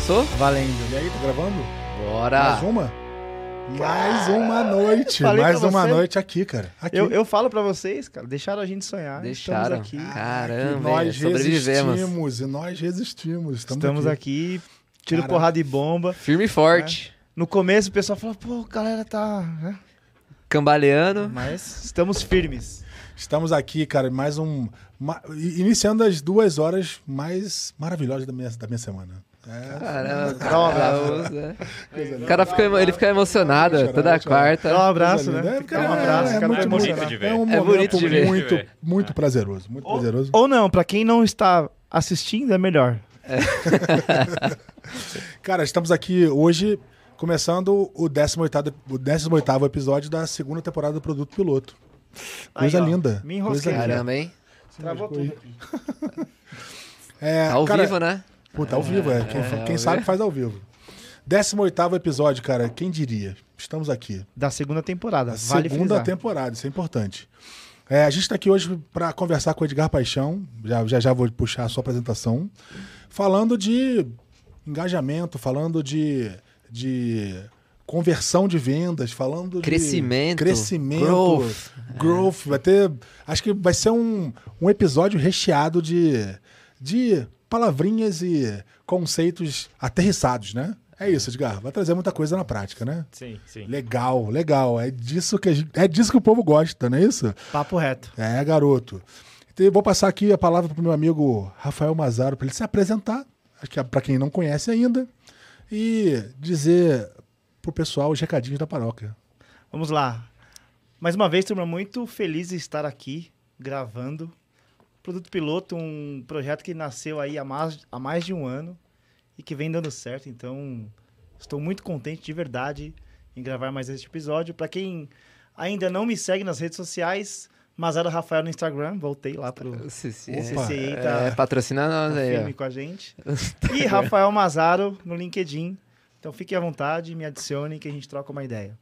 Começou? Valendo. E aí, tá gravando? Bora! Mais uma? Mais uma noite. Mais uma você. noite aqui, cara. Aqui. Eu, eu falo pra vocês, cara, deixaram a gente sonhar. Deixaram. Estamos aqui. Caramba, E nós sobrevivemos. resistimos. E nós resistimos. Estamos, Estamos aqui. aqui, tiro porrada e bomba. Firme e forte. No começo o pessoal falou, pô, a galera tá. né? Cambaleando. Mas estamos firmes. Estamos aqui, cara, mais um. iniciando as duas horas mais maravilhosas da minha, da minha semana. É, Caramba, Dá um abraço. né? O cara fica, ele fica emocionado chorar, toda chorar. quarta. Dá um abraço, né? É, Fica um abraço, é, cara muito bonito emocionar. de ver. É um É momento bonito de ver. muito, muito prazeroso. Muito prazeroso. Ou não, pra quem não está assistindo, é melhor. Cara, estamos aqui hoje começando o 18º, o 18º episódio da segunda temporada do Produto Piloto. Coisa Aí, ó, linda. me enrosquei. Caramba, hein? Travou tudo aqui. É, Tá ao cara, vivo, né? Puta, ao vivo, é. Quem, É, quem sabe faz ao vivo. 18º episódio, cara, quem diria? Estamos aqui. Da segunda temporada. A vale segunda frisar. temporada, isso é importante. É, a gente está aqui hoje para conversar com o Edgar Paixão, já, já já vou puxar a sua apresentação, falando de engajamento, falando de, de conversão de vendas, falando de Crescimento, crescimento, growth. growth. Vai ter, acho que vai ser um, um episódio recheado de, de palavrinhas e conceitos aterrissados, né? É isso, Edgar. Vai trazer muita coisa na prática, né? Sim, sim. Legal, legal. É disso que a gente- é disso que o povo gosta, não é isso? Papo reto. É, garoto. Então, vou passar aqui a palavra pro meu amigo Rafael Mazaro para ele se apresentar, que é para quem não conhece ainda, e dizer pro pessoal os recadinhos da paróquia. Vamos lá. Mais uma vez, turma, muito feliz de estar aqui gravando. Produto Piloto, um projeto que nasceu aí há mais, há mais de um ano e que vem dando certo. Então, estou muito contente de verdade em gravar mais este episódio. Para quem ainda não me segue nas redes sociais, Mazaro Rafael no Instagram, voltei lá pro Se- se- Opa. CCI, É, tá, patrocina nós tá aí, firme ó. com a gente. E Rafael Mazaro no LinkedIn. Então fique à vontade, me adicione que a gente troca uma ideia.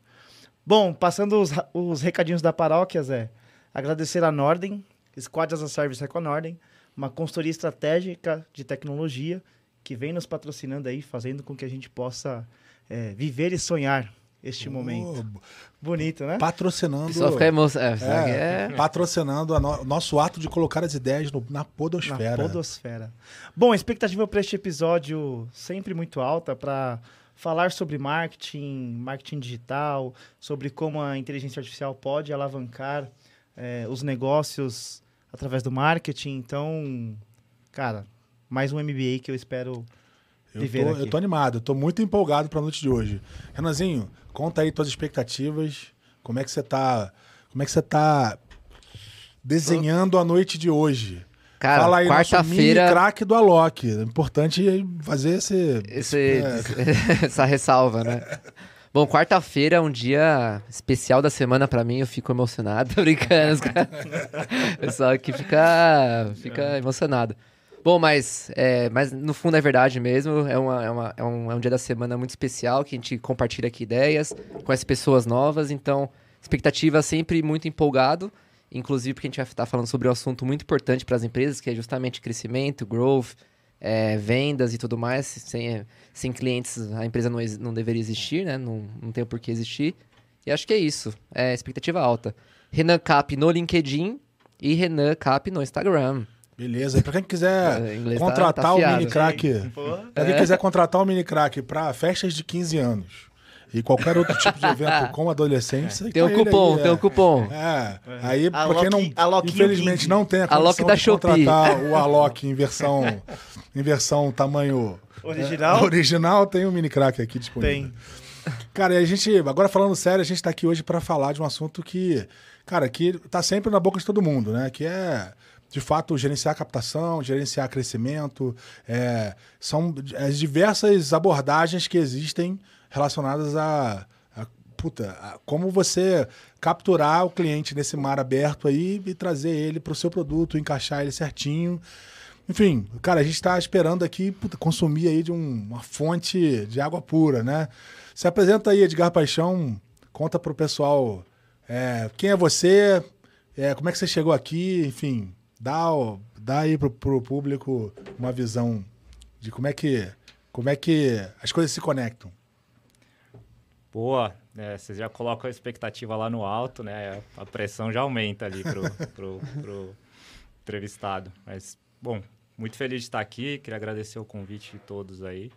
Bom, passando os, os recadinhos da paróquia, Zé. Agradecer a Norden, Squad as a Service é Norden, uma consultoria estratégica de tecnologia que vem nos patrocinando aí, fazendo com que a gente possa é, viver e sonhar este momento. Ô, Bonito, né? O patrocinando. pessoal fica emocionado. É, É, é. patrocinando a no- o nosso ato de colocar as ideias no- na Na podosfera. podosfera. Bom, a expectativa para este episódio sempre muito alta para falar sobre marketing, marketing digital, sobre como a inteligência artificial pode alavancar eh, os negócios através do marketing. Então, cara, mais um MBA que eu espero Eu viver tô, aqui. eu tô animado, eu tô muito empolgado pra noite de hoje. Renanzinho, conta aí tuas expectativas. Como é que você tá. Como é que você tá desenhando a noite de hoje? Cara, Fala aí, nosso mini quarta-feira. craque do Alok. É importante fazer esse. Esse, É. essa ressalva, né? Bom, quarta-feira é um dia especial da semana pra mim, eu fico emocionado, tô brincando. os caras- O pessoal aqui fica, fica emocionado. Bom, mas, é, mas no fundo é verdade mesmo, é, uma, é, uma- é um, é um dia da semana muito especial, que a gente compartilha aqui ideias, conhece pessoas novas, então expectativa sempre muito empolgado, inclusive porque a gente vai estar falando sobre um assunto muito importante para as empresas, que é justamente crescimento, growth, é, vendas e tudo mais. Sem, sem clientes, a empresa não, não deveria existir, né? Não, não tem por que existir. E acho que é isso. É expectativa alta. Renan Cap no LinkedIn e Renan Cap no Instagram. Beleza. E pra quem quiser É, tá- contratar tá o afiado. mini crack. Pra quem É. quiser contratar o mini crack pra festas de 15 anos e qualquer outro tipo de evento com adolescentes. aí Tem tá um ele cupom, aí, tem é. um cupom. É. Aí, quem não, Lock- a Loquinho infelizmente, 15. não tem a condição da de Shopee. contratar o Alok em versão, em versão tamanho Original? é, original, tem o mini crack aqui disponível. Tem. Cara, e a gente, agora falando sério, a gente tá aqui hoje para falar de um assunto que, cara, que tá sempre na boca de todo mundo, né? Que é, de fato, gerenciar captação, gerenciar crescimento. é, são as diversas abordagens que existem relacionadas a, a- puta, a como você capturar o cliente nesse mar aberto aí e trazer ele para o seu produto, encaixar ele certinho. Enfim, cara, a gente está esperando aqui puta, consumir aí de um- uma fonte de água pura, né? Se apresenta aí, Edgar Paixão, conta pro pessoal é, quem é você, é, como é que você chegou aqui, enfim, dá, o- dá aí pro, pro público uma visão de como é que Como é que as coisas se conectam? Boa, né? Vocês já colocam a expectativa lá no alto, né? A pressão já aumenta ali pro, pro, pro entrevistado. Mas, bom, muito feliz de estar aqui. Queria agradecer o convite de todos aí.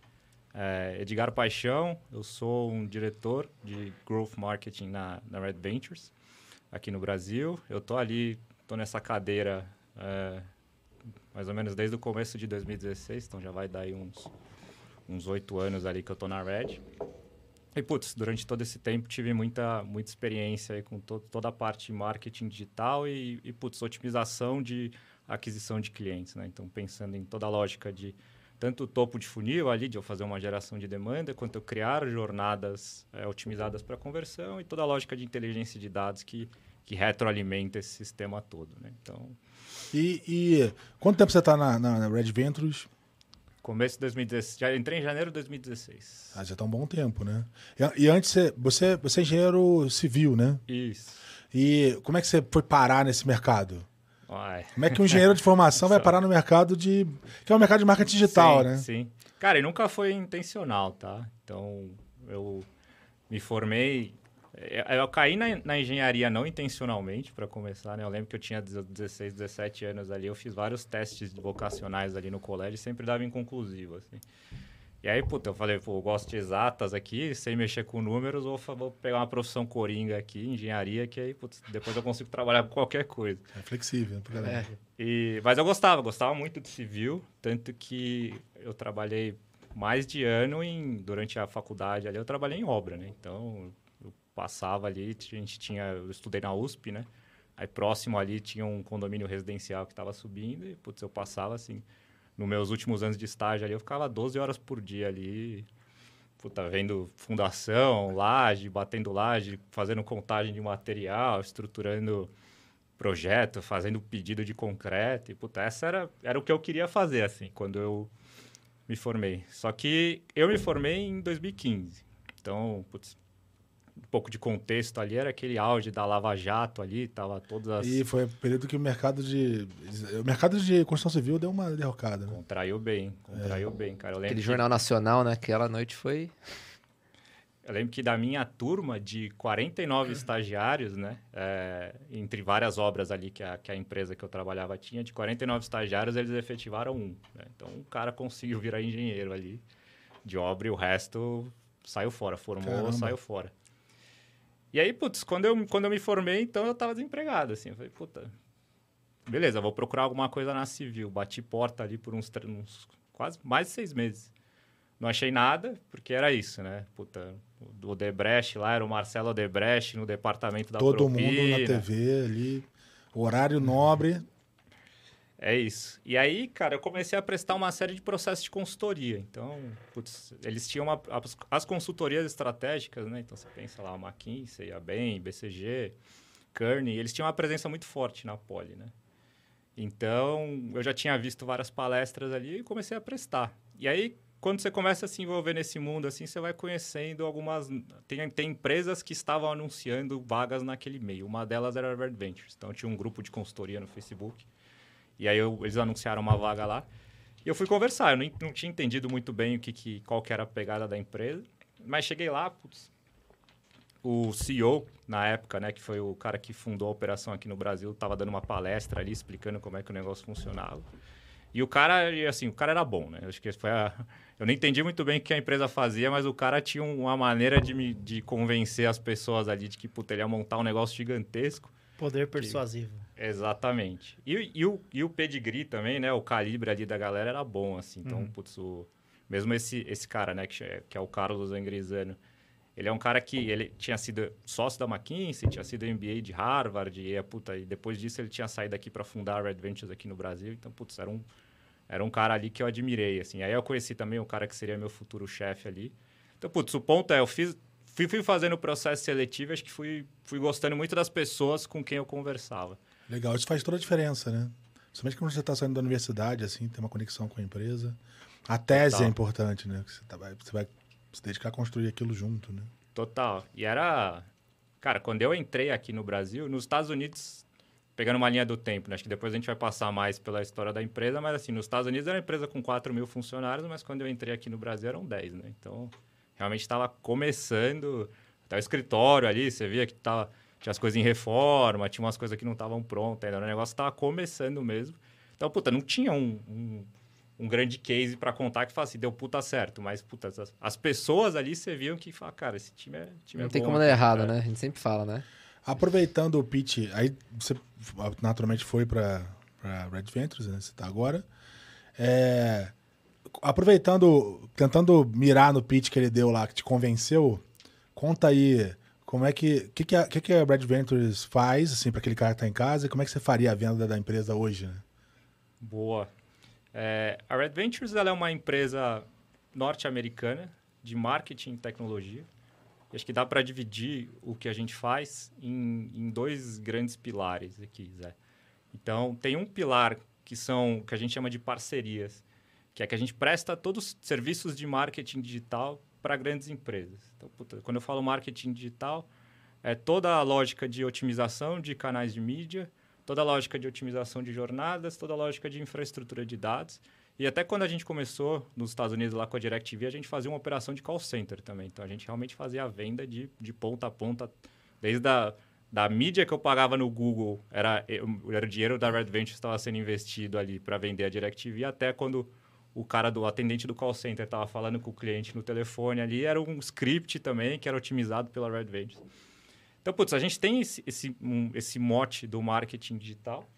É, Edgar Paixão, eu sou um diretor de Growth Marketing na, na Red Ventures, aqui no Brasil. Eu tô ali, tô nessa cadeira é, mais ou menos desde o começo de 2016, então já vai dar aí uns uns oito anos ali que eu tô na Red. E, putz, durante todo esse tempo tive muita, muita experiência aí com to toda a parte de marketing digital e, e, putz, otimização de aquisição de clientes, né? Então, pensando em toda a lógica de tanto o topo de funil ali, de eu fazer uma geração de demanda, quanto eu criar jornadas é, otimizadas para conversão e toda a lógica de inteligência de dados que, que retroalimenta esse sistema todo, né? Então... E, e quanto tempo você está na, na Red Ventures? Começo de 2016. Já entrei em janeiro de 2016. Ah, já está um bom tempo, né? E, e, antes, você, você é engenheiro civil, né? Isso. E como é que você foi parar nesse mercado? Uai. Como é que um engenheiro de formação vai parar no mercado de. que é o um mercado de marketing digital, sim, né? Sim. Cara, e nunca foi intencional, tá? Então, eu me formei é, eu caí na, na engenharia não intencionalmente, para começar, né? Eu lembro que eu tinha 16, 17 anos ali, eu fiz vários testes vocacionais ali no colégio e sempre dava inconclusivo, assim. E aí, puta, eu falei, pô, eu gosto de exatas aqui, sem mexer com números, ou vou pegar uma profissão coringa aqui, engenharia, que aí, putz, depois eu consigo trabalhar com qualquer coisa. É flexível, né? É. E, mas eu gostava, gostava muito de civil, tanto que eu trabalhei mais de ano em, durante a faculdade ali, eu trabalhei em obra, né? Então, passava ali, a gente tinha, eu estudei na USP, né? Aí próximo ali tinha um condomínio residencial que estava subindo e, putz, eu passava assim, nos meus últimos anos de estágio ali, eu ficava 12 horas por dia ali, puta, vendo fundação, laje, batendo laje, fazendo contagem de material, estruturando projeto, fazendo pedido de concreto, e, puta, essa era, era o que eu queria fazer, assim, quando eu me formei. Só que eu me formei em 2015, então, putz, um pouco de contexto ali, era aquele auge da Lava Jato ali, tava todas as... E foi o período que o mercado de... O mercado de construção civil deu uma derrocada, né? Contraiu bem, contraiu é. bem, cara. Aquele que... Jornal Nacional, né? Aquela noite foi... Eu lembro que da minha turma de 49 estagiários, né? É, entre várias obras ali que a, que a empresa que eu trabalhava tinha, de 49 estagiários, eles efetivaram um. Né? Então, um cara conseguiu virar engenheiro ali de obra e o resto saiu fora. Formou, Caramba. saiu fora. E aí, putz, quando eu, quando eu me formei, então eu tava desempregado, assim. Eu falei, puta, beleza, vou procurar alguma coisa na civil. Bati porta ali por uns, uns quase mais de seis meses. Não achei nada, porque era isso, né? Puta, o Debrecht lá, era o Marcelo Debrecht no departamento da Todo propina. mundo na TV ali, horário nobre. É isso. E aí, cara, eu comecei a prestar uma série de processos de consultoria. Então, putz, eles tinham uma, as, as, consultorias estratégicas, né? Então, você pensa lá, a McKinsey, a BEM, BCG, Kearney, eles tinham uma presença muito forte na Poli, né? Então, eu já tinha visto várias palestras ali e comecei a prestar. E aí, quando você começa a se envolver nesse mundo, assim, você vai conhecendo algumas... Tem, tem empresas que estavam anunciando vagas naquele meio. Uma delas era a Red Ventures. Então, tinha um grupo de consultoria no Facebook e aí eu, eles anunciaram uma vaga lá. E eu fui conversar. Eu não, não tinha entendido muito bem o que, que, qual que era a pegada da empresa. Mas cheguei lá, putz, o CEO, na época, né, que foi o cara que fundou a operação aqui no Brasil, estava dando uma palestra ali, explicando como é que o negócio funcionava. E o cara, assim, o cara era bom, né? Eu acho que foi a... Eu não entendi muito bem o que a empresa fazia, mas o cara tinha uma maneira de, me, de convencer as pessoas ali de que, puta, ele ia montar um negócio gigantesco. Poder persuasivo. Que... Exatamente. E, e, o, e o pedigree também, né? O calibre ali da galera era bom, assim. Então, uhum. putz, o... mesmo esse, esse cara, né? Que, é, que é o Carlos Angrisano. Ele é um cara que ele tinha sido sócio da McKinsey, tinha sido MBA de Harvard, e, é, puta, e depois disso ele tinha saído aqui para fundar a Red Ventures aqui no Brasil. Então, putz, era um, era um cara ali que eu admirei, assim. Aí eu conheci também o cara que seria meu futuro chefe ali. Então, putz, o ponto é, eu fiz fui, fui fazendo o processo seletivo, acho que fui, fui gostando muito das pessoas com quem eu conversava. Legal, isso faz toda a diferença, né? Principalmente quando você está saindo da universidade, assim, tem uma conexão com a empresa. A tese Total. é importante, né? Você, tá, você vai se dedicar a construir aquilo junto, né? Total. E era... Cara, quando eu entrei aqui no Brasil, nos Estados Unidos pegando uma linha do tempo, né? Acho que depois a gente vai passar mais pela história da empresa, mas assim, nos Estados Unidos era uma empresa com 4 mil funcionários, mas quando eu entrei aqui no Brasil eram 10, né? Então, realmente estava começando, até o escritório ali, você via que tava, tinha as coisas em reforma, tinha umas coisas que não estavam prontas ainda, o negócio estava começando mesmo. Então, puta, não tinha um, um, um grande case para contar que falasse, assim, deu puta certo, mas, puta, as, as pessoas ali você viam que, fala, cara, esse time é time Não é tem bom como dar errado, cara. né? A gente sempre fala, né? Aproveitando o pitch, aí você naturalmente foi para Red Ventures, né? Você tá agora. É, aproveitando, tentando mirar no pitch que ele deu lá, que te convenceu, conta aí como é que. O que, que, a, que, que a Red Ventures faz, assim, para aquele cara que tá em casa, e como é que você faria a venda da empresa hoje, né? Boa. É, a Red Ventures ela é uma empresa norte-americana de marketing e tecnologia. E acho que dá para dividir o que a gente faz em, em dois grandes pilares aqui, Zé. Então, tem um pilar que são que a gente chama de parcerias, que é que a gente presta todos os serviços de marketing digital para grandes empresas. Então, puta, quando eu falo marketing digital, é toda a lógica de otimização de canais de mídia, toda a lógica de otimização de jornadas, toda a lógica de infraestrutura de dados. E até quando a gente começou nos Estados Unidos lá com a DirecTV, a gente fazia uma operação de call center também. Então a gente realmente fazia a venda de, de ponta a ponta, desde a da mídia que eu pagava no Google, era, era o dinheiro da Red Ventures estava sendo investido ali para vender a DirecTV, até quando o cara do atendente do call center estava falando com o cliente no telefone ali, era um script também que era otimizado pela Red Ventures. Então, putz, a gente tem esse, esse, um- esse mote do marketing digital.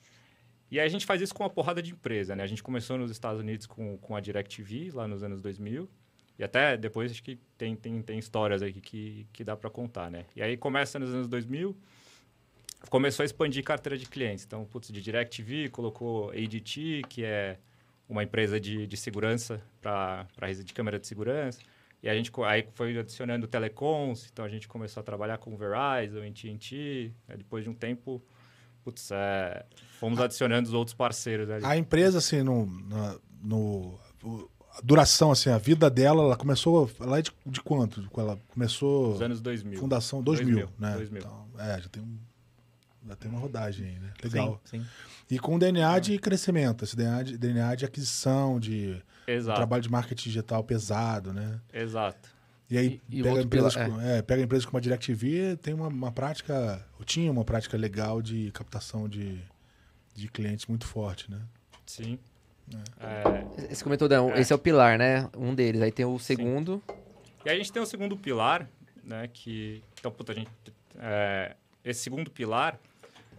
E aí a gente faz isso com uma porrada de empresa, né? A gente começou nos Estados Unidos com, com a DirecTV, lá nos anos 2000. E até depois acho que tem, tem, tem histórias aí que, que dá para contar, né? E aí começa nos anos 2000, começou a expandir carteira de clientes. Então, putz, de DirecTV colocou ADT, que é uma empresa de, de segurança para de câmera de segurança. E a gente aí foi adicionando telecoms, então a gente começou a trabalhar com Verizon, AT&T. Aí depois de um tempo, putz, é, fomos adicionando os outros parceiros ali. A empresa, assim, no, na- no, a duração, assim, a vida dela, ela começou. É de, de quanto? Ela começou. Nos anos 2000. Fundação 2000, 2000, né? 2000. Então, é, já tem, um, já tem uma rodagem aí, né? Legal. Sim, sim. E com DNA de crescimento, esse DNA de, DNA de aquisição, de Exato, trabalho de marketing digital pesado, né? exato. E aí, E- e pega, outro empresas pilar- com, é, pega empresas como a DirecTV, tem uma, uma prática, ou tinha uma prática legal de captação de, de clientes muito forte, né? Sim. É, Você comentou, Dan, É. esse é o pilar, né? Um deles. Aí tem o segundo. E aí a gente tem o segundo pilar, né? Que. Então, puta, a gente. é, esse segundo pilar,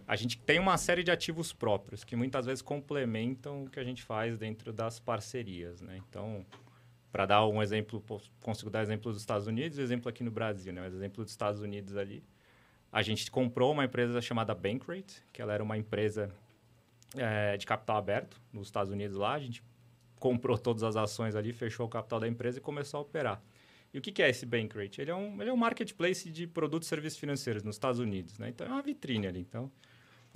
a gente tem uma série de ativos próprios que muitas vezes complementam o que a gente faz dentro das parcerias, né? Então, para dar um exemplo, consigo dar exemplo dos Estados Unidos e exemplo aqui no Brasil, né? Mas exemplo dos Estados Unidos ali. A gente comprou uma empresa chamada Bankrate, que ela era uma empresa é, de capital aberto nos Estados Unidos lá. A gente comprou todas as ações ali, fechou o capital da empresa e começou a operar. E o que que é esse Bankrate? Ele é um, ele é um marketplace de produtos e serviços financeiros nos Estados Unidos, né? Então, é uma vitrine ali. Então,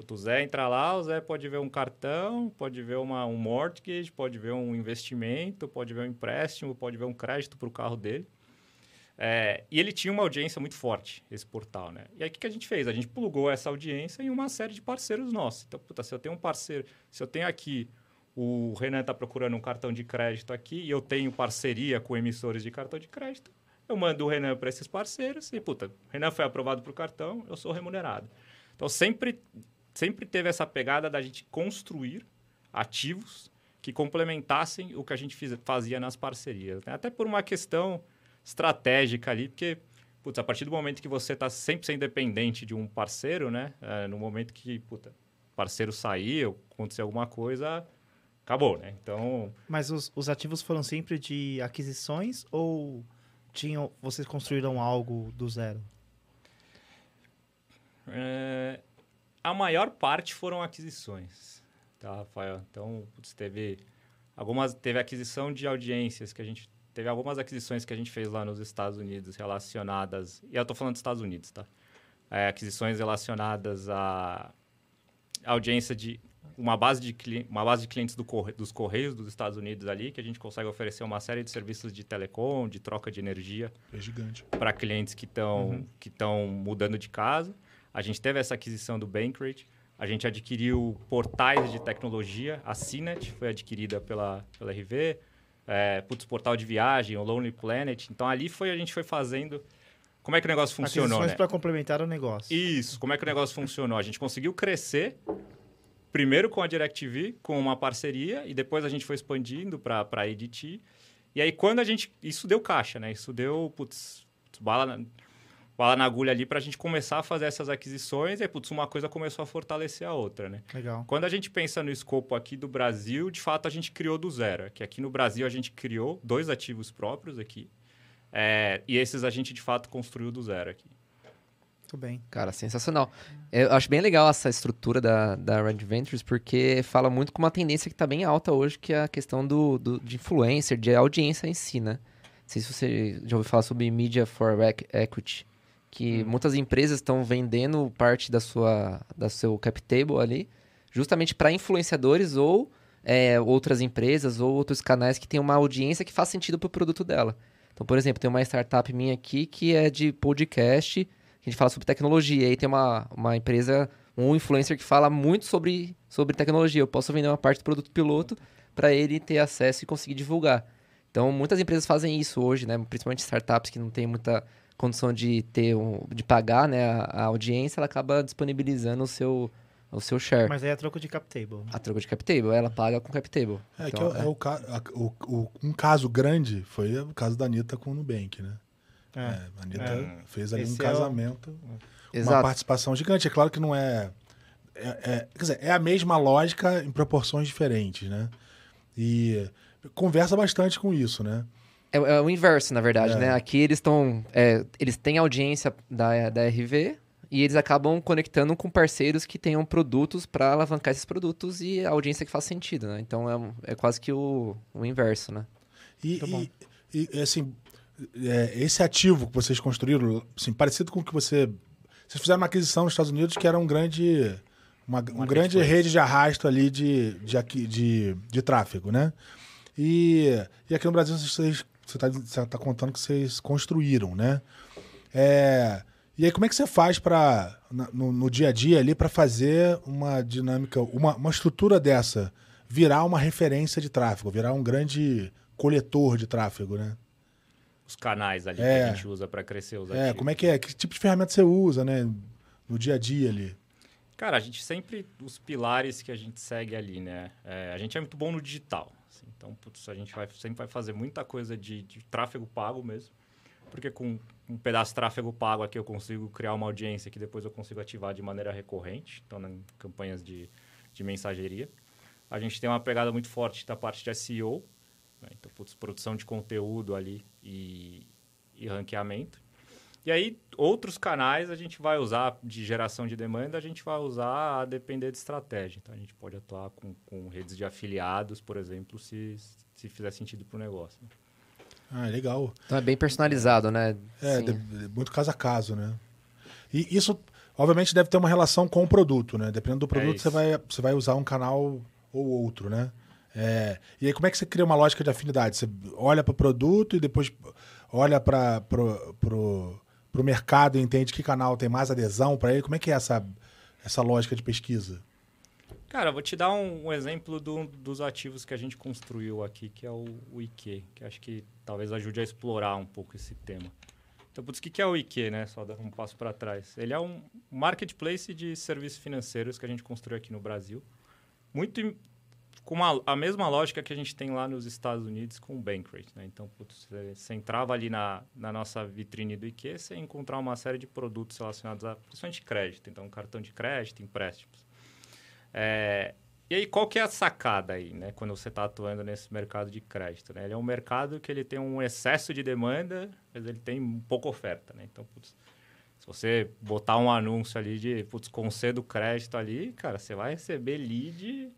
o Zé entra lá, o Zé pode ver um cartão, pode ver uma, um mortgage, pode ver um investimento, pode ver um empréstimo, pode ver um crédito para o carro dele. É, e ele tinha uma audiência muito forte, esse portal, né? E aí, o que, que a gente fez? A gente plugou essa audiência em uma série de parceiros nossos. Então, puta, se eu tenho um parceiro... Se eu tenho aqui... O Renan está procurando um cartão de crédito aqui e eu tenho parceria com emissores de cartão de crédito, eu mando o Renan para esses parceiros e, puta, o Renan foi aprovado para o cartão, eu sou remunerado. Então, sempre, sempre teve essa pegada da gente construir ativos que complementassem o que a gente fiz- fazia nas parcerias. né? Até por uma questão estratégica ali, porque, putz, a partir do momento que você está 100% dependente de um parceiro, né? É, no momento que, puta, o parceiro sair, ou acontecer alguma coisa, acabou, né? Então, Mas os, os ativos foram sempre de aquisições ou tinham, vocês construíram algo do zero? É, a maior parte foram aquisições, tá, Rafael? Então, putz, teve algumas teve aquisição de audiências que a gente teve algumas aquisições que a gente fez lá nos Estados Unidos relacionadas, e eu tô falando dos Estados Unidos, tá? É, aquisições relacionadas à audiência de uma base de, uma base de clientes do corre- dos Correios dos Estados Unidos ali, que a gente consegue oferecer uma série de serviços de telecom, de troca de energia, É gigante. para clientes que estão que estão mudando de casa. A gente teve essa aquisição do Bankrate. A gente adquiriu portais de tecnologia. A Cinet foi adquirida pela, pela RV. É, putz, portal de viagem, o Lonely Planet. Então ali foi a gente foi fazendo. Como é que o negócio funcionou, né? para complementar o negócio. Isso, como é que o negócio funcionou? A gente conseguiu crescer primeiro com a DirecTV, com uma parceria, e depois a gente foi expandindo para a EDT. E aí, quando a gente. Isso deu caixa, né? Isso deu, putz, bala na, bala na agulha ali para a gente começar a fazer essas aquisições. E aí, putz, uma coisa começou a fortalecer a outra, né? Legal. Quando a gente pensa no escopo aqui do Brasil, de fato a gente criou do zero. Que aqui no Brasil a gente criou dois ativos próprios aqui. É, e esses a gente de fato construiu do zero aqui. Muito bem. Cara, sensacional. Eu acho bem legal essa estrutura da, da Red Ventures, porque fala muito com uma tendência que está bem alta hoje, que é a questão do, do, de influencer, de audiência em si, né? Não sei se você já ouviu falar sobre Media for Equity, que hum. muitas empresas estão vendendo parte da sua da seu cap table ali, justamente para influenciadores ou é, outras empresas ou outros canais que têm uma audiência que faz sentido para o produto dela. Então, por exemplo, tem uma startup minha aqui que é de podcast a gente fala sobre tecnologia. E aí tem uma, uma empresa, um influencer que fala muito sobre, sobre tecnologia. Eu posso vender uma parte do produto piloto para ele ter acesso e conseguir divulgar. Então, muitas empresas fazem isso hoje, né? Principalmente startups que não têm muita condição de ter um, de pagar né, a, a audiência, ela acaba disponibilizando o seu, o seu share. Mas aí é troco de cap table. A troco de cap table, ela paga com cap table. É, então, que é, é, é o, o, o, um caso grande foi o caso da Anitta com o Nubank, né? É. É, a Anitta é. fez ali Esse um casamento, é o... uma participação gigante. É claro que não é, é, é, Quer dizer, é a mesma lógica em proporções diferentes, né? E conversa bastante com isso, né? É, é o inverso, na verdade, né? Aqui eles estão. eles têm audiência da, da RV e eles acabam conectando com parceiros que tenham produtos para alavancar esses produtos e a audiência que faz sentido, né? Então é, é quase que o, o inverso, né? E, e, e, assim, é, esse ativo que vocês construíram, assim, parecido com o que você. Vocês fizeram uma aquisição nos Estados Unidos que era um grande. Uma, um grande rede de arrasto ali de, de, de, de tráfego, né? E, e aqui no Brasil vocês, você está tá contando que vocês construíram, né? É, e aí, como é que você faz para no, no, dia a dia ali para fazer uma dinâmica, uma, uma estrutura dessa virar uma referência de tráfego, virar um grande coletor de tráfego, né? os canais ali é. que a gente usa para crescer os é, ativos. É, como é que é? Que tipo de ferramenta você usa, né? No dia a dia ali. Cara, a gente sempre... Os pilares que a gente segue ali, né? É, a gente é muito bom no digital. Então, putz, a gente vai, sempre vai fazer muita coisa de, de tráfego pago mesmo. Porque com um pedaço de tráfego pago aqui eu consigo criar uma audiência que depois eu consigo ativar de maneira recorrente. Então, em campanhas de, de mensageria. A gente tem uma pegada muito forte da parte de SEO, né? Então, putz, produção de conteúdo ali e, e ranqueamento. E aí, outros canais a gente vai usar de geração de demanda, a gente vai usar a depender de estratégia. Então, a gente pode atuar com, com redes de afiliados, por exemplo, se, se fizer sentido para o negócio. Né? Ah, legal. Então, é bem personalizado, né? É, de, muito caso a caso, né? E isso, obviamente, deve ter uma relação com o produto, né? Dependendo do é produto, é você, vai, você vai usar um canal ou outro, né? É, e aí, como é que você cria uma lógica de afinidade? Você olha para o produto e depois olha para pro, pro, pro mercado e entende que canal tem mais adesão para ele? Como é que é essa, essa lógica de pesquisa? Cara, vou te dar um, um exemplo do, dos ativos que a gente construiu aqui, que é o, o IQ, que acho que talvez ajude a explorar um pouco esse tema. Então, putz, o que é o IQ, né? Só dar um passo para trás. Ele é um marketplace de serviços financeiros que a gente construiu aqui no Brasil. Muito com a mesma lógica que a gente tem lá nos Estados Unidos com o Bankrate. Né? Então, putz, você, você, entrava ali na, na nossa vitrine do IQ, você ia encontrar uma série de produtos relacionados a, principalmente crédito. Então, cartão de crédito, empréstimos. É, e aí, qual que é a sacada aí, né? Quando você está atuando nesse mercado de crédito, né? Ele é um mercado que ele tem um excesso de demanda, mas ele tem pouca oferta, né? Então, putz, se você botar um anúncio ali de, putz, concedo crédito ali, cara, você vai receber lead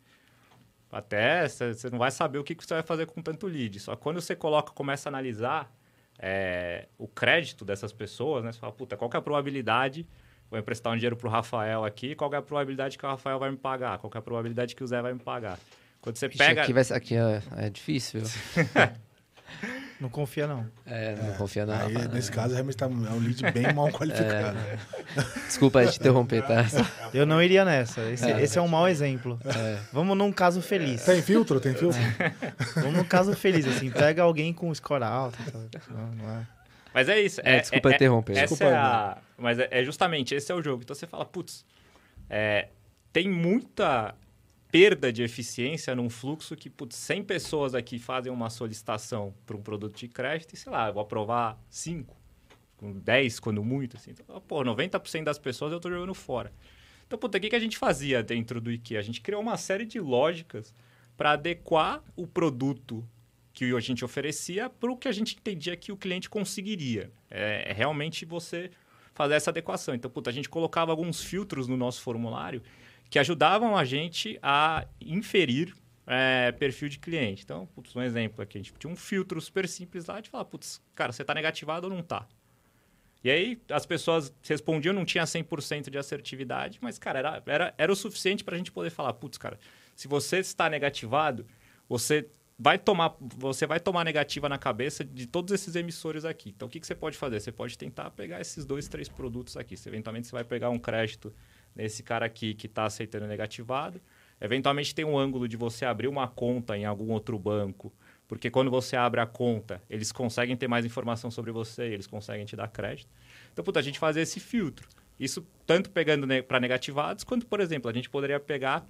até você não vai saber o que, você vai fazer com tanto lead. Só que quando você coloca, começa a analisar é, o crédito dessas pessoas, né? Você fala, puta, qual que é a probabilidade? Vou emprestar um dinheiro para o Rafael aqui, qual que é a probabilidade que o Rafael vai me pagar? Qual que é a probabilidade que o Zé vai me pagar? Quando você Ixi, pega... Aqui, vai, aqui é, é difícil. Não confia, não. É, não confia não. Aí, nesse caso, realmente tá, é um lead bem mal qualificado. Desculpa te interromper, tá? Eu não iria nessa. Esse é, É. esse é um mau exemplo. Vamos num caso feliz. Tem filtro? Tem filtro? Vamos num caso feliz, assim. Pega alguém com score alto. sabe? Não, não é. Mas é isso. É, desculpa é, interromper. Essa Desculpa, é a... Mas é, é justamente, esse é o jogo. Então você fala, putz, é, tem muita perda de eficiência num fluxo que, putz, 100 pessoas aqui fazem uma solicitação para um produto de crédito e, sei lá, eu vou aprovar 5, com 10 quando muito, assim. Então, pô, 90% das pessoas eu tô jogando fora. Então, puta, o que, que a gente fazia dentro do IKEA? A gente criou uma série de lógicas para adequar o produto que a gente oferecia para o que a gente entendia que o cliente conseguiria. É, é realmente você fazer essa adequação. Então, a gente colocava alguns filtros no nosso formulário que ajudavam a gente a inferir é, perfil de cliente. Então, putz, um exemplo aqui, a gente tinha um filtro super simples lá de falar, putz, cara, você está negativado ou não está? E aí as pessoas respondiam, não tinha 100% de assertividade, mas, cara, era, era, era o suficiente para a gente poder falar, putz, cara, se você está negativado, você vai tomar, você vai tomar negativa na cabeça de todos esses emissores aqui. Então, o que, que você pode fazer? Você pode tentar pegar esses dois, três produtos aqui. Eventualmente, você vai pegar um crédito nesse cara aqui que está aceitando negativado. Eventualmente, tem um ângulo de você abrir uma conta em algum outro banco. Porque quando você abre a conta, eles conseguem ter mais informação sobre você e eles conseguem te dar crédito. Então, puta, a gente fazia esse filtro. Isso tanto pegando ne para negativados, quanto, por exemplo, a gente poderia pegar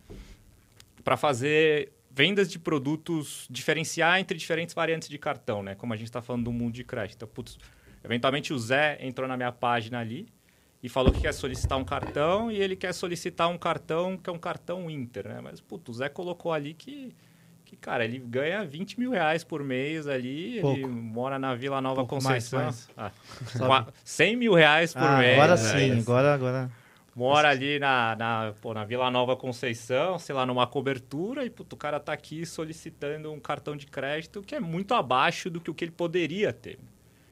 para fazer vendas de produtos, diferenciar entre diferentes variantes de cartão, né? Como a gente está falando do mundo de crédito. Então, putz, eventualmente o Zé entrou na minha página ali e falou que quer solicitar um cartão e ele quer solicitar um cartão que é um cartão Inter, né? Mas, putz, o Zé colocou ali que, que cara, ele ganha 20 mil reais por mês ali, ele Pouco. mora na Vila Nova Pouco Conceição. mais. Ah, Sabe? qua- 100 mil reais por Ah, mês. agora né? sim, agora, agora. Mora ali na, na, pô, na Vila Nova Conceição, sei lá, numa cobertura, e puto, o cara tá aqui solicitando um cartão de crédito que é muito abaixo do que o que ele poderia ter.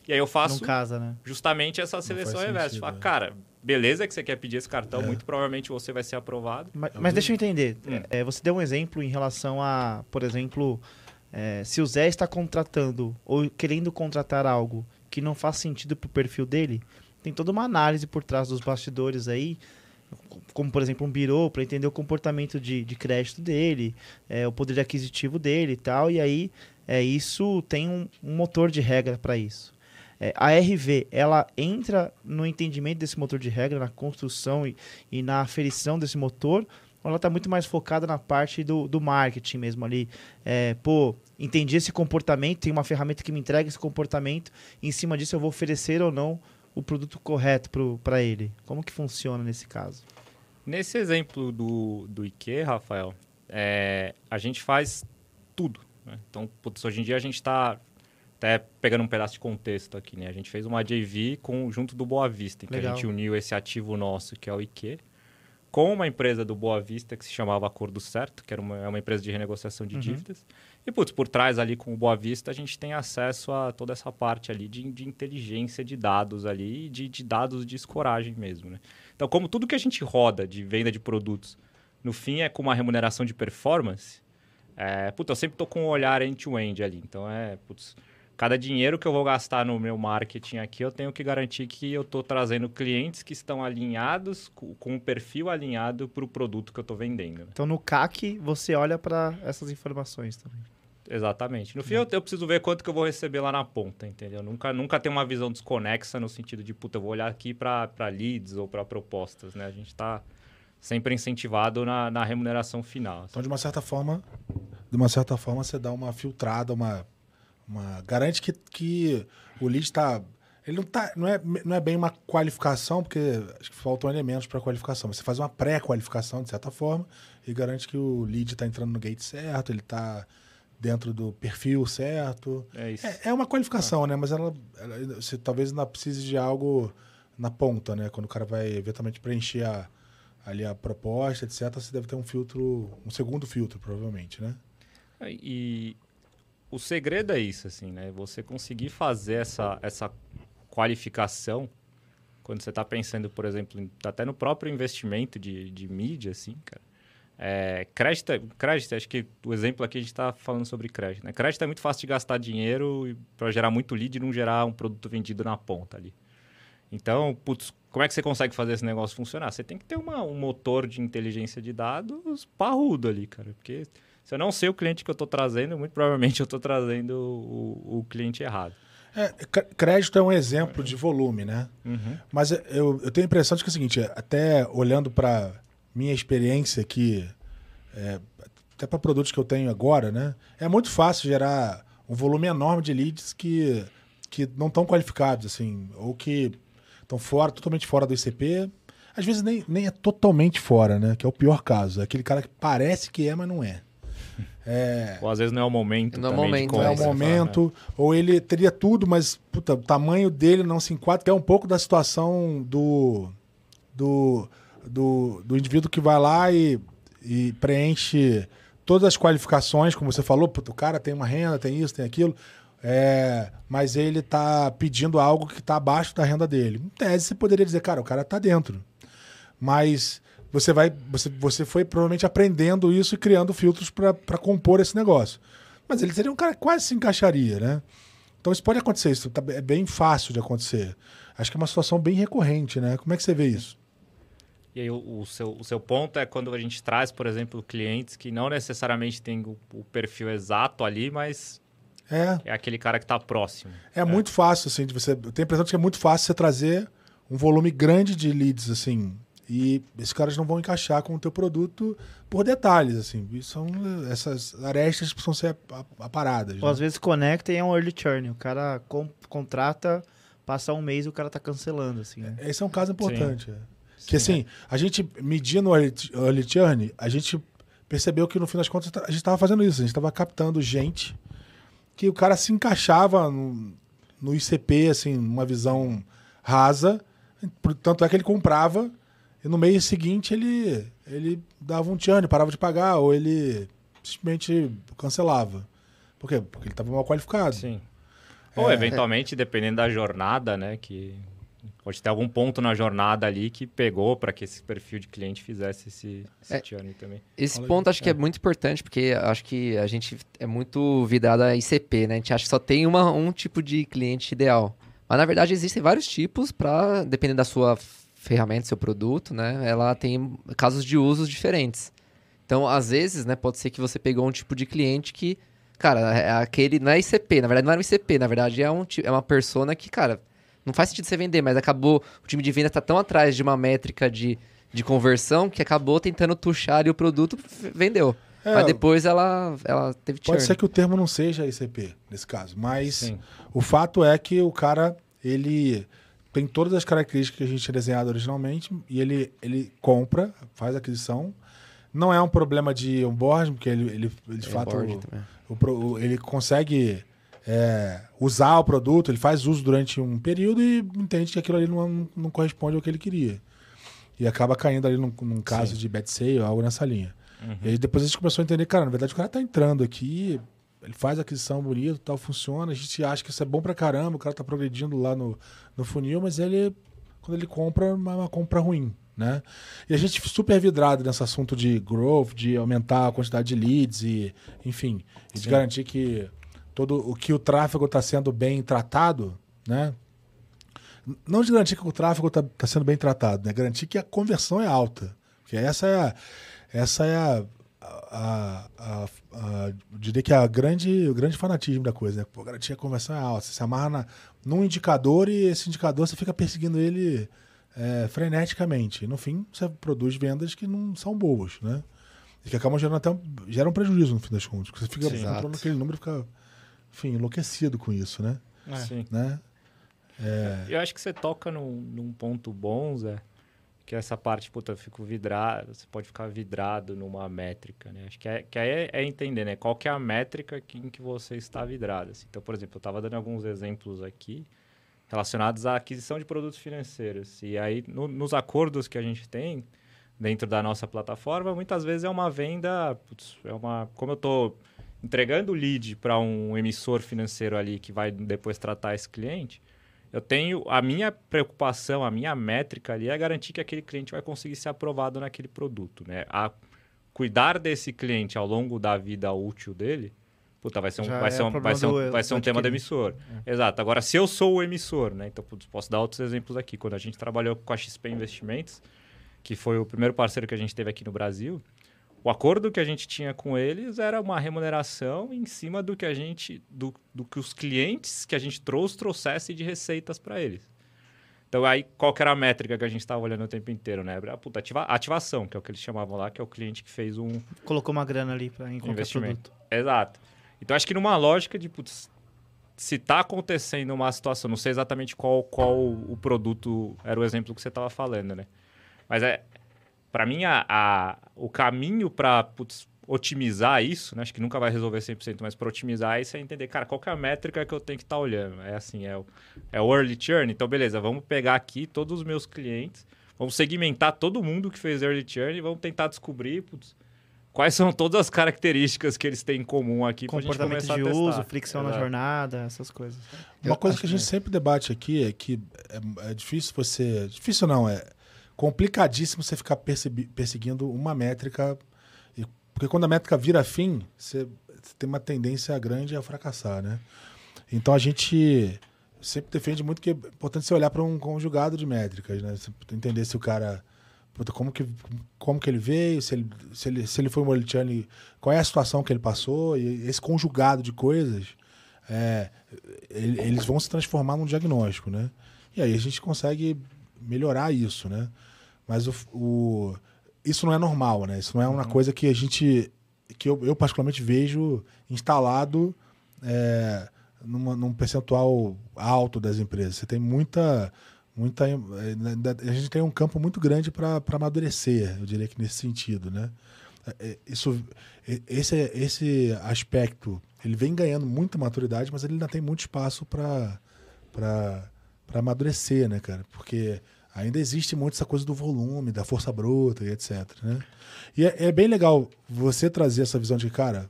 E aí eu faço casa, né? justamente essa seleção reversa. sentido, Fala, é. cara, beleza que você quer pedir esse cartão, É. muito provavelmente você vai ser aprovado. Mas, mas deixa eu entender. Hum. É, você deu um exemplo em relação a, por exemplo, é, se o Zé está contratando ou querendo contratar algo que não faz sentido pro perfil dele, tem toda uma análise por trás dos bastidores aí, como por exemplo um birô, para entender o comportamento de, de crédito dele, é, o poder aquisitivo dele e tal, e aí é, isso tem um, um motor de regra para isso. É, a RV, ela entra no entendimento desse motor de regra, na construção e, e na aferição desse motor, ela está muito mais focada na parte do, do marketing mesmo ali. É, pô, entendi esse comportamento, tem uma ferramenta que me entrega esse comportamento, em cima disso eu vou oferecer ou não o produto correto para ele. Como que funciona nesse caso? Nesse exemplo do, do IKEA, Rafael, é, a gente faz tudo. né? Então, putz, hoje em dia a gente está até pegando um pedaço de contexto aqui, né? A gente fez uma JV com, junto do Boa Vista, em que Legal. a gente uniu esse ativo nosso, que é o IKEA, com uma empresa do Boa Vista que se chamava Acordo Certo, que era uma, é uma empresa de renegociação de Uhum. dívidas. E, putz, por trás ali com o Boa Vista, a gente tem acesso a toda essa parte ali de, de inteligência de dados ali, e de, de dados de escoragem mesmo, né? Então, como tudo que a gente roda de venda de produtos, no fim é com uma remuneração de performance, é, puta, eu sempre tô com um olhar end-to-end ali. Então, é, putz, cada dinheiro que eu vou gastar no meu marketing aqui, eu tenho que garantir que eu tô trazendo clientes que estão alinhados, com, com um perfil alinhado para o produto que eu tô vendendo. né? Então no CAC você olha para essas informações também. Exatamente. No fim, eu, eu preciso ver quanto que eu vou receber lá na ponta, entendeu? Nunca, nunca tem uma visão desconexa no sentido de, puta, eu vou olhar aqui para leads ou para propostas, né? A gente está sempre incentivado na, na remuneração final. assim. Então, de uma certa forma, de uma certa forma, você dá uma filtrada, uma, uma garante que, que o lead está ele não tá, não é, não é bem uma qualificação, porque acho que faltam elementos para qualificação. Você faz uma pré-qualificação de certa forma e garante que o lead está entrando no gate certo, ele está dentro do perfil certo. É isso. É, é uma qualificação, né? Mas ela, ela- você talvez ainda precise de algo na ponta, né? Quando o cara vai eventualmente preencher a- ali a proposta, etc., você deve ter um filtro, um segundo filtro, provavelmente, né? E o segredo é isso, assim, né? Você conseguir fazer essa, essa qualificação quando você está pensando, por exemplo, em- até no próprio investimento de, de mídia, assim, cara. É, crédito, é- crédito, acho que o exemplo aqui a gente está falando sobre crédito. Né? Crédito é muito fácil de gastar dinheiro para gerar muito lead e não gerar um produto vendido na ponta ali. Então, putz, como é que você consegue fazer esse negócio funcionar? Você tem que ter uma, um motor de inteligência de dados parrudo ali, cara. Porque se eu não sei o cliente que eu estou trazendo, muito provavelmente eu estou trazendo o, o cliente errado. É, crédito é um exemplo de volume, né? Mas eu, eu tenho a impressão de que é o seguinte, até olhando para minha experiência aqui, é, até para produtos que eu tenho agora, né? É muito fácil gerar um volume enorme de leads que, que não estão qualificados, assim, ou que estão fora, totalmente fora do ICP. Às vezes nem, nem é totalmente fora, né? Que é o pior caso. É aquele cara que parece que é, mas não é. É, Ou às vezes não é o momento. Não é momento, não é o compra, você fala, momento, ou ele teria tudo, mas puta, o tamanho dele não se enquadra, que é um pouco da situação do, do, do, do indivíduo que vai lá e, e preenche todas as qualificações, como você falou, puta, o cara tem uma renda, tem isso, tem aquilo, é, mas ele tá pedindo algo que está abaixo da renda dele. Em tese, você poderia dizer, cara, o cara tá dentro. Mas você vai. Você, você foi provavelmente aprendendo isso e criando filtros para compor esse negócio. Mas ele seria um cara que quase se encaixaria, né? Então isso pode acontecer, isso tá- é bem fácil de acontecer. Acho que é uma situação bem recorrente, né? Como é que você vê isso? E aí, o, o seu, o seu ponto é quando a gente traz, por exemplo, clientes que não necessariamente têm o, o perfil exato ali, mas É, é aquele cara que está próximo. é, muito fácil, assim, de você. Eu tenho a impressão de que é muito fácil você trazer um volume grande de leads, assim. E esses caras não vão encaixar com o teu produto por detalhes, assim. São essas arestas que precisam ser ap- aparadas. Ou né? às vezes conecta e é um early churn. O cara com- contrata, passa um mês e o cara tá cancelando, assim, né? Esse é um caso importante. é. Que assim, a gente medindo o early early churn, a gente percebeu que no fim das contas a gente estava fazendo isso. A gente estava captando gente que o cara se encaixava no, no ICP, assim, numa visão rasa. Tanto é que ele comprava e no mês seguinte ele, ele dava um churn, parava de pagar, ou ele simplesmente cancelava. Por quê? Porque ele estava mal qualificado. Sim. Ou, eventualmente, dependendo da jornada, né? Que pode ter algum ponto na jornada ali que pegou para que esse perfil de cliente fizesse esse, esse É. também. Esse Fala aí. ponto acho que é muito importante, porque acho que a gente é muito vidrado a ICP, né? A gente acha que só tem uma, um tipo de cliente ideal. Mas na verdade existem vários tipos para, dependendo da sua ferramenta, seu produto, né? Ela tem casos de usos diferentes. Então, às vezes, né, pode ser que você pegou um tipo de cliente que, cara, é aquele não é ICP, na verdade não era um ICP, na verdade é, um, é uma persona que, cara, não faz sentido você vender, mas acabou, o time de venda tá tão atrás de uma métrica de, de conversão que acabou tentando tuchar ali o produto, vendeu. É, mas depois ela, ela teve Pode churn. ser que o termo não seja ICP nesse caso, mas Sim. o fato é que o cara ele tem todas as características que a gente tinha desenhado originalmente e ele, ele compra, faz a aquisição. Não é um problema de onboarding, porque ele, ele, ele de É fato o pro- o- ele consegue é, usar o produto, ele faz uso durante um período e entende que aquilo ali não, não corresponde ao que ele queria. E acaba caindo ali num, num caso de bad sale ou algo nessa linha. E aí depois a gente começou a entender, cara, na verdade o cara tá entrando aqui, ele faz aquisição bonito, tal, funciona, a gente acha que isso é bom pra caramba, o cara tá progredindo lá no, no funil, mas ele, quando ele compra, é uma, compra ruim, né? E a gente super vidrado nesse assunto de growth, de aumentar a quantidade de leads e, enfim, e de garantir que todo o que o tráfego está sendo bem tratado, né? Não de garantir que o tráfego está sendo bem tratado, né? Garantir que a conversão é alta. Porque essa é a, essa é a, a, a, a- diria que é a grande, o grande fanatismo da coisa, né? Pô, a conversão é alta. Você se amarra na, num indicador e esse indicador você fica perseguindo ele é, freneticamente. E no fim, você produz vendas que não são boas, né? E que acabam gerando até um, geram prejuízo no fim das contas. Você fica Sim. controlando Exato. aquele número e fica, enfim, enlouquecido com isso, né? É. Sim. né? Eu acho que você toca num, num ponto bom, Zé, que é essa parte, puta, eu fico vidrado, você pode ficar vidrado numa métrica, né? Acho que, é, que aí é, é entender, né? Qual que é a métrica em que você está vidrado. assim. Então, por exemplo, eu estava dando alguns exemplos aqui relacionados à aquisição de produtos financeiros. E aí, no- nos acordos que a gente tem dentro da nossa plataforma, muitas vezes é uma venda, putz, é uma, como eu estou entregando o lead para um emissor financeiro ali que vai depois tratar esse cliente, eu tenho a minha preocupação, a minha métrica ali é garantir que aquele cliente vai conseguir ser aprovado naquele produto, né? A cuidar desse cliente ao longo da vida útil dele, puta, vai ser um, Já vai é ser um, vai ser um, do- vai ser um tema do emissor. Exato. Agora, se eu sou o emissor, né? Então, posso dar outros exemplos aqui. Quando a gente trabalhou com a XP Investimentos, que foi o primeiro parceiro que a gente teve aqui no Brasil, o acordo que a gente tinha com eles era uma remuneração em cima do que a gente, do, do que os clientes que a gente trouxe trouxessem de receitas para eles. Então aí qual que era a métrica que a gente estava olhando o tempo inteiro, né? Era, puta, ativa- ativação, que é o que eles chamavam lá, que é o cliente que fez um Colocou uma grana ali qualquer investimento. produto. Exato. Então acho que numa lógica de, putz, se está acontecendo uma situação, não sei exatamente qual, qual o produto era o exemplo que você estava falando, né? Mas é, para mim, a, a- o caminho para otimizar isso, né? acho que nunca vai resolver 100%, mas para otimizar isso é entender, cara, qual que é a métrica que eu tenho que estar olhando? É assim, é o, é o early churn, então beleza, vamos pegar aqui todos os meus clientes, vamos segmentar todo mundo que fez early churn e vamos tentar descobrir, putz, quais são todas as características que eles têm em comum aqui Comportamento de a testar. uso, fricção na Exato. jornada, essas coisas. Uma Eu coisa que a gente que- sempre debate aqui é que é, é difícil você. Difícil não, é complicadíssimo você ficar perseguindo uma métrica. Porque quando a métrica vira fim, você, tem uma tendência grande a fracassar, né? Então a gente sempre defende muito que é importante você olhar para um conjugado de métricas, né? Você entender se o cara. Como que, como que ele veio, se ele, se ele, se ele foi Molitiano, qual é a situação que ele passou, e esse conjugado de coisas é, ele- eles vão se transformar num diagnóstico, né? E aí a gente consegue melhorar isso, né? Mas o, o- isso não é normal, né? Isso não é uma coisa que a gente, que eu, eu particularmente vejo instalado é, numa- num percentual alto das empresas. Você tem muita, muita, é, a gente tem um campo muito grande para amadurecer, eu diria que nesse sentido, né? É, Isso, e- esse, esse aspecto, ele vem ganhando muita maturidade, mas ele ainda tem muito espaço para para amadurecer, né, cara? Porque ainda existe muito essa coisa do volume, da força bruta e etc, né? E é, é bem legal você trazer essa visão de, cara,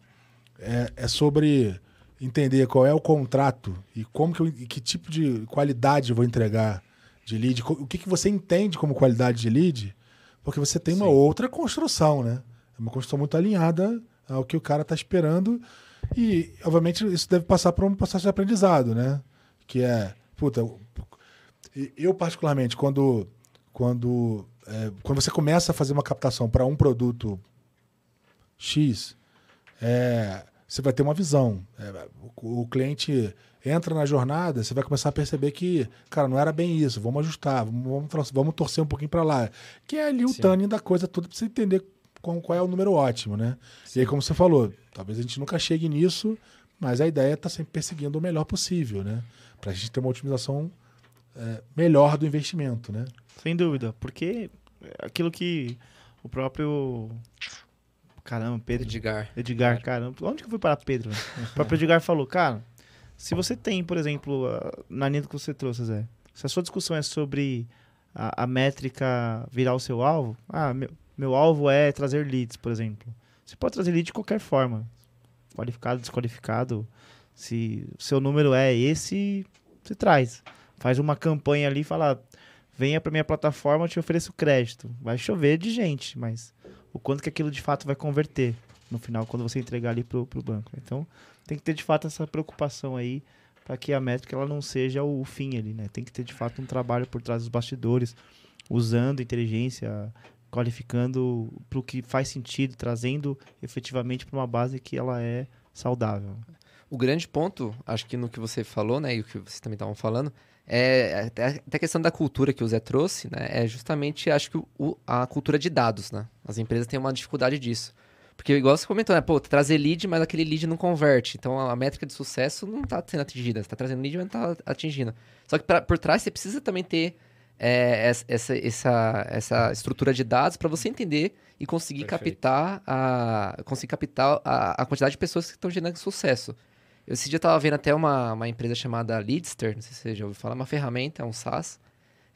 é, é sobre entender qual é o contrato e como que, eu, que tipo de qualidade eu vou entregar de lead, o que, que você entende como qualidade de lead, porque você tem uma Sim. outra construção, né? É uma construção muito alinhada ao que o cara está esperando e, obviamente, isso deve passar por um processo de aprendizado, né? Que é, puta, eu particularmente, quando, quando, é, quando você começa a fazer uma captação para um produto X, é, você vai ter uma visão. É, o, o cliente entra na jornada, você vai começar a perceber que, cara, não era bem isso, vamos ajustar, vamos, vamos, vamos torcer um pouquinho para lá. Que é ali o Sim. tanning da coisa toda para você entender qual, qual é o número ótimo, né? E aí, como você falou, talvez a gente nunca chegue nisso, mas a ideia é estar sempre perseguindo o melhor possível, né? Para a gente ter uma otimização é, melhor do investimento, né? Sem dúvida, porque é aquilo que o próprio. Caramba, Pedro. Edgar. Edgar, caramba. Onde que eu fui para Pedro? o próprio Edgar falou, cara, se você tem, por exemplo, na linha que você trouxe, Zé, se a sua discussão é sobre a, a métrica virar o seu alvo, ah, meu, meu alvo é trazer leads, por exemplo. Você pode trazer lead de qualquer forma. Qualificado, desqualificado. Se o seu número é esse, você traz. Faz uma campanha ali e fala, venha para minha plataforma, eu te ofereço crédito. Vai chover de gente, mas o quanto que aquilo de fato vai converter no final, quando você entregar ali pro, pro banco. Então, tem que ter de fato essa preocupação aí para que a métrica ela não seja o fim ali, né? Tem que ter de fato um trabalho por trás dos bastidores, usando inteligência, qualificando para o que faz sentido, trazendo efetivamente para uma base que ela é saudável. O grande ponto, acho que no que você falou, né, e o que vocês também estavam falando, é até a questão da cultura que o Zé trouxe, né, é justamente, acho que o- a cultura de dados, né? As empresas têm uma dificuldade disso. Porque, igual você comentou, né, pô, trazer lead, mas aquele lead não converte. Então, a métrica de sucesso não está sendo atingida. Você está trazendo lead, mas não está atingindo. Só que pra, por trás, você precisa também ter é, essa, essa, essa, essa estrutura de dados para você entender e conseguir Perfeito. captar a conseguir captar a, a quantidade de pessoas que estão gerando sucesso. Eu, esse dia eu tava vendo até uma, uma empresa chamada Leadster, não sei se você já ouviu falar, é uma ferramenta, é um SaaS,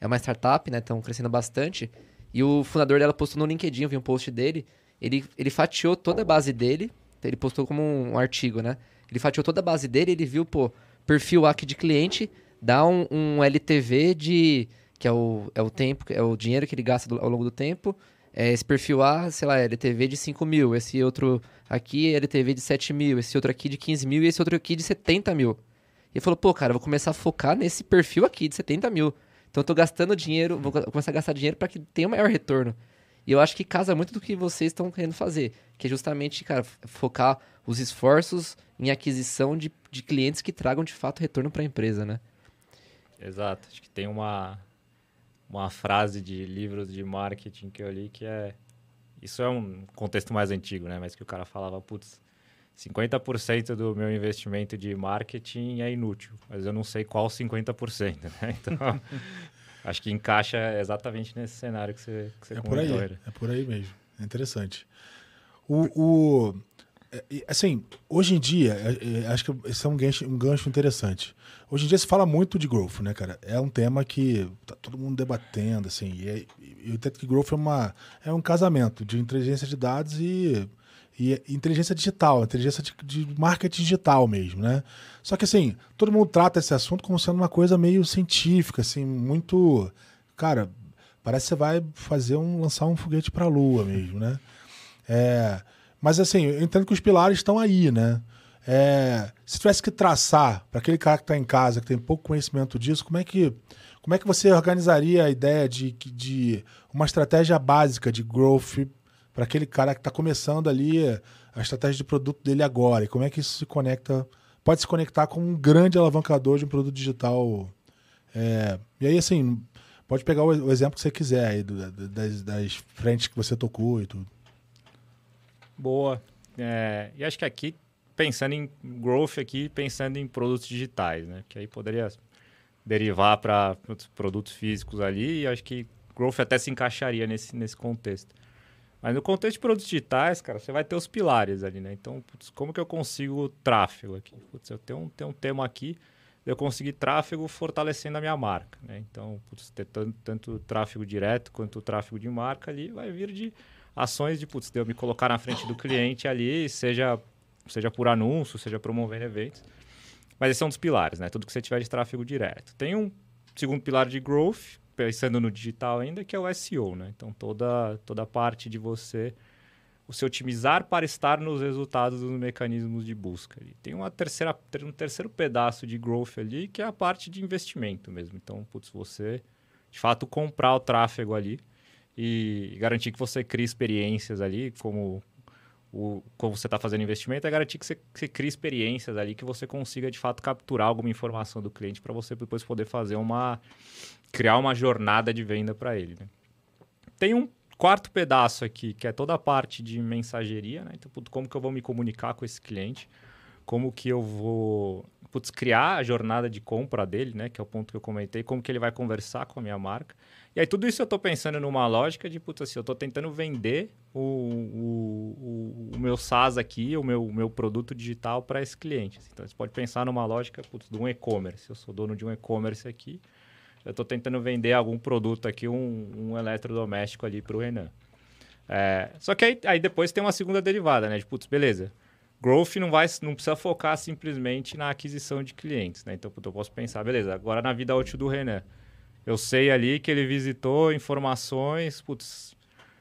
é uma startup, né? Estão crescendo bastante. E o fundador dela postou no LinkedIn, eu vi um post dele, ele, ele fatiou toda a base dele, ele postou como um, um artigo, né? Ele fatiou toda a base dele, ele viu, pô, perfil aqui de cliente, dá um, um LTV de. que é o, é o tempo, é o dinheiro que ele gasta do- ao longo do tempo, é, esse perfil A, sei lá, LTV de 5 mil, esse outro aqui LTV de 7 mil, esse outro aqui de 15 mil e esse outro aqui de 70 mil. E falou, pô, cara, vou começar a focar nesse perfil aqui de 70 mil. Então eu tô gastando dinheiro, vou começar a gastar dinheiro para que tenha um maior retorno. E eu acho que casa muito do que vocês estão querendo fazer, que é justamente, cara, focar os esforços em aquisição de, de clientes que tragam de fato retorno para a empresa, né? Exato. Acho que tem uma, uma frase de livros de marketing que eu li que é. Isso é um contexto mais antigo, né? Mas que o cara falava, putz, 50% do meu investimento de marketing é inútil, mas eu não sei qual 50%, né? Então, acho que encaixa exatamente nesse cenário que você, que você é comentou. Por aí, é por aí mesmo. É interessante. O, o, assim, hoje em dia, é, é, acho que esse é um gancho, um gancho interessante. Hoje em dia se fala muito de growth, né, cara? É um tema que tá todo mundo debatendo, assim. E, eu entendo que growth é, uma, é um casamento de inteligência de dados e, e inteligência digital, inteligência de, de, marketing digital mesmo, né? Só que, assim, todo mundo trata esse assunto como sendo uma coisa meio científica, assim, muito... Cara, parece que você vai fazer um... lançar um foguete para a lua mesmo, né? É... Mas assim, eu entendo que os pilares estão aí, né? É, se tivesse que traçar para aquele cara que está em casa, que tem pouco conhecimento disso, como é que, como é que você organizaria a ideia de, de uma estratégia básica de growth para aquele cara que está começando ali a estratégia de produto dele agora? E como é que isso se conecta, pode se conectar com um grande alavancador de um produto digital? É, e aí, assim, pode pegar o, exemplo que você quiser aí, das, das frentes que você tocou e tudo. Boa. É, e acho que aqui, pensando em growth aqui, pensando em produtos digitais, né? Que aí poderia derivar para produtos físicos ali e acho que growth até se encaixaria nesse, nesse contexto. Mas no contexto de produtos digitais, cara, você vai ter os pilares ali, né? Então, putz, como que eu consigo tráfego aqui? Putz, eu tenho um, tenho um tema aqui, eu conseguir tráfego fortalecendo a minha marca, né? Então, putz, ter tanto, tanto tráfego direto quanto tráfego de marca ali vai vir de ações de, putz, de eu me colocar na frente do cliente ali, seja, seja por anúncio, seja promovendo eventos. Mas esse é um dos pilares, né? Tudo que você tiver de tráfego direto. Tem um segundo pilar de growth, pensando no digital ainda, que é o SEO, né? Então, toda, toda a parte de você se otimizar para estar nos resultados dos mecanismos de busca. Tem uma terceira, um terceiro pedaço de growth ali, que é a parte de investimento mesmo. Então, putz, você de fato comprar o tráfego ali e garantir que você crie experiências ali, como, o, como você está fazendo investimento, é garantir que você, que você crie experiências ali, que você consiga de fato capturar alguma informação do cliente para você depois poder fazer uma. criar uma jornada de venda para ele. Né? Tem um quarto pedaço aqui, que é toda a parte de mensageria, né? Então, como que eu vou me comunicar com esse cliente? Como que eu vou putz, criar a jornada de compra dele, né? Que é o ponto que eu comentei, como que ele vai conversar com a minha marca. E aí tudo isso eu estou pensando numa lógica de, putz, assim, eu estou tentando vender o, o, o, meu SaaS aqui, o meu, meu produto digital para esse cliente. Então, você pode pensar numa lógica putz, de um e-commerce. Eu sou dono de um e-commerce aqui, eu estou tentando vender algum produto aqui, um, um eletrodoméstico ali para o Renan. É, só que aí, aí, depois tem uma segunda derivada, né? De, putz, beleza. Growth não, vai, não precisa focar simplesmente na aquisição de clientes, né? Então, eu posso pensar, beleza, agora na vida útil do Renan eu sei ali que ele visitou informações, putz,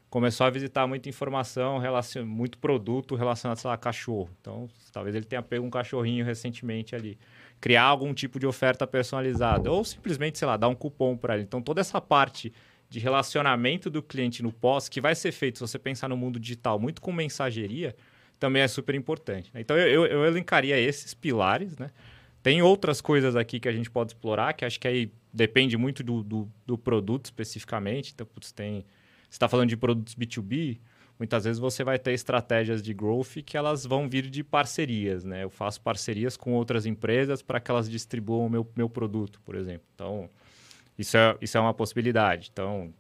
começou a visitar muita informação, relacion... muito produto relacionado a cachorro. Então, talvez ele tenha pego um cachorrinho recentemente ali. Criar algum tipo de oferta personalizada. Ou simplesmente, sei lá, dar um cupom para ele. Então, toda essa parte de relacionamento do cliente no pós, que vai ser feito, se você pensar no mundo digital, muito com mensageria, também é super importante. Né? Então, eu, eu, eu elencaria esses pilares, né? Tem outras coisas aqui que a gente pode explorar, que acho que aí depende muito do, do, do produto especificamente. Então, putz, tem, você está falando de produtos B2B, muitas vezes você vai ter estratégias de growth que elas vão vir de parcerias, né? Eu faço parcerias com outras empresas para que elas distribuam o meu, meu produto, por exemplo. Então, isso é, isso é uma possibilidade. Então,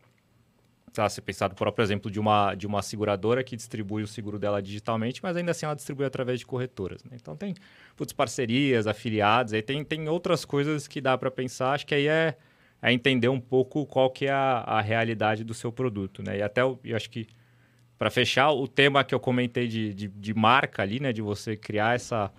você pensar no próprio exemplo de uma, de uma seguradora que distribui o seguro dela digitalmente, mas ainda assim ela distribui através de corretoras. Né? Então tem putz, parcerias, afiliados, aí tem, tem outras coisas que dá para pensar. Acho que aí é, é entender um pouco qual que é a, a realidade do seu produto. Né? E até eu, eu acho que para fechar o tema que eu comentei de, de, de, marca ali, né? de você criar essa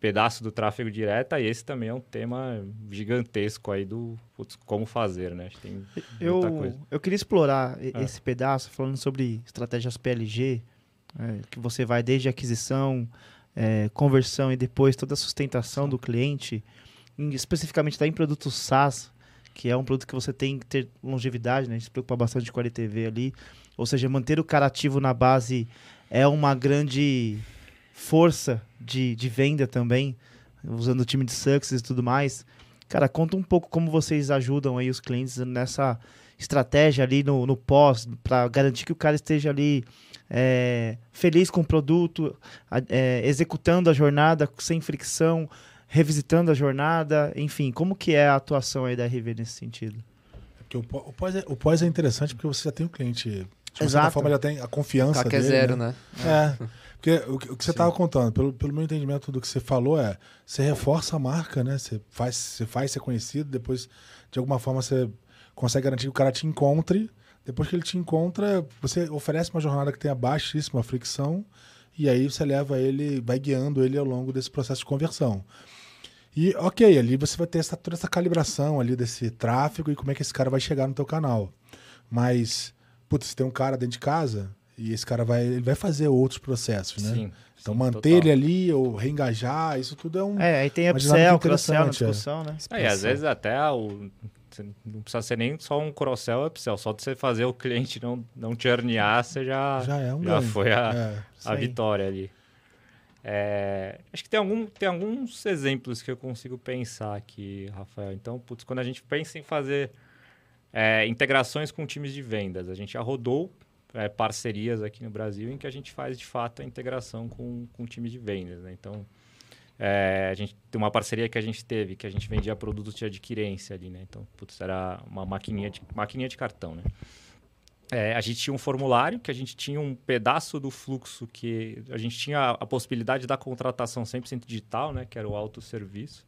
pedaço do tráfego direto, e esse também é um tema gigantesco aí do putz, como fazer, né? Acho que tem Eu, muita coisa. eu queria explorar Ah. esse pedaço falando sobre estratégias PLG, é, que você vai desde aquisição, é, conversão e depois toda a sustentação do cliente, em- especificamente tá em produtos SaaS, que é um produto que você tem que ter longevidade, né? A gente se preocupa bastante com a LTV ali. Ou seja, manter o cara ativo na base é uma grande força de, de venda também, usando o time de success e tudo mais. Cara, conta um pouco como vocês ajudam aí os clientes nessa estratégia ali no, no pós, para garantir que o cara esteja ali é, feliz com o produto, é, executando a jornada sem fricção, revisitando a jornada, enfim, como que é a atuação aí da RV nesse sentido? Porque o, pó- o pós é, o pós é interessante porque você já tem o cliente. De certa forma, já tem a confiança CAC é dele, zero, né? né? É. Porque o, que- o que você estava contando, pelo, pelo meu entendimento do que você falou, é você reforça a marca, né? Você faz, você faz ser conhecido, depois, de alguma forma, você consegue garantir que o cara te encontre. Depois que ele te encontra, você oferece uma jornada que tenha baixíssima fricção, e aí você leva ele, vai guiando ele ao longo desse processo de conversão. E, ok, ali você vai ter essa, toda essa calibração ali desse tráfego e como é que esse cara vai chegar no teu canal. Mas, putz, se tem um cara dentro de casa e esse cara vai, ele vai fazer outros processos, né? Sim. Então sim, manter total. ele ali ou reengajar, isso tudo é um... É, aí tem upsell, cross-sell na é. discussão, né? É, e às vezes até o, não precisa ser nem só um cross-sell ou upsell, só de você fazer o cliente não, não churnear, você já, Já é um já foi a, É. A vitória ali. É, acho que tem, algum, tem alguns exemplos que eu consigo pensar aqui, Rafael. Então, putz, quando a gente pensa em fazer é, integrações com times de vendas, a gente já rodou é, parcerias aqui no Brasil em que a gente faz de fato a integração com, com times de vendas. né? Então, é, a gente tem uma parceria que a gente teve, que a gente vendia produtos de adquirência ali, né? Então, putz, era uma maquininha de, maquininha de cartão, né? É, a gente tinha um formulário, que a gente tinha um pedaço do fluxo que a gente tinha a, possibilidade da contratação 100% digital, né, que era o autosserviço.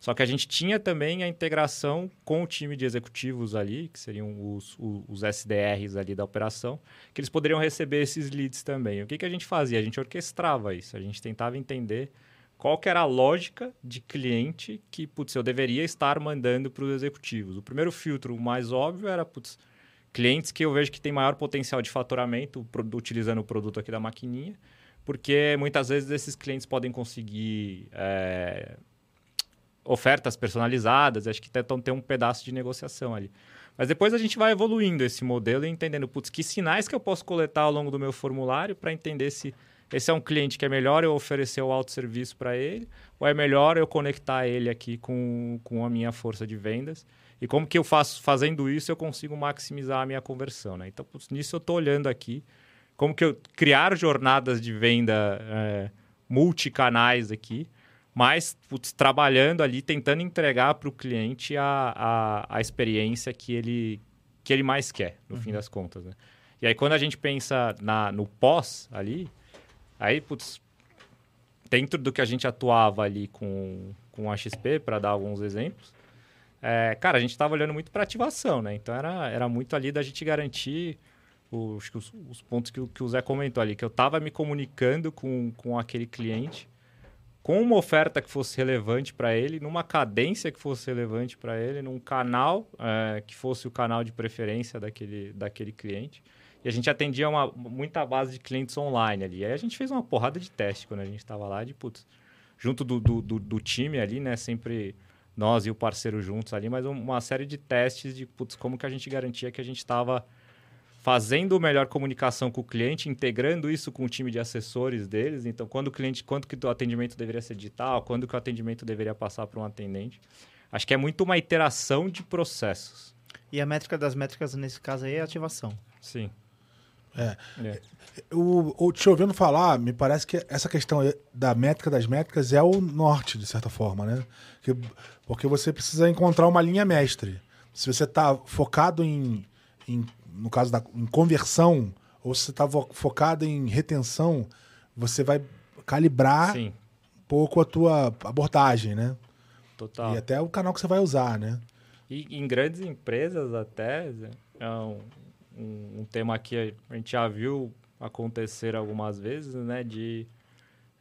Só que a gente tinha também a integração com o time de executivos ali, que seriam os, os SDRs ali da operação, que eles poderiam receber esses leads também. O que, que a gente fazia? A gente orquestrava isso, a gente tentava entender qual que era a lógica de cliente que, putz, eu deveria estar mandando para os executivos. O primeiro filtro, o mais óbvio, era, putz, clientes que eu vejo que tem maior potencial de faturamento utilizando o produto aqui da maquininha, porque muitas vezes esses clientes podem conseguir é, ofertas personalizadas, acho que tentam ter um pedaço de negociação ali. Mas depois a gente vai evoluindo esse modelo e entendendo, putz, que sinais que eu posso coletar ao longo do meu formulário para entender se esse é um cliente que é melhor eu oferecer o autosserviço para ele, ou é melhor eu conectar ele aqui com, com a minha força de vendas. E como que eu faço, fazendo isso, eu consigo maximizar a minha conversão, né? Então, putz, nisso eu estou olhando aqui como que eu criar jornadas de venda é, multicanais aqui, mas putz, trabalhando ali, tentando entregar para o cliente a, a, a experiência que ele, que ele mais quer, no fim das contas, né? E aí, quando a gente pensa na, no pós ali, aí, putz, dentro do que a gente atuava ali com, com a XP, para dar alguns exemplos, é, cara, a gente estava olhando muito para ativação, né? Então era, era muito ali da gente garantir os, os, os pontos que, o- que o Zé comentou ali, que eu estava me comunicando com, com aquele cliente com uma oferta que fosse relevante para ele, numa cadência que fosse relevante para ele, num canal é, que fosse o canal de preferência daquele, daquele cliente. E a gente atendia uma, muita base de clientes online ali. Aí a gente fez uma porrada de teste quando a gente estava lá, de putz, junto do, do, do, do time ali, né? Sempre nós e o parceiro juntos ali, mas um- uma série de testes de putz, como que a gente garantia que a gente estava fazendo melhor comunicação com o cliente, integrando isso com o time de assessores deles. Então, quando o cliente, quando que o atendimento deveria ser digital, quando que o atendimento deveria passar para um atendente. Acho que é muito uma iteração de processos. E a métrica das métricas nesse caso aí é ativação. Sim. É. É. O, o, te ouvindo falar, me parece que essa questão da métrica das métricas é o norte, de certa forma, né? Que- porque você precisa encontrar uma linha mestre. Se você está focado em, em, no caso da em conversão, ou se você está focado em retenção, você vai calibrar Sim, um pouco a tua abordagem, né? total. E até o canal que você vai usar, né? E em grandes empresas até, é um, um, um tema que a gente já viu acontecer algumas vezes, né? De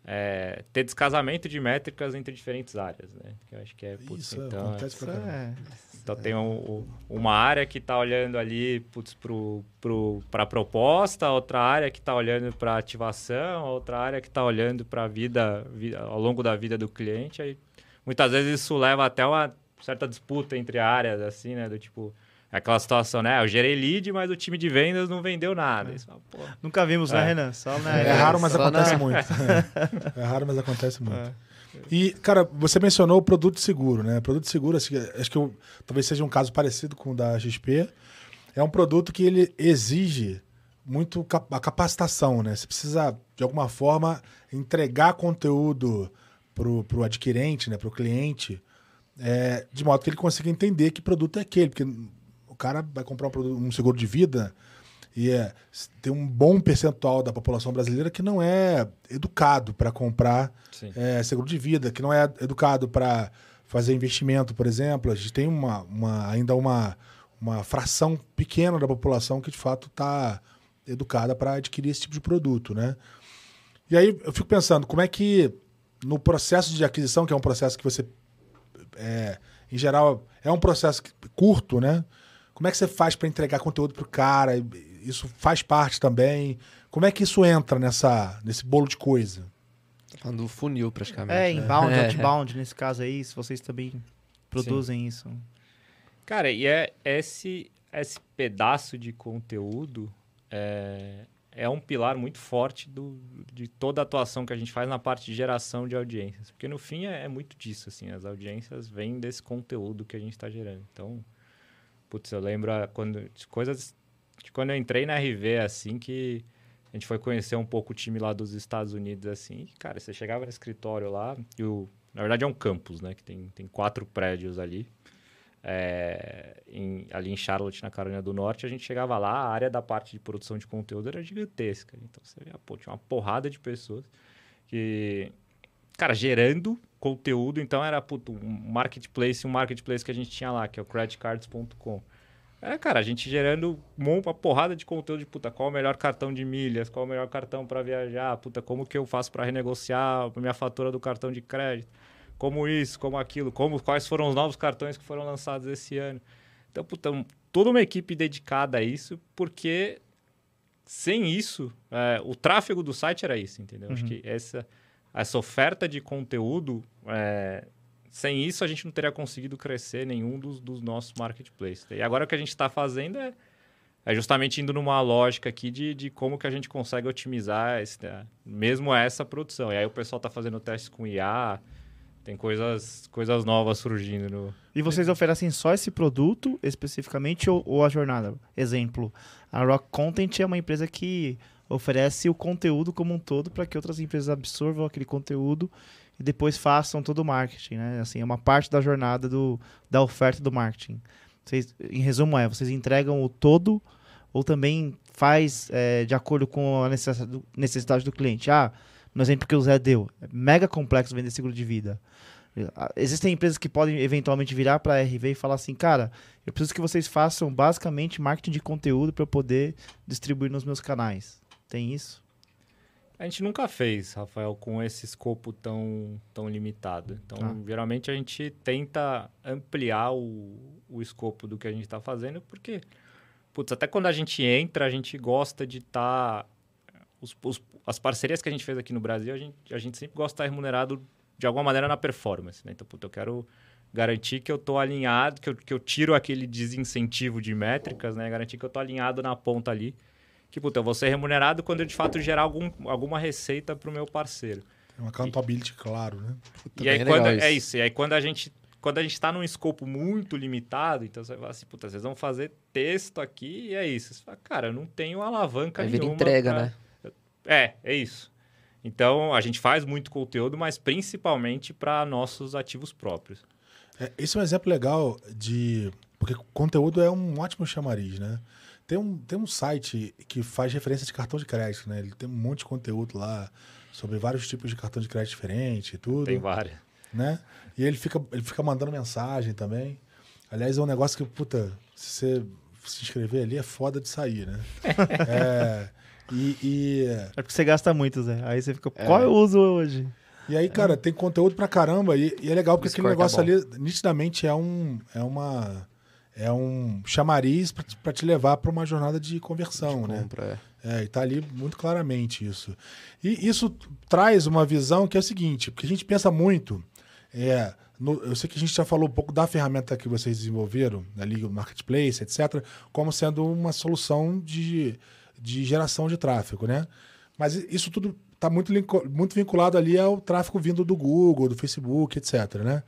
é, ter descasamento de métricas entre diferentes áreas, né? Que eu acho que é putz, Isso então, acontece Isso pra caramba. é. Então tem um- um- uma área que está olhando ali putz, pro, pro, para proposta, outra área que está olhando para ativação, outra área que está olhando para a vida, vida ao longo da vida do cliente. Aí, muitas vezes isso leva até uma certa disputa entre áreas, assim, né? Do tipo, é aquela situação, né? Eu gerei lead, mas o time de vendas não vendeu nada. Você fala, pô, Nunca vimos, né, É. Renan? Só na. É raro, mas só acontece na- muito. É raro, mas acontece muito. É. E, cara, você mencionou o produto seguro, né? Produto seguro, acho que eu- talvez seja um caso parecido com o da XP. É um produto que ele exige muito a capacitação, né? Você precisa, de alguma forma, entregar conteúdo pro, pro adquirente, né? Pro cliente, é, de modo que ele consiga entender que produto é aquele. Porque o cara vai comprar um, produto- um seguro de vida e é, tem um bom percentual da população brasileira que não é educado para comprar é, seguro de vida, que não é educado para fazer investimento, por exemplo. A gente tem uma, uma- ainda uma, uma fração pequena da população que de fato está educada para adquirir esse tipo de produto, né? E aí eu fico pensando, como é que no processo de aquisição, que é um processo que você, é, em geral, é um processo curto, né? Como é que você faz para entregar conteúdo pro cara? Isso faz parte também. Como é que isso entra nessa, nesse bolo de coisa? Tá falando do funil, praticamente. É, né? inbound, É. outbound, nesse caso aí, se vocês também produzem isso. Cara, e é esse, esse pedaço de conteúdo é, é um pilar muito forte do, de toda a atuação que a gente faz na parte de geração de audiências. Porque no fim é, é muito disso, assim, as audiências vêm desse conteúdo que a gente está gerando. Então, putz, eu lembro a- quando, coisas de quando eu entrei na RV, assim, que a gente foi conhecer um pouco o time lá dos Estados Unidos, assim, e, cara, você chegava no escritório lá, e o, na verdade é um campus, né, que tem, tem quatro prédios ali, é, em- ali em Charlotte, na Carolina do Norte, a gente chegava lá, a área da parte de produção de conteúdo era gigantesca. Então você via, pô, tinha uma porrada de pessoas que, cara, gerando conteúdo. Então era puto, um marketplace, um marketplace que a gente tinha lá, que é o creditcards.com. É, cara, a gente gerando um- uma porrada de conteúdo de puta, qual o melhor cartão de milhas, qual o melhor cartão para viajar, puta, como que eu faço para renegociar a minha fatura do cartão de crédito como isso, como aquilo, como quais foram os novos cartões que foram lançados esse ano. Então, puta, toda uma equipe dedicada a isso, porque sem isso, é, o tráfego do site era isso, entendeu? Acho que essa, essa oferta de conteúdo, é, sem isso a gente não teria conseguido crescer nenhum dos, dos nossos marketplaces. E agora o que a gente está fazendo é, é justamente indo numa lógica aqui de, de como que a gente consegue otimizar esse, né, mesmo essa produção. E aí o pessoal está fazendo testes com IA, tem coisas, coisas novas surgindo no, E vocês oferecem só esse produto especificamente ou, ou a jornada? Exemplo, a Rock Content é uma empresa que oferece o conteúdo como um todo para que outras empresas absorvam aquele conteúdo e depois façam todo o marketing, né? Assim, é uma parte da jornada do, da oferta do marketing. Vocês, em resumo, é, vocês entregam o todo ou também faz é, de acordo com a necessidade do, cliente? Ah, no exemplo que o Zé deu, é mega complexo vender seguro de vida. Ah, Existem empresas que podem eventualmente virar para a RV e falar assim, cara, eu preciso que vocês façam basicamente marketing de conteúdo para eu poder distribuir nos meus canais. Tem isso? A gente nunca fez, Rafael, com esse escopo tão, tão limitado. Então, Tá. geralmente a gente tenta ampliar o, o escopo do que a gente está fazendo, porque, putz, até quando a gente entra, a gente gosta de estar. as parcerias que a gente fez aqui no Brasil, a gente, a gente sempre gosta de estar remunerado de alguma maneira na performance. Né? Então, putz, eu quero garantir que eu estou alinhado, que eu, que eu tiro aquele desincentivo de métricas, né? Garantir que eu estou alinhado na ponta ali que, puta, eu vou ser remunerado quando eu de fato gerar algum, alguma receita para o meu parceiro. Tem uma accountability, claro, né? Puta, e aí, quando, é isso. isso. E aí, quando a gente quando a gente está num escopo muito limitado, então você vai falar assim, puta, vocês vão fazer texto aqui e é isso. Você fala, cara, eu não tenho alavanca Aí vira nenhuma. entrega, pra- né? É, é isso. Então, a gente faz muito conteúdo, mas principalmente para nossos ativos próprios. É, esse é um exemplo legal de. Porque conteúdo é um ótimo chamariz, né? Tem um, tem um site que faz referência de cartão de crédito, né? Ele tem um monte de conteúdo lá sobre vários tipos de cartão de crédito diferente e tudo. Tem várias. né? E ele fica, ele fica mandando mensagem também. Aliás, é um negócio que, puta, se você se inscrever ali é foda de sair, né? É, E, e, É porque você gasta muito, Zé. Aí você fica, qual eu uso hoje? e aí, cara, tem conteúdo pra caramba. E, e é legal porque aquele tá negócio ali, nitidamente, é um. É uma. É um chamariz pra, te- levar pra uma jornada de conversão, né? Compra, é. É, e tá ali muito claramente isso. E isso traz uma visão que é o seguinte, porque a gente pensa muito, é, no- eu sei que a gente já falou um pouco da ferramenta que vocês desenvolveram, ali, o Marketplace, etc., como sendo uma solução de, de geração de tráfego, né? Mas isso tudo está muito, muito vinculado ali ao tráfego vindo do Google, do Facebook, etc., né?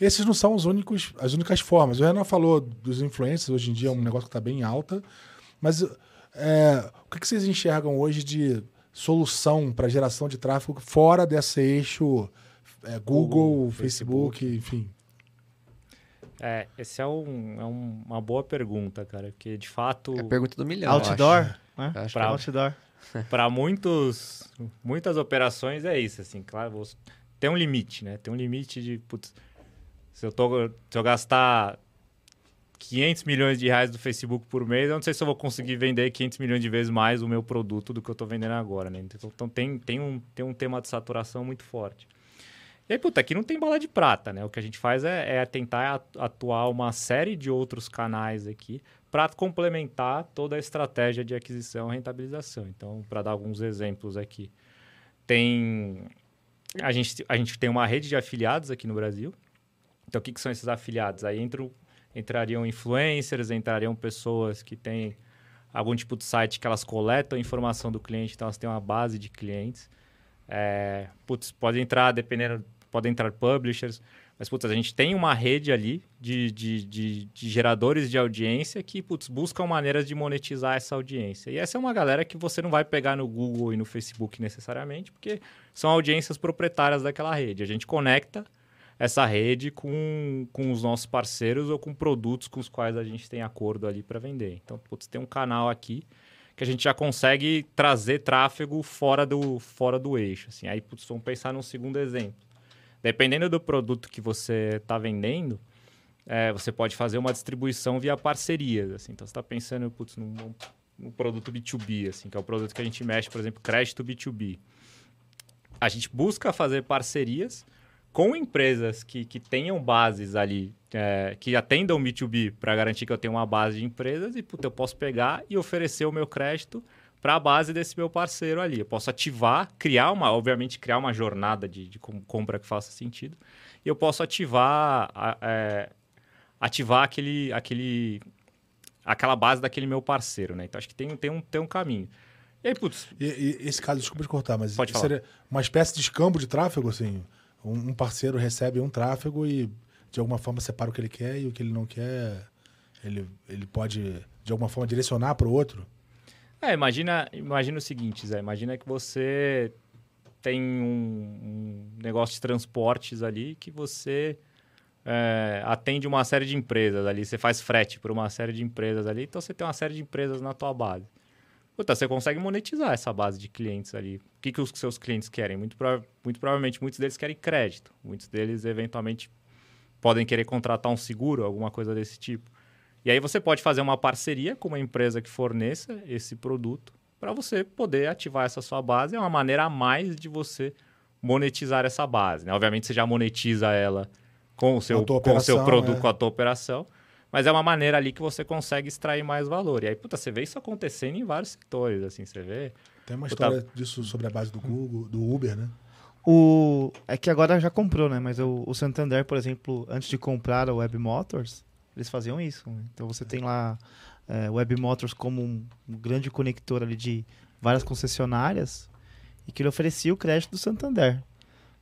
Esses não são os únicos, as únicas formas. O Renan falou dos influencers, hoje em dia é um negócio que está bem alta, mas é, o que, que vocês enxergam hoje de solução para geração de tráfego fora desse eixo é, Google, Google, Facebook, enfim? É, esse é, um, é um- uma boa pergunta, cara, porque de fato, É a pergunta do milhão. eu Outdoor? acho. Né? Eu acho Pra- Outdoor. para muitos, muitas operações é isso, assim, claro, você- tem um limite, né? Tem um limite de, putz, se eu, tô, se eu gastar 500 milhões de reais do Facebook por mês, eu não sei se eu vou conseguir vender 500 milhões de vezes mais o meu produto do que eu estou vendendo agora, né? Então, então tem, tem, um, tem um tema de saturação muito forte. E aí, puta, aqui não tem bala de prata, né? O que a gente faz é, é tentar atu- atuar uma série de outros canais aqui para complementar toda a estratégia de aquisição e rentabilização. Então, para dar alguns exemplos aqui, tem a gente, a gente tem uma rede de afiliados aqui no Brasil. Então, o que, que são esses afiliados? Aí entrariam influencers, entrariam pessoas que têm algum tipo de site que elas coletam informação do cliente, então elas têm uma base de clientes. É, putz, pode entrar, dependendo, pode entrar publishers, mas putz, a gente tem uma rede ali de, de, de, de geradores de audiência que putz, buscam maneiras de monetizar essa audiência. E essa é uma galera que você não vai pegar no Google e no Facebook necessariamente, porque são audiências proprietárias daquela rede. A gente conecta essa rede com, com os nossos parceiros ou com produtos com os quais a gente tem acordo ali para vender. Então, putz, tem um canal aqui que a gente já consegue trazer tráfego fora do, fora do eixo. Assim. Aí, putz, vamos pensar num segundo exemplo. Dependendo do produto que você está vendendo, é, você pode fazer uma distribuição via parcerias. Assim. Então, você está pensando putz, num, num produto B2B, assim, que é o produto que a gente mexe, por exemplo, crédito B2B. A gente busca fazer parcerias com empresas que, que tenham bases ali, é, que atendam B2B para garantir que eu tenho uma base de empresas e puta, eu posso pegar e oferecer o meu crédito para a base desse meu parceiro ali. Eu posso ativar, criar uma, obviamente, criar uma jornada de, de com- compra que faça sentido. E eu posso ativar, é, ativar aquele, aquele, aquela base daquele meu parceiro, né? Então acho que tem, tem, um, tem um caminho. E aí, putz, E, e esse caso, desculpa te cortar, mas Pode seria uma espécie de escambo de tráfego, assim? Um, um parceiro recebe um tráfego e de alguma forma separa o que ele quer e o que ele não quer, ele, ele pode de alguma forma direcionar para o outro? É, imagina, imagina o seguinte, Zé. Imagina que você tem um, um negócio de transportes ali que você é, atende uma série de empresas ali. Você faz frete para uma série de empresas ali. Então, você tem uma série de empresas na tua base. Puta, você consegue monetizar essa base de clientes ali. O que, que os seus clientes querem? Muito, prova- muito provavelmente, muitos deles querem crédito. Muitos deles, eventualmente, podem querer contratar um seguro, alguma coisa desse tipo. E aí você pode fazer uma parceria com uma empresa que forneça esse produto para você poder ativar essa sua base. É uma maneira a mais de você monetizar essa base. Né? Obviamente você já monetiza ela com o seu, com o seu produto, é. com a tua operação. Mas é uma maneira ali que você consegue extrair mais valor. E aí, puta, você vê isso acontecendo em vários setores, assim, você vê. Tem uma Puta. história disso sobre a base do Google, do Uber, né? O... É que agora já comprou, né? Mas o, o Santander, por exemplo, antes de comprar a Web Motors, eles faziam isso. né? Então você tem lá é, Web Motors como um, um grande conector ali de várias concessionárias e que ele oferecia o crédito do Santander.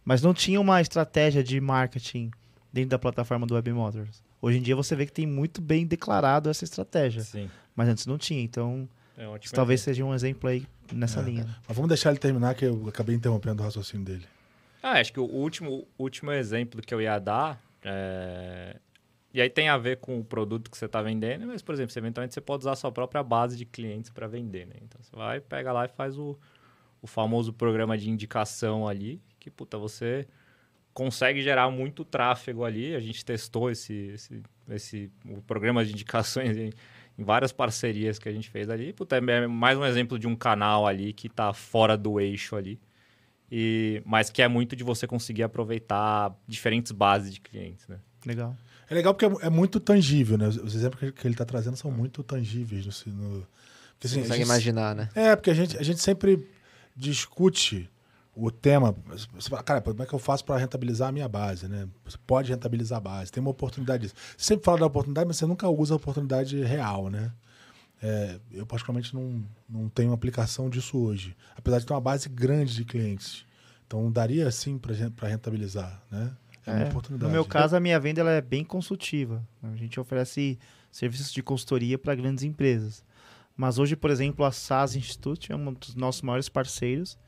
Mas não tinha uma estratégia de marketing dentro da plataforma do Web Motors. Hoje em dia você vê que tem muito bem declarado essa estratégia, Sim. mas antes não tinha. Então, É talvez seja um exemplo aí nessa É. linha. Mas vamos deixar ele terminar, que eu acabei interrompendo o raciocínio dele. Ah, acho que o último, último exemplo que eu ia dar, é... e aí tem a ver com o produto que você está vendendo, mas, por exemplo, você, eventualmente você pode usar a sua própria base de clientes para vender, né? Então, você vai, pega lá e faz o, o famoso programa de indicação ali, que, puta, você consegue gerar muito tráfego ali. A gente testou esse, esse, esse o programa de indicações em, em várias parcerias que a gente fez ali. Puta, é mais um exemplo de um canal ali que tá fora do eixo ali. E, mas que é muito de você conseguir aproveitar diferentes bases de clientes, né? Legal. É legal porque é, é muito tangível, né? Os os exemplos que- que ele está trazendo são muito tangíveis. No, no- porque, Você assim, a consegue gente- imaginar, né? É, porque a gente, a gente sempre discute o tema. Você fala, cara, como é que eu faço para rentabilizar a minha base, né? Você pode rentabilizar a base, tem uma oportunidade disso. Você sempre fala da oportunidade, mas você nunca usa a oportunidade real, né? É, eu, particularmente, não, não tenho aplicação disso hoje. Apesar de ter uma base grande de clientes. Então, daria sim para rentabilizar, né? É, uma É, oportunidade. No meu caso, a minha venda ela é bem consultiva. A gente oferece serviços de consultoria para grandes empresas. Mas hoje, por exemplo, a SAS Institute é um dos nossos maiores parceiros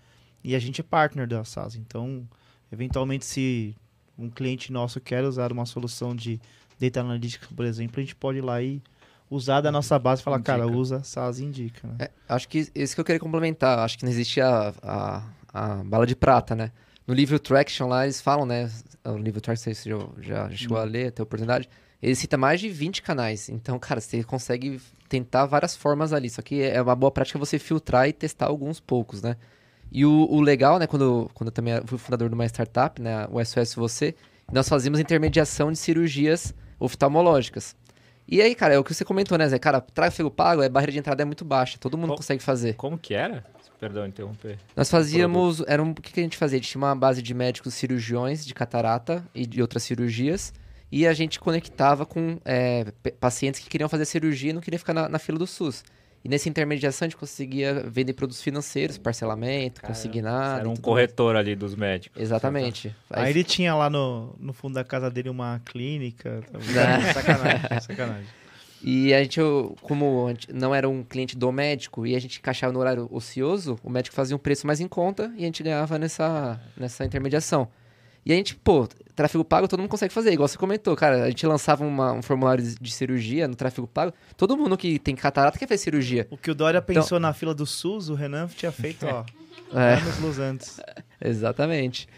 e a gente é partner da SAS. Então, eventualmente, se um cliente nosso quer usar uma solução de Data Analytics, por exemplo, a gente pode ir lá e usar da nossa base e falar, cara, Indica. usa SAS e indica. Né? É, acho que isso que eu queria complementar. Acho que não existe a, a, a bala de prata, né? No livro Traction lá, eles falam, né? O livro Traction, você já, já chegou a ler, ter oportunidade. Ele cita mais de 20 canais. Então, cara, você consegue tentar várias formas ali. Só que é uma boa prática você filtrar e testar alguns poucos, né? E o, o legal, né, quando, quando eu também fui fundador de uma startup, né, o SOS Você, nós fazíamos intermediação de cirurgias oftalmológicas. E aí, cara, é o que você comentou, né, Zé? Cara, tráfego pago, a barreira de entrada é muito baixa, todo mundo consegue fazer. Como que era? Perdão, interromper. Nós fazíamos, era um, o que, que a gente fazia? A gente tinha uma base de médicos cirurgiões de catarata e de outras cirurgias, e a gente conectava com é, pacientes que queriam fazer cirurgia e não queriam ficar na, na fila do SUS. E nessa intermediação a gente conseguia vender produtos financeiros, parcelamento, Caramba, consignado. Era um corretor ali dos médicos. mais. Exatamente. Aí ele tinha lá no, no fundo da casa dele uma clínica. sacanagem, sacanagem. E a gente, como a gente não era um cliente do médico e a gente encaixava no horário ocioso, o médico fazia um preço mais em conta e a gente ganhava nessa, nessa intermediação. E a gente, pô, tráfego pago todo mundo consegue fazer, igual você comentou, cara. A gente lançava uma- um formulário de cirurgia no tráfego pago. Todo mundo que tem catarata quer fazer cirurgia. O que o Dória pensou na fila do SUS, o Renan tinha feito, ó, É. anos luz antes. Exatamente.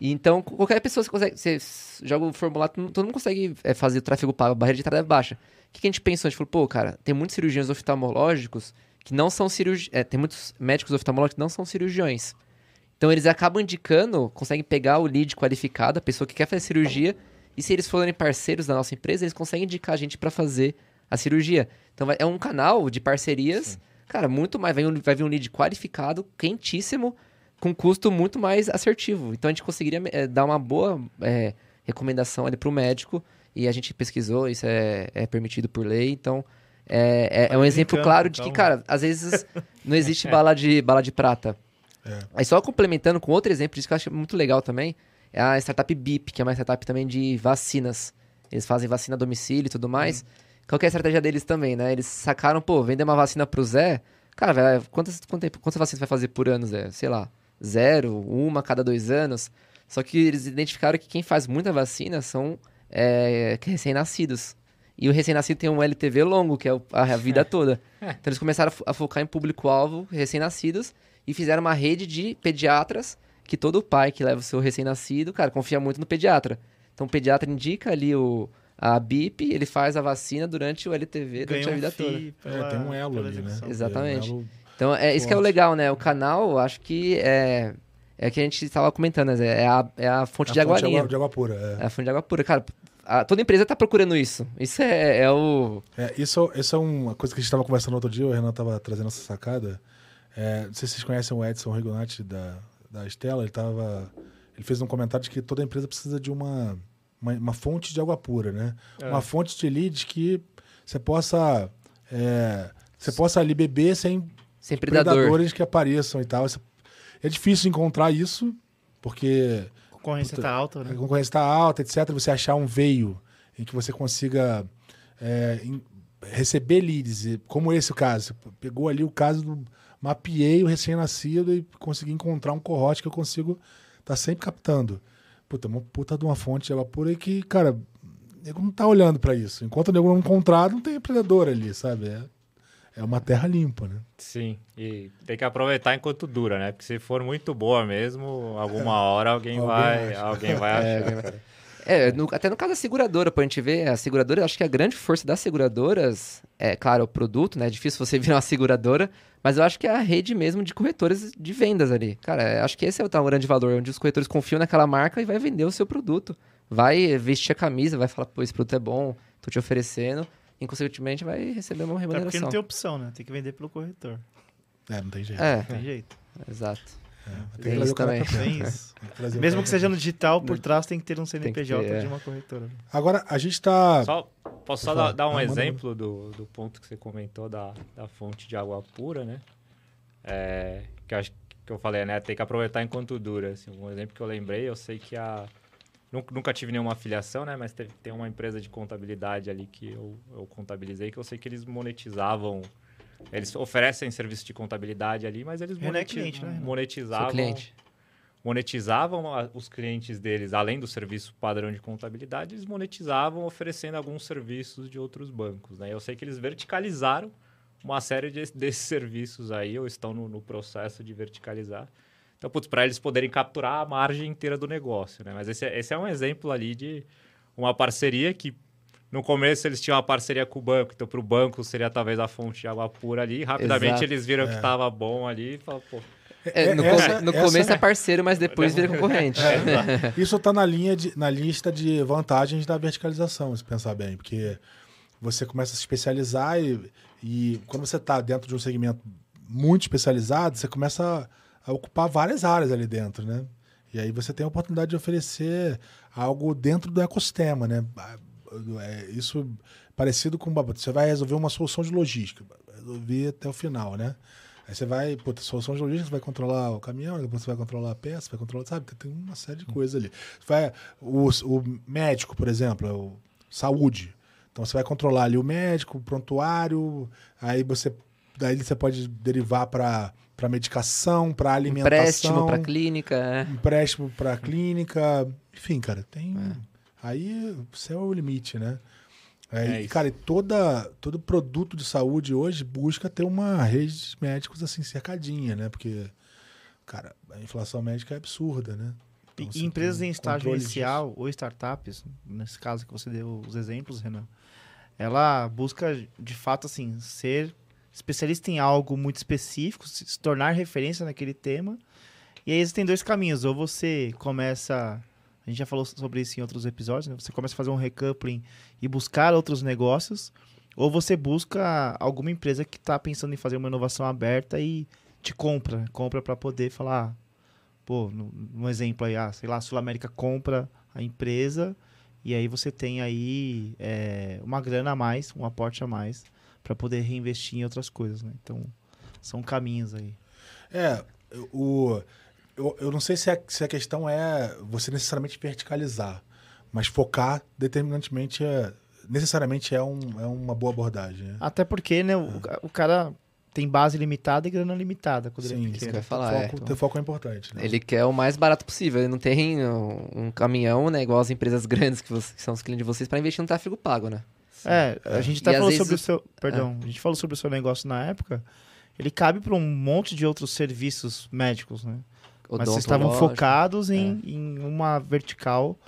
E então, qualquer pessoa que consegue. Você joga o formulário, todo mundo consegue é, fazer o tráfego pago, a barreira de entrada é baixa. O que, que a gente pensou? A gente falou, pô, cara, tem muitos cirurgiões oftalmológicos que não são cirurgiões. tem muitos médicos oftalmológicos que não são cirurgiões. Então eles acabam indicando, conseguem pegar o lead qualificado, a pessoa que quer fazer cirurgia, e se eles forem parceiros da nossa empresa, eles conseguem indicar a gente para fazer a cirurgia. Então é um canal de parcerias, cara, muito mais. Vai, vai vir um lead qualificado, quentíssimo, com custo muito mais assertivo. Então a gente conseguiria eh, dar uma boa eh, recomendação ali pro médico, e a gente pesquisou, isso é, é permitido por lei, então. É, é- é um exemplo claro de que, calma. cara, às vezes não existe bala de, bala de prata. É. Aí só complementando com outro exemplo disso que eu acho muito legal também, é a startup BIP, que é uma startup também de vacinas. Eles fazem vacina a domicílio e tudo mais. Qual que é a estratégia deles também, né? Eles sacaram, pô, vender uma vacina pro Zé, cara, vai, quantas, quanto tempo- quantas vacinas vai fazer por ano, Zé? Sei lá, zero, uma a cada dois anos. Só que eles identificaram que quem faz muita vacina são é, recém-nascidos. E o recém-nascido tem um LTV longo, que é a, vida toda. Então eles começaram a focar em público-alvo, recém-nascidos, e fizeram uma rede de pediatras que todo pai que leva o seu recém-nascido, cara, confia muito no pediatra. Então o pediatra indica ali o, a BIP, ele faz a vacina durante o LTV, durante a vida um toda. FII É, pela- tem um elo pela ali, né? Exatamente. Um Então é isso que é o Forte. legal, né? O canal, acho que é, é que a gente estava comentando, né? É a, é a fonte a de água fonte limpa. de água pura. é. É a fonte de água pura. Cara, a- toda empresa tá procurando isso. Isso é, é o. É, isso, isso é uma coisa que a gente estava conversando outro dia, o Renan estava trazendo essa sacada. É, não sei se vocês conhecem o Edson Rigonati da, da Estela, ele tava. Ele fez um comentário de que toda empresa precisa de uma, uma, uma fonte de água pura, né? É. Uma fonte de leads que você possa. é, você possa ali beber sem Sem predador. predadores que apareçam e tal. É difícil encontrar isso, porque A concorrência Puta, tá alta, a né? concorrência está alta, etc. Você achar um veio em que você consiga é, em- receber leads, como esse o caso. Você pegou ali o caso do. Mapeei o recém-nascido e consegui encontrar um corrote que eu consigo estar sempre captando. Puta, uma puta de uma fonte de água pura e que, cara, o nego não tá olhando para isso. Enquanto o nego não encontrar, não tem predador ali, sabe? É, é uma terra limpa, né? Sim, e tem que aproveitar enquanto dura, né? Porque se for muito boa mesmo, alguma hora alguém, Alguém vai, acha. alguém vai É, achar. alguém vai- É, no- até no caso da seguradora, pô, a gente vê a seguradora, eu acho que a grande força das seguradoras é, claro, o produto, né? É difícil você virar uma seguradora, mas eu acho que é a rede mesmo de corretores de vendas ali. Cara, acho que esse é o tal grande valor, onde os corretores confiam naquela marca e vai vender o seu produto. Vai vestir a camisa, vai falar, pô, esse produto é bom, tô te oferecendo, e consequentemente vai receber uma Até porque remuneração. não tem opção, né? Tem que vender pelo corretor. É, não tem jeito. É, Não tem jeito. exato. Tem Tem isso também. Tem isso. Mesmo que seja no digital, por trás tem que ter um CNPJ ter, é. de uma corretora. Agora, a gente tá. Só, posso só dar, dar um Ah, exemplo do, do ponto que você comentou da, da fonte de água pura, né? É, que eu acho que eu falei, né? Tem que aproveitar enquanto dura. Assim, um exemplo que eu lembrei, eu sei que a. Nunca, nunca tive nenhuma afiliação, né? Mas teve, tem uma empresa de contabilidade ali que eu, eu contabilizei, que eu sei que eles monetizavam. Eles oferecem serviço de contabilidade ali, mas eles Renan é cliente, né, monetizavam cliente. monetizavam os clientes deles, além do serviço padrão de contabilidade, eles monetizavam oferecendo alguns serviços de outros bancos. Né? Eu sei que eles verticalizaram uma série de- desses serviços aí, ou estão no, no processo de verticalizar. Então, putz, para eles poderem capturar a margem inteira do negócio. Né? Mas esse, é- esse é um exemplo ali de uma parceria que no começo eles tinham uma parceria com o banco, então para o banco seria talvez a fonte de água pura ali. Rapidamente Exato. eles viram que É. estava bom ali e falaram, pô, É, no essa- no essa- começo é parceiro, mas depois vira concorrente. Isso tá na linha de, na lista de vantagens da verticalização, se pensar bem, porque você começa a se especializar e, e quando você está dentro de um segmento muito especializado, você começa a, a ocupar várias áreas ali dentro, né? E aí você tem a oportunidade de oferecer algo dentro do ecossistema, né? É, isso parecido com você vai resolver uma solução de logística, resolver até o final, né? Aí você vai, pô, solução de logística, você vai controlar o caminhão, depois você vai controlar a peça, vai controlar, sabe? Tem uma série de coisas ali. Você vai, o, o médico, por exemplo, é o saúde. Então você vai controlar ali o médico, o prontuário, aí você daí você pode derivar para para medicação, para alimentação, Empréstimo pra clínica, é. empréstimo para clínica, enfim, cara, tem É. aí o céu é o limite, né? É, cara, e toda, todo produto de saúde hoje busca ter uma rede de médicos assim cercadinha, né? Porque, cara, a inflação médica é absurda, né? E- Então, e empresas em estágio inicial ou startups, nesse caso que você deu os exemplos, Renan, ela busca de fato assim ser especialista em algo muito específico, se tornar referência naquele tema. E aí existem dois caminhos, ou você começa, a gente já falou sobre isso em outros episódios, né? Você começa a fazer um recoupling e buscar outros negócios, ou você busca alguma empresa que está pensando em fazer uma inovação aberta e te compra, compra para poder falar, pô, um exemplo aí, ah, sei lá, a Sul América compra a empresa e aí você tem aí é, uma grana a mais, um aporte a mais para poder reinvestir em outras coisas, né? Então, são caminhos aí. É, o, eu, eu não sei se a, se a questão é você necessariamente verticalizar, mas focar determinantemente é, necessariamente é, um, é uma boa abordagem. né? Até porque, né, o, o cara tem base limitada e grana limitada quando ele Sim, é isso que eu pequeno. ia falar, foco, é. Ter foco é importante. Né? Ele quer o mais barato possível. Ele não tem um, um caminhão, né? Igual as empresas grandes que, vocês- que são os clientes de vocês, para investir no tráfego pago, né? É, a gente E até às falou vezes sobre o seu. Perdão, a gente falou sobre o seu negócio na época. Ele cabe para um monte de outros serviços médicos, né? Mas vocês estavam focados em, em uma vertical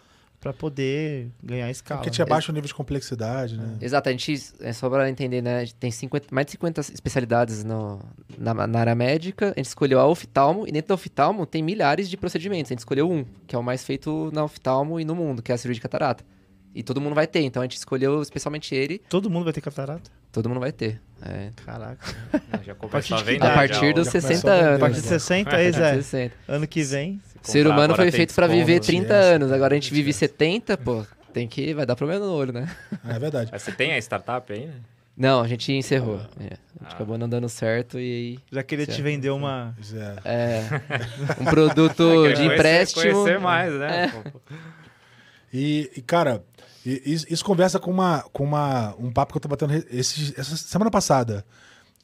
para poder ganhar escala. Porque tinha baixo nível de complexidade, né? Exato, a gente, é só pra entender, né? A gente tem 50, mais de 50 especialidades no, na, na área médica. A gente escolheu a oftalmo, e dentro da oftalmo tem milhares de procedimentos. A gente escolheu um, que é o mais feito na oftalmo e no mundo, que é a cirurgia de catarata. E todo mundo vai ter, então a gente escolheu especialmente ele, Todo mundo vai ter catarata? todo mundo vai ter. É. Caraca. já partir começou a que vender. A partir já, dos já 60 começou a A anos. partir de 60 aí, Zé. 60. Ano que vem. Se Ser humano foi feito pra desconto, viver né? 30 ciência, anos, agora a gente vive ciência. 70, pô, tem que, vai dar problema no olho, né? É verdade. Mas Você tem a startup aí, né? Não, a gente encerrou. É, a gente Ah. acabou não dando certo e Já queria te Certo. vender uma. É. é, um produto de conhecer- empréstimo. Conhecer mais, né? É. E, e, cara, isso, isso conversa com, uma, com uma, um papo que eu tô batendo esses- essa semana passada.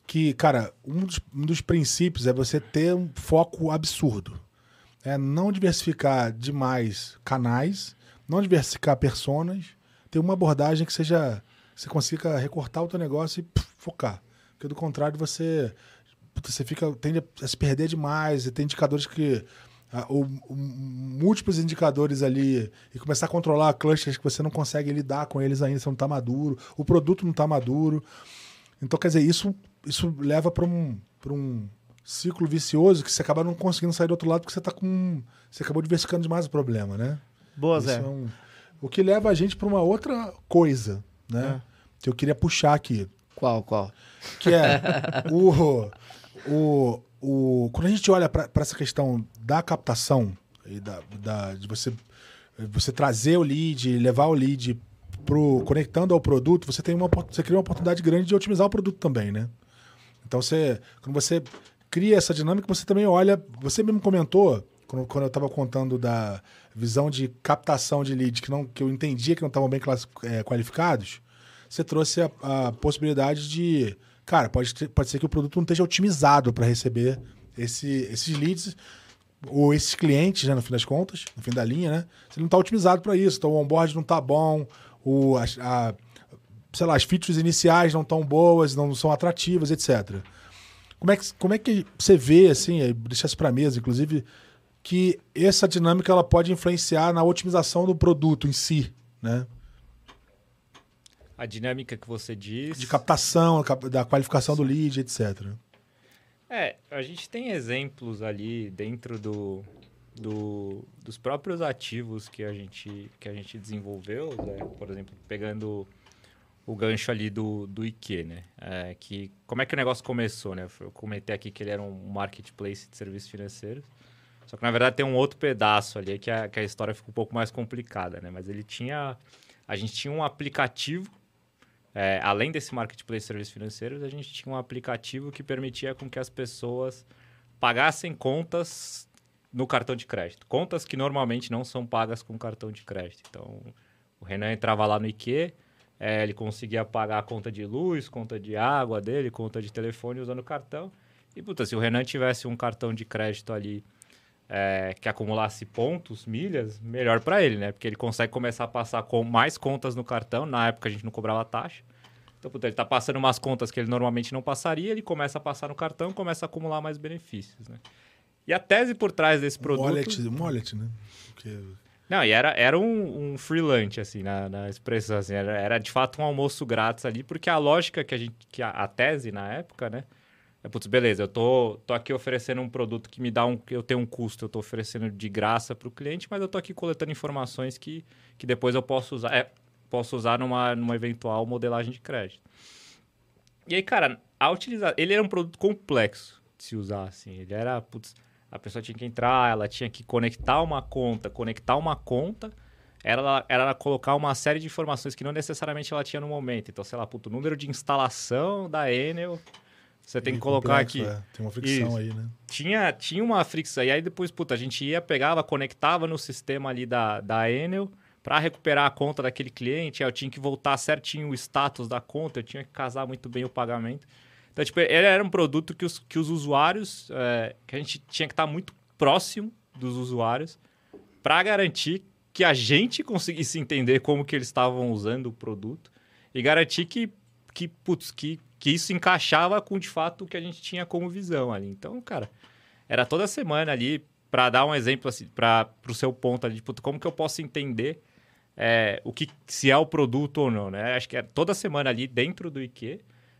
Que, cara, um dos, um dos princípios é você ter um foco absurdo. É não diversificar demais canais, não diversificar personas, ter uma abordagem que seja. Você consiga recortar o teu negócio e focar. Porque do contrário, você, você fica, tende a se perder demais, e tem indicadores que o- o- múltiplos indicadores ali e começar a controlar clusters que você não consegue lidar com eles ainda, você não está maduro, o produto não está maduro. Então, quer dizer, isso, isso leva para um, pra um ciclo vicioso que você acaba não conseguindo sair do outro lado porque você tá com. Você acabou diversificando demais o problema, né? Boa, Isso Zé. é um- o que leva a gente para uma outra coisa, né? Que eu queria puxar aqui Qual, qual? que é o, o, o quando a gente olha para essa questão da captação e da, da- de você você trazer o lead, levar o lead pro conectando ao produto, você tem uma você cria uma oportunidade grande de otimizar o produto também, né? Então você quando você cria essa dinâmica, você também olha, você mesmo comentou quando, quando eu estava contando da visão de captação de lead que não que eu entendia que não estavam bem classi- eh, qualificados, você trouxe a, a possibilidade de, cara, pode, ter- pode ser que o produto não esteja otimizado para receber esse, esses leads ou esses clientes, né, no fim das contas, no fim da linha, né? Você não está otimizado para isso, então o onboard não está bom, o, as- a, sei lá, as features iniciais não estão boas, não são atrativas, etc. Como é que, como é que você vê, assim, deixar isso para mesa, inclusive, que essa dinâmica ela pode influenciar na otimização do produto em si, né? A dinâmica que você diz. De captação, cap- da qualificação do lead, etc. É, a gente tem exemplos ali dentro do, do- dos próprios ativos que a gente, que a gente desenvolveu, né? por exemplo, pegando o gancho ali do, do IQ, né? É, que, como é que o negócio começou, né? Eu comentei aqui que ele era um marketplace de serviços financeiros. Só que, na verdade, tem um outro pedaço ali que a, que a história fica um pouco mais complicada, né? Mas ele tinha... A gente tinha um aplicativo é, além desse marketplace de serviços financeiros, a gente tinha um aplicativo que permitia com que as pessoas pagassem contas no cartão de crédito. Contas que normalmente não são pagas com cartão de crédito. Então, o Renan entrava lá no IQ, é, ele conseguia pagar a conta de luz, conta de água dele, conta de telefone usando o cartão. E, puta, se o Renan tivesse um cartão de crédito ali é, que acumulasse pontos, milhas, melhor para ele, né? Porque ele consegue começar a passar com mais contas no cartão. Na época a gente não cobrava taxa. Então, puta, ele tá passando umas contas que ele normalmente não passaria, ele começa a passar no cartão, começa a acumular mais benefícios, né? E a tese por trás desse produto... Um wallet, um wallet, né? Porque- Não, e era, era um, um free lunch, assim, na, na expressão, assim, era, era de fato um almoço grátis ali, porque a lógica que a gente, que a, a tese na época, né, é, putz, beleza, eu tô, tô aqui oferecendo um produto que me dá um, eu tenho um custo, eu tô oferecendo de graça para o cliente, mas eu tô aqui coletando informações que, que depois eu posso usar, é, posso usar numa, numa eventual modelagem de crédito. E aí, cara, a utilizar, ele era um produto complexo de se usar, assim, ele era, putz, a pessoa tinha que entrar, ela tinha que conectar uma conta, conectar uma conta, era, era colocar uma série de informações que não necessariamente ela tinha no momento. Então, sei lá, puto, número de instalação da Enel, você tem que colocar complexo, aqui. é. Tem uma fricção Isso. aí, né? Tinha, tinha uma fricção. E aí depois, puta, a gente ia, pegava, conectava no sistema ali da, da Enel para recuperar a conta daquele cliente. Eu tinha que voltar certinho o status da conta, eu tinha que casar muito bem o pagamento. Então, tipo, ele era um produto que os, que os usuários, é, que a gente tinha que estar muito próximo dos usuários para garantir que a gente conseguisse entender como que eles estavam usando o produto e garantir que, que, putz, que, que isso encaixava com, de fato, o que a gente tinha como visão ali. Então, cara, era toda semana ali, para dar um exemplo, assim, para o seu ponto ali, de, putz, como que eu posso entender é, o que se é o produto ou não, né? Acho que era toda semana ali, dentro do IQ,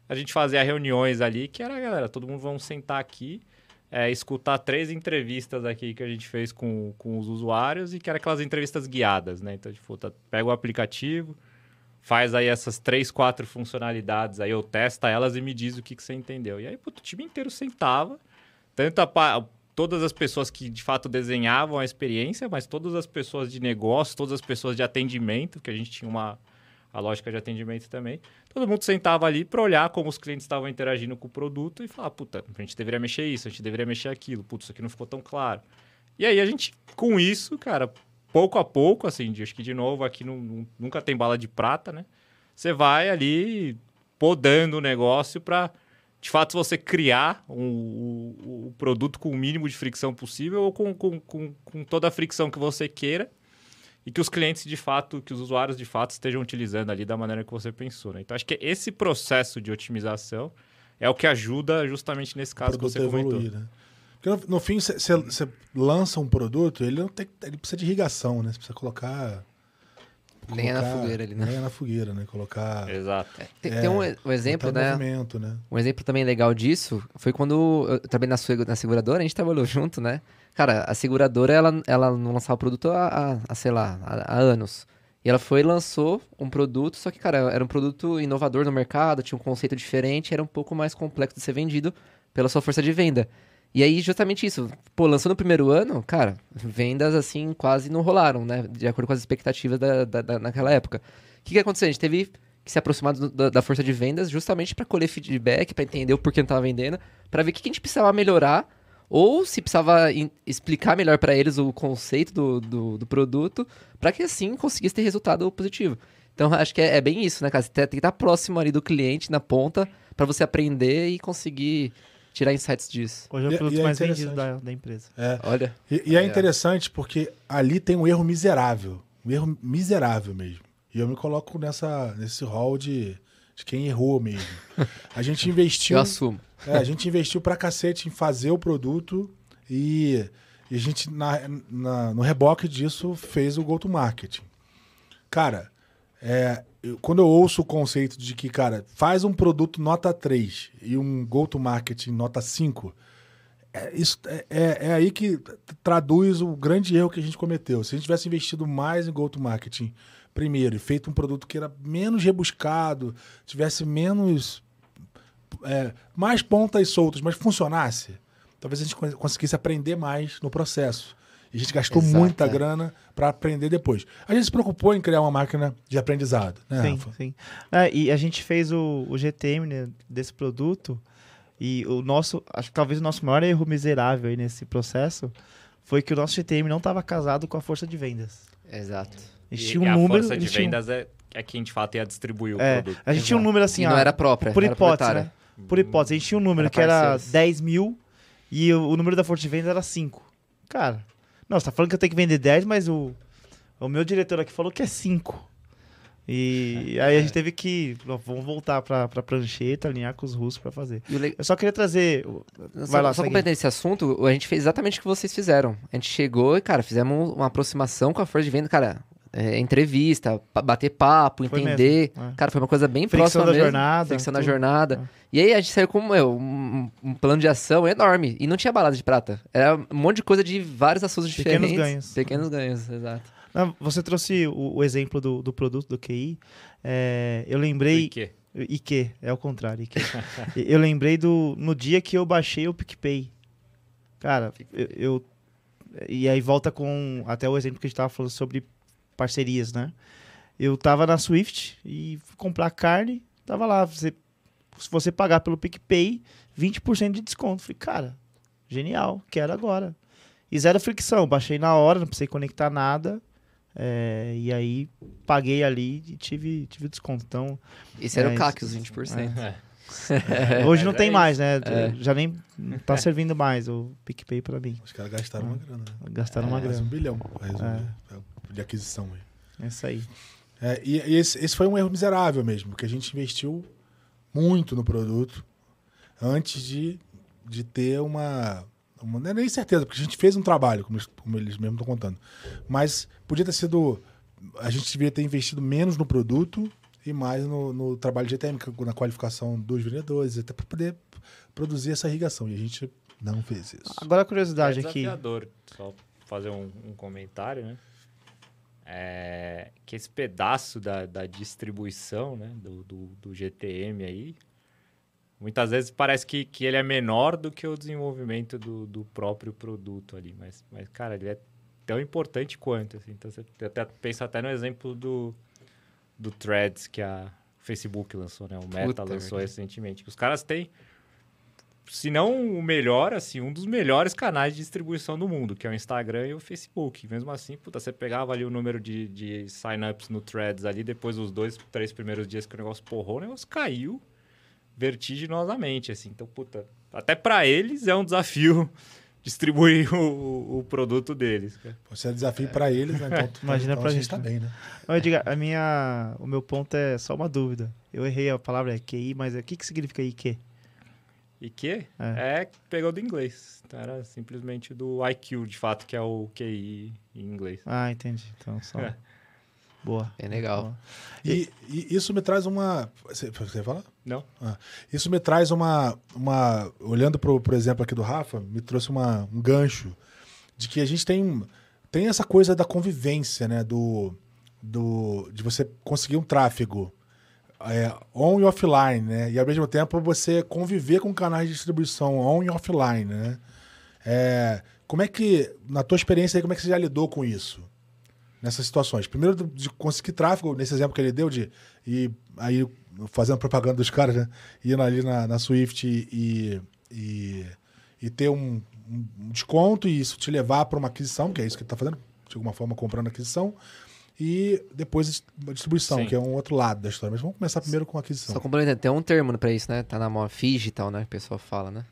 a gente fazia reuniões ali, que era, galera, todo mundo vamos sentar aqui, é, escutar três entrevistas aqui que a gente fez com, com os usuários e que eram aquelas entrevistas guiadas, né? Então, tipo, tá, pega o aplicativo, faz aí essas três, quatro funcionalidades aí, ou testa elas e me diz o que, que você entendeu. E aí, o time inteiro sentava, tanto a, todas as pessoas que de fato desenhavam a experiência, mas todas as pessoas de negócio, todas as pessoas de atendimento, que a gente tinha uma a lógica de atendimento também. Todo mundo sentava ali para olhar como os clientes estavam interagindo com o produto e falar, puta, a gente deveria mexer isso, a gente deveria mexer aquilo, putz, isso aqui não ficou tão claro. E aí a gente, com isso, cara, pouco a pouco, assim, acho que de novo aqui não- nunca tem bala de prata, né? Você vai ali podando o negócio para, de fato, você criar um- o, o produto com o mínimo de fricção possível ou com, com, com, com toda a fricção que você queira e que os clientes, de fato, que os usuários, de fato, estejam utilizando ali da maneira que você pensou, né? Então, acho que esse processo de otimização é o que ajuda justamente nesse caso que você a comentou. evoluir, né? Porque no, no fim, você lança um produto, ele não tem, ele precisa de irrigação, né? Você precisa colocar. Lenha na fogueira ali, né? Lenha na fogueira, né? Colocar. Exato. Tem, É, tem um, um exemplo, né? movimento, né? Um exemplo também legal disso foi quando eu trabalhei na, na seguradora, a gente trabalhou junto, né? Cara, a seguradora, ela, ela não lançava produto há, há- há, sei lá, há, há anos. E ela foi e lançou um produto, só que, cara, era um produto inovador no mercado, tinha um conceito diferente, era um pouco mais complexo de ser vendido pela sua força de venda. E aí, justamente isso. Pô, lançou no primeiro ano, cara, vendas assim quase não rolaram, né? De acordo com as expectativas da, da- da- naquela época. O que, que aconteceu? A gente teve que se aproximar do- da, da força de vendas justamente para colher feedback, para entender o porquê não estava vendendo, para ver o que, que a gente precisava melhorar, ou se precisava in- explicar melhor para eles o conceito do, do, do produto, para que assim conseguisse ter resultado positivo. Então, acho que é, é bem isso, né, cara? Você tem que estar próximo ali do cliente, na ponta, para você aprender e conseguir tirar insights disso. Hoje é o E- produto e é mais interessante. vendido da, da empresa. É. Olha. E, e é É. interessante porque ali tem um erro miserável. Um erro miserável mesmo. E eu me coloco nessa, nesse hall de, de quem errou mesmo. A gente investiu. Eu assumo. É, a gente investiu pra cacete em fazer o produto e, e a gente, na, na- no reboque disso, fez o go-to-marketing. Cara, é, eu- quando eu ouço o conceito de que, cara, faz um produto nota 3 e um go-to-marketing nota 5, é, isso, é, é- é aí que traduz o grande erro que a gente cometeu. Se a gente tivesse investido mais em go-to-marketing primeiro e feito um produto que era menos rebuscado, tivesse menos é, mais pontas soltas, mas funcionasse, talvez a gente con- conseguisse aprender mais no processo. E a gente gastou Exato, muita é. grana para aprender depois. A gente se preocupou em criar uma máquina de aprendizado, né, sim, Rafa? sim. É, e a gente fez o, o GTM né, desse produto e o nosso, acho que talvez o nosso maior erro miserável aí nesse processo foi que o nosso GTM não estava casado com a força de vendas. Exato. A gente E, tinha um e a número, força de vendas é, é quem de fato ia distribuir o é, produto. a gente tinha um Exato. número assim, e não era própria, por era hipótese, né? Por hipótese, a gente tinha um número Era que era parceiros. 10 mil e o, o número da força de vendas era 5. Cara, não, você tá falando que eu tenho que vender 10, mas o, o meu diretor aqui falou que é 5. E aí a gente teve que. Vamos voltar pra, pra prancheta, alinhar com os russos pra fazer. Eu só queria trazer. o- Só, Vai lá, só completando esse assunto, a gente fez exatamente o que vocês fizeram. A gente chegou e, cara, fizemos uma aproximação com a força de venda, cara, é, entrevista, bater papo, Foi entender. mesmo, é. Cara, foi uma coisa bem Fricção próxima da mesmo. jornada, Fricção da jornada. E aí a gente saiu com meu, um, um plano de ação enorme. E não tinha balada de prata. Era um monte de coisa de vários assuntos Pequenos diferentes. ganhos. Pequenos ganhos, exato. Não, você trouxe o, o exemplo do, do produto do QI. É, eu lembrei. Por quê? IQ, é o contrário. IQ. eu lembrei do no dia que eu baixei o PicPay. Cara, eu, eu- E aí volta com até o exemplo que a gente tava falando sobre parcerias, né? Eu tava na Swift e fui comprar carne, tava lá. Você, se você pagar pelo PicPay, 20% de desconto. Falei, cara, genial, quero agora. E zero fricção, baixei na hora, não precisei conectar nada. é, e aí paguei ali e tive, tive desconto. Então, Esse era É, o CAC, isso- os 20%. É. Hoje não tem é mais, né? É. Já nem tá servindo mais o PicPay pra mim. Os caras gastaram uma grana, né? Gastaram uma Quase um grana. bilhão pra é, de aquisição aí. É isso aí. É, e e esse, esse foi um erro miserável mesmo, porque a gente investiu muito no produto antes de, de ter uma, uma. Não é nem certeza, porque a gente fez um trabalho, como eles, como eles mesmos estão contando. Mas podia ter sido. A gente deveria ter investido menos no produto e mais no, no trabalho de GTM, na qualificação dos vendedores, até para poder produzir essa irrigação. E a gente não fez isso. Agora a É curiosidade aqui. desafiador, só fazer um, um comentário, né? É, que esse pedaço da, da distribuição né, do, do, do GTM aí, muitas vezes parece que, que ele é menor do que o desenvolvimento do, do próprio produto ali. Mas, mas, cara, ele é tão importante quanto. Assim. Então, você até, pensa até no exemplo do, do Threads que a Facebook lançou, né? O Meta Puta, lançou verdade. recentemente. Os caras têm se não o melhor, assim, um dos melhores canais de distribuição do mundo, que é o Instagram e o Facebook. Mesmo assim, puta, você pegava ali o número de, de sign-ups no Threads ali, depois dos dois, três primeiros dias que o negócio porrou, o negócio caiu vertiginosamente, assim. Então, puta, até para eles é um desafio distribuir o, o produto deles. cara. Pô, Se é desafio pra eles, né? Então, Imagina então pra a gente gente, tá né? bem, né? Diga, a minha, o meu ponto é só uma dúvida. Eu errei a palavra é QI, mas o que, que significa IQ? E que É. é. pegou do inglês. Então era simplesmente do IQ, de fato, que é o QI em inglês. Ah, entendi. Então, só. É. Boa. Bem legal. Boa. E, e isso me traz uma. Você, você fala? Não? Isso me traz uma. uma olhando pro, por exemplo aqui do Rafa, me trouxe uma, um gancho de que a gente tem, tem essa coisa da convivência, né? Do, do, de você conseguir um tráfego é, on e offline, né? E ao mesmo tempo você conviver com canais de distribuição on e offline, né? É, como é que, na tua experiência aí, como é que você já lidou com isso? Nessas situações. Primeiro, de conseguir tráfego, nesse exemplo que ele deu, de ir aí fazendo propaganda dos caras, né? Indo ali na, na Swift e, e, e ter um, um desconto e isso te levar para uma aquisição, que é isso que ele está fazendo, de alguma forma comprando aquisição, e depois a distribuição, Sim. que é um outro lado da história. Mas vamos começar primeiro com a aquisição. Só complementando, tem um termo pra isso, né? Tá na moda, digital, né? Que o pessoal fala, né?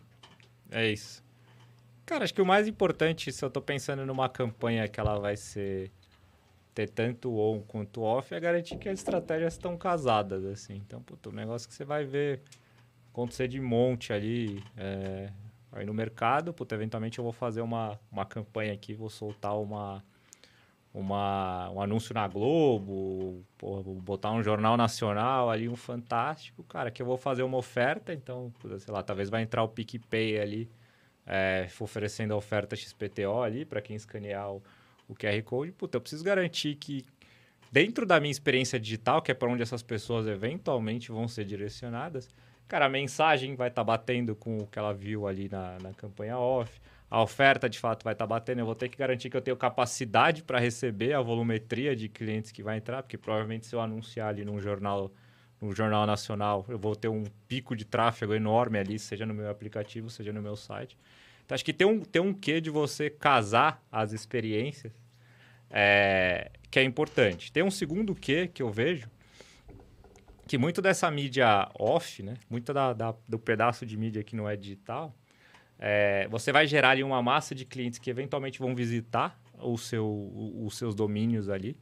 É isso. Cara, acho que o mais importante, se eu tô pensando numa campanha que ela vai ser ter tanto on quanto off, é garantir que as estratégias estão casadas, assim. Então, puto, um negócio que você vai ver acontecer de monte ali, é, aí no mercado, puto, eventualmente eu vou fazer uma, uma campanha aqui, vou soltar uma, uma, um anúncio na Globo, porra, botar um jornal nacional ali, um fantástico, cara, que eu vou fazer uma oferta, então, sei lá, talvez vai entrar o PicPay ali, é, oferecendo a oferta XPTO ali para quem escanear o, o QR Code. Puta, eu preciso garantir que dentro da minha experiência digital, que é para onde essas pessoas eventualmente vão ser direcionadas, cara, a mensagem vai estar batendo com o que ela viu ali na, na campanha off. A oferta, de fato, vai estar batendo. Eu vou ter que garantir que eu tenho capacidade para receber a volumetria de clientes que vai entrar, porque provavelmente se eu anunciar ali num jornal no Jornal Nacional, eu vou ter um pico de tráfego enorme ali, seja no meu aplicativo, seja no meu site. Então, acho que tem um, tem um quê de você casar as experiências é, que é importante. Tem um segundo quê que eu vejo, que muito dessa mídia off, né? Muito da, da- do pedaço de mídia que não é digital, é, você vai gerar ali uma massa de clientes que eventualmente vão visitar o seu, o- os seus domínios ali,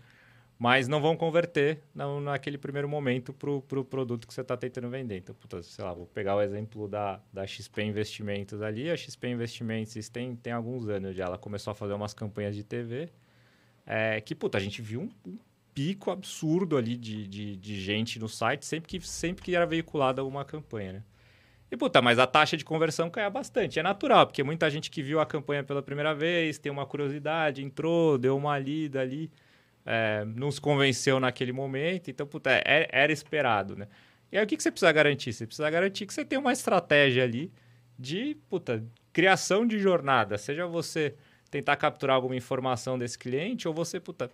mas não vão converter na, naquele primeiro momento para o pro produto que você está tentando vender. Então, puta, sei lá, vou pegar o exemplo da, da XP Investimentos ali. A XP Investimentos tem, tem alguns anos já. Ela começou a fazer umas campanhas de TV é, que, puta, a gente viu um, um pico absurdo ali de, de, de gente no site sempre que, sempre que era veiculada uma campanha, né? E, puta, mas a taxa de conversão caia bastante. É natural, porque muita gente que viu a campanha pela primeira vez, tem uma curiosidade, entrou, deu uma lida ali, é, não se convenceu naquele momento. Então, puta, é- era esperado, né? E aí, o que, que você precisa garantir? Você precisa garantir que você tem uma estratégia ali de, puta, criação de jornada. Seja você tentar capturar alguma informação desse cliente ou você, puta,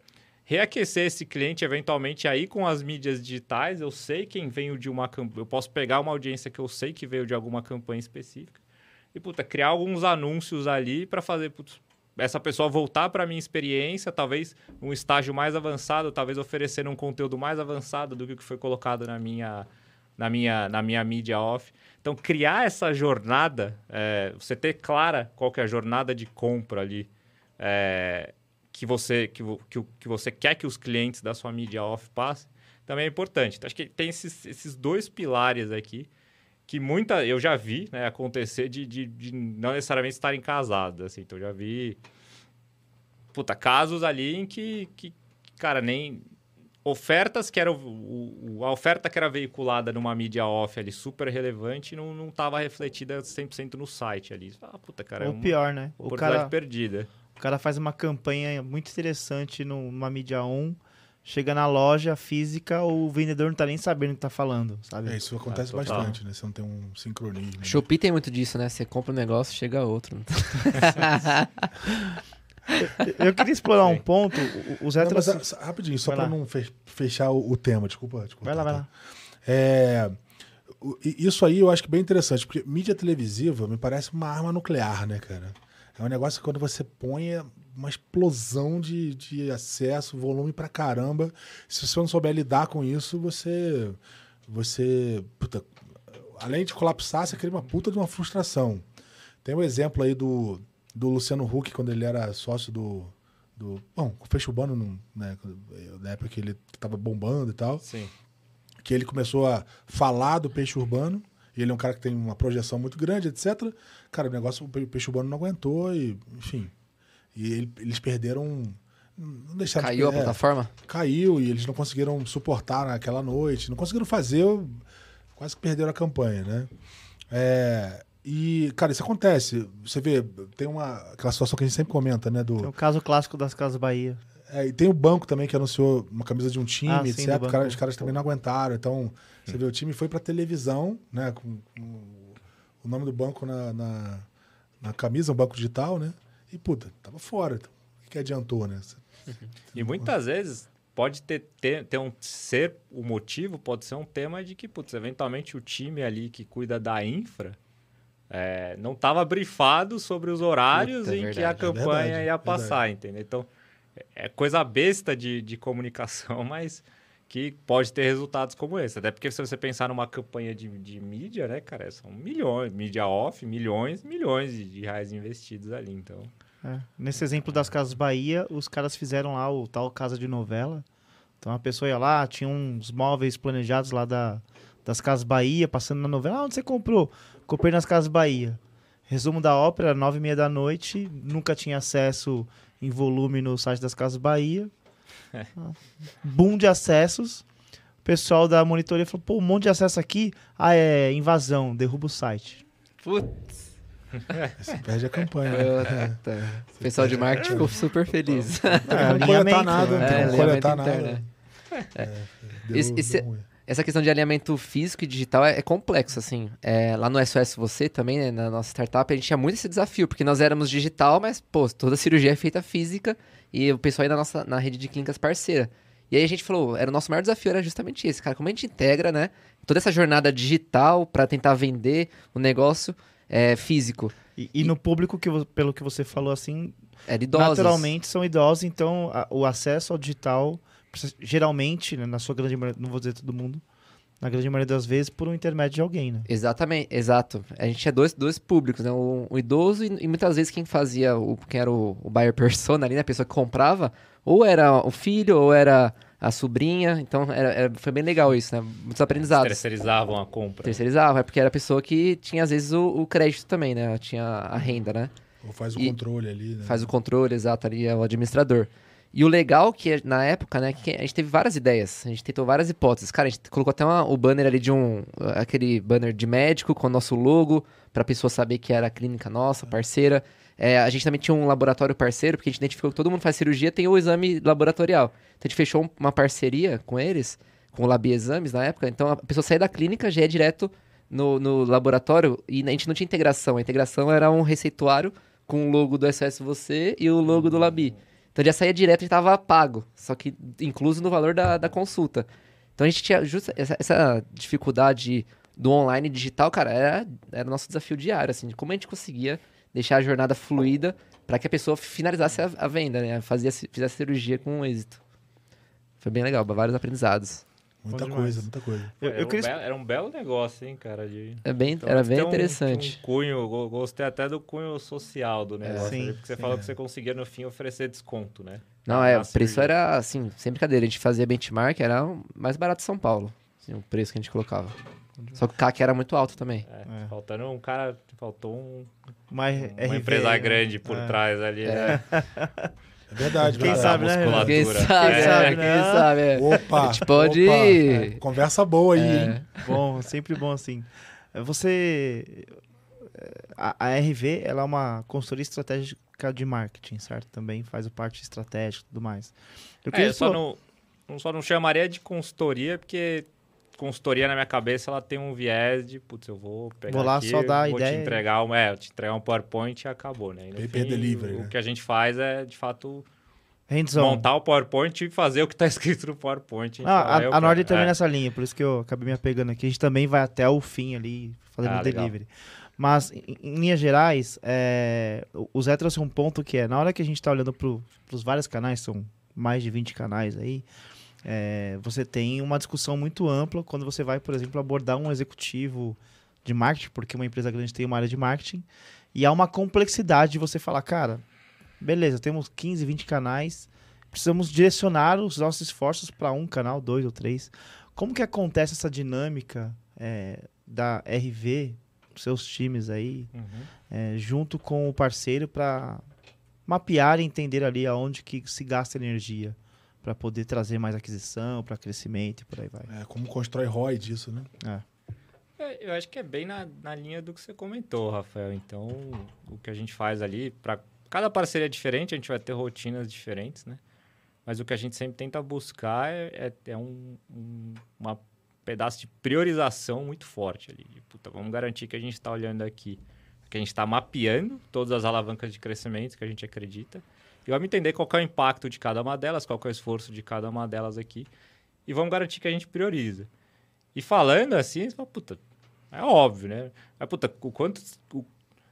reaquecer esse cliente eventualmente aí com as mídias digitais. Eu sei quem veio de uma campanha. Eu posso pegar uma audiência que eu sei que veio de alguma campanha específica e, puta, criar alguns anúncios ali para fazer putz, essa pessoa voltar para minha experiência, talvez um estágio mais avançado, talvez oferecendo um conteúdo mais avançado do que o que foi colocado na minha, na minha, na minha mídia off. Então, criar essa jornada, é, você ter clara qual que é a jornada de compra ali, é, que, você, que, que, que você quer que os clientes da sua mídia off passem, também é importante. Então, acho que tem esses, esses dois pilares aqui que muita eu já vi né, acontecer de, de, de não necessariamente estarem casados. Assim, então, eu já vi puta, casos ali em que, que cara, nem ofertas que eram o, a oferta que era veiculada numa mídia off ali super relevante não não estava refletida 100% no site ali. Ah, puta, cara, é Ou uma pior, né? O oportunidade cara, perdida. O cara faz uma campanha muito interessante num- numa mídia on, chega na loja física, o vendedor não tá nem sabendo o que tá falando, sabe? É, isso acontece Ah, total. bastante, né? Você não tem um sincronismo. né? Shopee tem muito disso, né? Você compra um negócio, chega outro. Eu queria explorar um ponto, o- os Não, mas, rapidinho, só lá. não fe- fechar o, o tema, desculpa, desculpa. Vai lá, vai lá. É, isso aí eu acho que é bem interessante, porque mídia televisiva me parece uma arma nuclear, né, cara? É um negócio que quando você põe é uma explosão de, de acesso, volume pra caramba. Se você não souber lidar com isso, você. Você. puta, além de colapsar, você cria uma puta de uma frustração. Tem um exemplo aí do, do Luciano Huck, quando ele era sócio do. do bom, o Fecho Urbano, né, na época que ele tava bombando e tal Sim. que ele começou a falar do peixe urbano E ele é um cara que tem uma projeção muito grande, etc. Cara, o negócio, o Pe- Peixe Urbano não aguentou e, enfim. E ele- eles perderam. Não deixaram de Caiu a per- é, plataforma? caiu e eles não conseguiram suportar naquela noite, não conseguiram fazer, quase que perderam a campanha, né? É, e, cara, isso acontece. Você vê, tem uma aquela situação que a gente sempre comenta, né? Tem Do, o caso clássico das Casas Bahia. é, e tem o banco também que anunciou uma camisa de um time, Ah, sim, etc. banco. caras, os caras também não aguentaram. Então, você vê, o time foi pra televisão, né? Com, com o nome do banco na, na, na camisa, um banco digital, né? E, puta, tava fora. Então, o que, que adiantou, né? E muitas vezes pode ter, ter, ter um ser o motivo, pode ser um tema de que, putz, eventualmente o time ali que cuida da infra é, não estava brifado sobre os horários Puta, é em que verdade, a é campanha verdade, ia passar, entendeu? Então, é- é coisa besta de, de comunicação, mas que pode ter resultados como esse. Até porque se você pensar numa campanha de, de mídia, né, cara, são milhões, mídia off, milhões, milhões de, de reais investidos ali, então... É. Nesse exemplo das Casas Bahia, os caras fizeram lá o tal Casa de Novela. Então a pessoa ia lá, tinha uns móveis planejados lá da, das Casas Bahia, passando na novela. Ah, onde você comprou? Comprei nas Casas Bahia. Resumo da ópera, nove e meia da noite, nunca tinha acesso em volume no site das Casas Bahia. Boom de acessos. O pessoal da monitoria falou, pô, um monte de acesso aqui. Ah, é invasão, derruba o site. Putz. Você perde a campanha. né? Puta. O pessoal de marketing ficou super feliz. É, Não coletar alinhamento, nada, né? não É, coletar alinhamento nada. né? Esse- deu esse-. Essa questão de alinhamento físico e digital é, é complexo, assim. É, lá no SOS Você também, né, na nossa startup, a gente tinha muito esse desafio, porque nós éramos digital, mas, pô, toda cirurgia é feita física e o pessoal aí na nossa na rede de clínicas parceira. E aí a gente falou, era o nosso maior desafio, era justamente esse, cara, como a gente integra, né, toda essa jornada digital para tentar vender o negócio é, físico. E, e no público, que, pelo que você falou assim, É naturalmente são idosos, então a- o acesso ao digital, geralmente, né, na sua grande maioria, não vou dizer todo mundo, na grande maioria das vezes, por um intermédio de alguém, né? Exatamente, exato. A gente tinha dois, dois públicos, né? O, o idoso e, e muitas vezes quem fazia, o, quem era o, o buyer persona ali, né? A pessoa que comprava, ou era o filho, ou era a sobrinha. Então era, era- foi bem legal isso, né? Muitos aprendizados. Terceirizavam a compra. Terceirizava, é porque era a pessoa que tinha às vezes o, o crédito também, né? Tinha a renda, né? Ou faz o E- controle ali, né? Faz o controle, exato, ali é o administrador. E o legal que é, na época, né, que a gente teve várias ideias, a gente tentou várias hipóteses. Cara, a gente colocou até uma- o banner ali de um, aquele banner de médico com o nosso logo, pra pessoa saber que era a clínica nossa, parceira. É, a gente também tinha um laboratório parceiro, porque a gente identificou que todo mundo faz cirurgia, tem o exame laboratorial. Então a gente fechou um- uma parceria com eles, com o Labi Exames na época. Então a pessoa sai da clínica, já é direto no, no laboratório, e a gente não tinha integração. A integração era um receituário com o logo do SOS Você e o logo do Labi. Então já saía direto e estava pago, só que incluso no valor da, da consulta. Então a gente tinha justa essa, essa dificuldade do online digital, cara, era, era nosso desafio diário, assim, de como a gente conseguia deixar a jornada fluida para que a pessoa finalizasse a, a venda, né? Fazia, fizesse a cirurgia com êxito. Foi bem legal, vários aprendizados. Muita Bom coisa, demais. muita coisa. Eu, era, eu um queria... belo, era um belo negócio, hein, cara. De... É bem, Então, era bem um- interessante. Um cunho, go- gostei até do cunho social do negócio, sim, ali, porque você sim, falou é. que você conseguia no fim oferecer desconto, né? Não, é, o preço cirurgia. era, assim, sem brincadeira, a gente fazia benchmark, era o mais barato de São Paulo, assim, o preço que a gente colocava. Só que o CAC era muito alto também. É, É. Faltando um cara, faltou um, Uma, uma RV, empresa grande por É. trás ali, né? É verdade, Quem sabe, né? Quem sabe, Quem é, sabe, quem né? sabe, é. Opa! A gente pode- opa, é, conversa boa aí, É. hein? Bom, sempre bom assim. É, Você... A, a RV, ela é uma consultoria estratégica de marketing, certo? Também faz a parte estratégica e tudo mais. Eu É, queria eu só não- só não chamaria de consultoria, porque consultoria na minha cabeça ela tem um viés de, putz, eu vou pegar Vou lá aqui, só dar vou ideia. te entregar um, é, te entregar um PowerPoint e acabou, né? E fim, delivery, o né? que a gente faz é, de fato, montar o PowerPoint e fazer o que está escrito no PowerPoint. Ah, eu a, a Nord também É. nessa linha, por isso que eu acabei me apegando aqui. A gente também vai até o fim ali, fazendo Ah, legal. delivery. Mas, em, em linhas gerais, é, o- o Zé trouxe um ponto que é, na hora que a gente está olhando para os vários canais, são mais de 20 canais aí, é, você tem uma discussão muito ampla quando você vai, por exemplo, abordar um executivo de marketing, porque uma empresa grande tem uma área de marketing, e há uma complexidade de você falar, cara, beleza, temos 15, 20 canais, precisamos direcionar os nossos esforços para um canal, dois ou três. Como que acontece essa dinâmica é, da RV, seus times aí, Uhum. é, junto com o parceiro para mapear e entender ali aonde que se gasta energia para poder trazer mais aquisição, para crescimento e por aí vai. É, como constrói ROI disso, né? É, eu acho que é bem na, na linha do que você comentou, Rafael. Então, o que a gente faz ali, para cada parceria é diferente, a gente vai ter rotinas diferentes, né? Mas o que a gente sempre tenta buscar é, é, é um, um uma pedaço de priorização muito forte ali. De, puta, vamos garantir que a gente está olhando aqui, que a gente está mapeando todas as alavancas de crescimento que a gente acredita. E vamos entender qual é o impacto de cada uma delas, qual é o esforço de cada uma delas aqui. E vamos garantir que a gente prioriza. E falando assim, você fala, puta, é óbvio, né? Mas, puta, o quanto. O,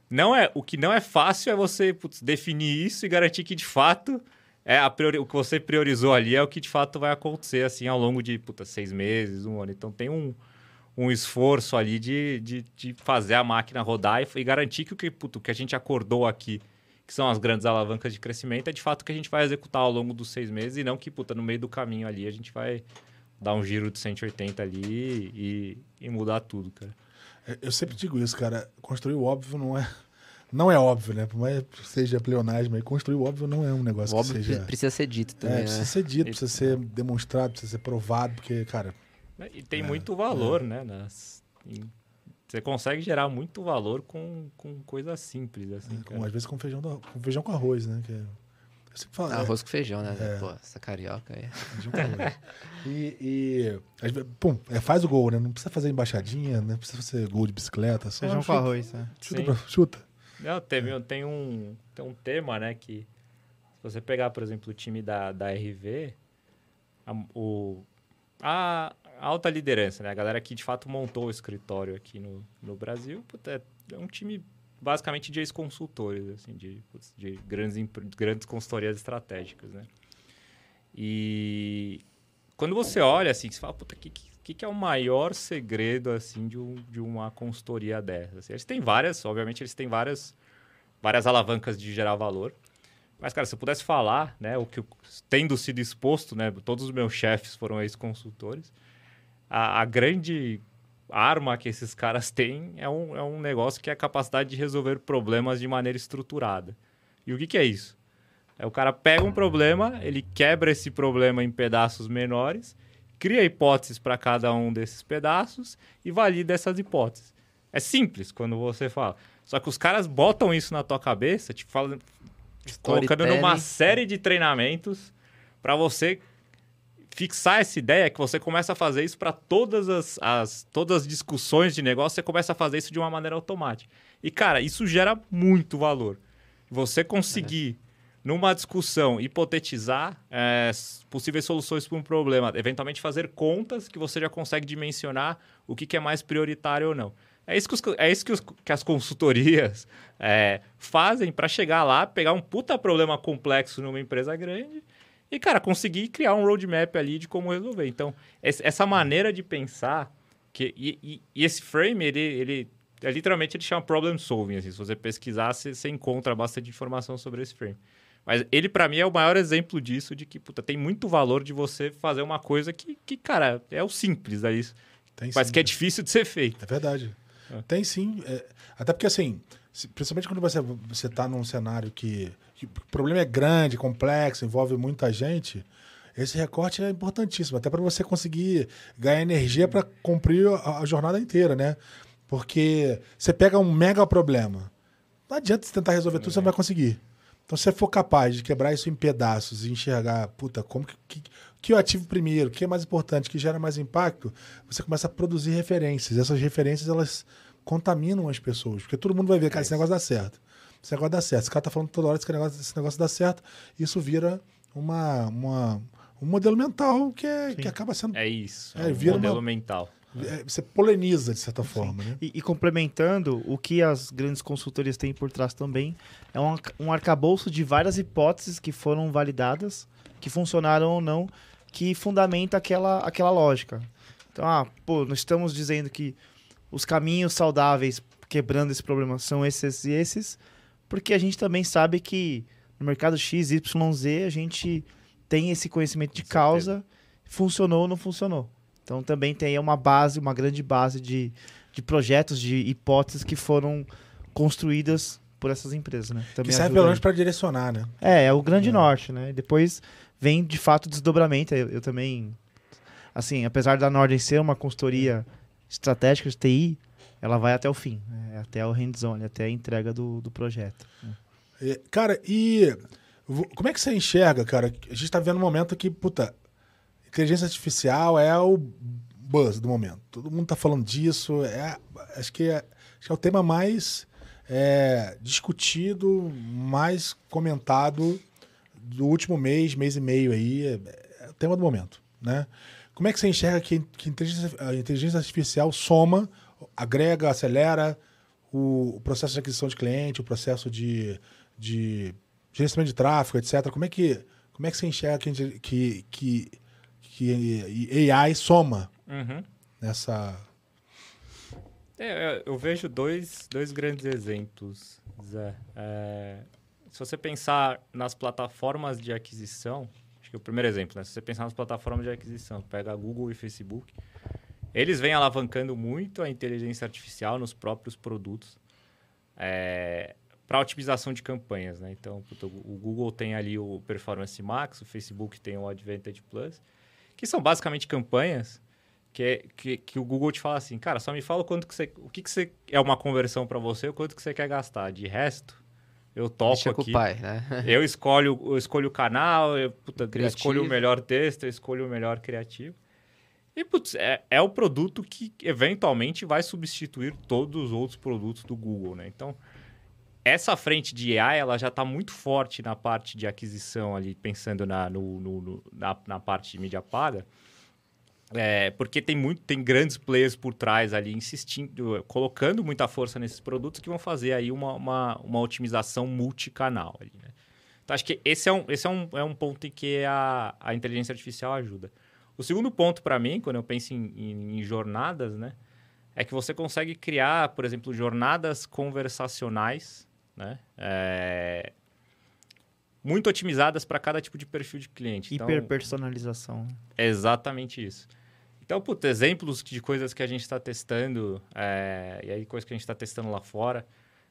não é, o que não é fácil é você putz, definir isso e garantir que de fato é a priori, o que você priorizou ali é o que de fato vai acontecer assim ao longo de puta, seis meses, um ano. Então tem um, um esforço ali de, de, de fazer a máquina rodar e, e garantir que o que, o que a gente acordou aqui, que são as grandes alavancas de crescimento, é de fato que a gente vai executar ao longo dos seis meses e não que puta, no meio do caminho ali a gente vai dar um giro de 180 ali e, e mudar tudo, cara. É, Eu sempre digo isso, cara. Construir o óbvio não é. Não é óbvio, né? Por mais que seja pleonasmo aí, construir o óbvio não é um negócio O óbvio que seja. pre- precisa ser dito também, É, né? precisa ser dito, precisa ser demonstrado, precisa ser provado, porque, cara, Né? E tem É, muito valor, né? nas- em- você consegue gerar muito valor com, com coisas simples, assim. com- cara. às vezes com feijão, do- com feijão com arroz, né? Que é- eu sempre falo, é, Arroz com feijão, né? É. Pô, essa carioca aí. feijão com arroz. e, e às vezes, pum, é, faz o gol, né? Não precisa fazer embaixadinha, né? Precisa fazer gol de bicicleta, só Feijão com chuta, arroz, né? Chuta, pra- chuta. Não, teve, tem, um, tem um tema, né, que se você pegar, por exemplo, o time da, da RV, a, o, a alta liderança, né, a galera que de fato montou o escritório aqui no, no Brasil, puta, é, é um time basicamente de ex-consultores, assim, de, de grandes, grandes consultorias estratégicas, né. E quando você olha assim, você fala, puta, que, que, que é o maior segredo assim de, um, de uma consultoria dessa? Assim, eles têm várias, obviamente, eles têm várias, várias alavancas de gerar valor. Mas, cara, se eu pudesse falar, né, o que eu- tendo sido exposto, né, todos os meus chefes foram ex-consultores, a, a grande arma que esses caras têm é um, é um negócio que é a capacidade de resolver problemas de maneira estruturada. E o que, que é isso? É o cara pega um problema, ele quebra esse problema em pedaços menores, cria hipóteses para cada um desses pedaços e valida essas hipóteses. É simples quando você fala. Só que os caras botam isso na tua cabeça, te falando, te colocando numa série de treinamentos para você fixar essa ideia que você começa a fazer isso para todas as, as todas as discussões de negócio, você começa a fazer isso de uma maneira automática. E cara, isso gera muito valor. Você conseguir numa discussão hipotetizar é, possíveis soluções para um problema, eventualmente fazer contas que você já consegue dimensionar o que, que é mais prioritário ou não. É isso que, os é isso que, os- que as consultorias é, fazem para chegar lá, pegar um puta problema complexo numa empresa grande e, cara, conseguir criar um roadmap ali de como resolver. Então, essa maneira de pensar, que, e, e- e esse frame, ele, ele é, literalmente ele chama problem solving. Assim, se você pesquisar, você, você encontra bastante informação sobre esse frame. Mas ele, para mim, é o maior exemplo disso, de que, puta, tem muito valor de você fazer uma coisa que, que cara, é o simples aí, Tem mas sim, que é difícil de ser feito. É verdade. É. Tem sim. é, até porque, assim, principalmente quando você, você tá num cenário que, que o problema é grande, complexo, envolve muita gente, esse recorte é importantíssimo, até para você conseguir ganhar energia para cumprir a, a jornada inteira, né? Porque você pega um mega problema. Não adianta você tentar resolver tudo, você não vai conseguir. Então, se você for capaz de quebrar isso em pedaços e enxergar, puta, como que, que, que eu ativo primeiro, o que é mais importante, que gera mais impacto, você começa a produzir referências. Essas referências, elas contaminam as pessoas. Porque todo mundo vai ver, cara, esse negócio dá certo. Esse negócio dá certo. Esse cara tá falando toda hora que esse negócio, esse negócio dá certo. Isso vira uma, uma, um modelo mental que, é, que acaba sendo... É isso. É, É, um modelo uma- mental. é, você poleniza, de certa forma, né? E, e complementando, o que as grandes consultorias têm por trás também é um, um arcabouço de várias hipóteses que foram validadas, que funcionaram ou não, que fundamenta aquela, aquela lógica. Então, ah, pô, nós estamos dizendo que os caminhos saudáveis quebrando esse problema são esses e esses, porque a gente também sabe que no mercado X, Y, Z, a gente tem esse conhecimento de causa, funcionou ou não funcionou. Então também tem uma base, uma grande base de, de projetos, de hipóteses que foram construídas por essas empresas, né? Que serve pelo menos para direcionar, né? É, é o grande é. norte, né? Depois vem de fato o desdobramento. Eu, eu, também, assim, apesar da Norden ser uma consultoria estratégica de TI, ela vai até o fim, né? até o hands-on, até a entrega do, do projeto. Né? É, cara, e como é que você enxerga, cara? A gente está vendo um momento que, puta, inteligência artificial é o buzz do momento. Todo mundo está falando disso. É, acho, que é, acho que é o tema mais é, discutido, mais comentado do último mês, mês e meio aí. É, é o tema do momento, né? Como é que você enxerga que, que a inteligência artificial soma, agrega, acelera o, o processo de aquisição de cliente, o processo de, de gerenciamento de tráfego, etc. Como é que, como é que você enxerga que, que, que, que AI soma uhum. nessa. É, eu vejo dois, dois grandes exemplos, Zé. É, se você pensar nas plataformas de aquisição, acho que o primeiro exemplo, né? Se você pensar nas plataformas de aquisição, pega Google e Facebook, eles vêm alavancando muito a inteligência artificial nos próprios produtos. É, para otimização de campanhas, né? Então, o Google tem ali o Performance Max, o Facebook tem o Advantage Plus, que são basicamente campanhas que, que, que, o Google te fala assim, cara, só me fala quanto que você, o que, que você é uma conversão para você, o quanto que você quer gastar. De resto, eu toco Deixa aqui. Pai, né? eu escolho, eu escolho o canal, eu, puta, eu escolho o melhor texto, eu escolho o melhor criativo. E, putz, é, é o produto que eventualmente vai substituir todos os outros produtos do Google, né? Então, essa frente de AI ela já está muito forte na parte de aquisição ali, pensando na, no, no, na, na, parte de mídia paga, é, porque tem muito tem grandes players por trás ali insistindo, colocando muita força nesses produtos que vão fazer aí uma, uma, uma otimização multicanal. Ali, né? Então acho que esse é um, esse é um, é um ponto em que a, a inteligência artificial ajuda. O segundo ponto para mim, quando eu penso em, em, em jornadas, né, é que você consegue criar, por exemplo, jornadas conversacionais né? É... Muito otimizadas para cada tipo de perfil de cliente. Então, Hiperpersonalização. É exatamente isso. Então, puta, exemplos de coisas que a gente está testando, é... e aí coisas que a gente está testando lá fora.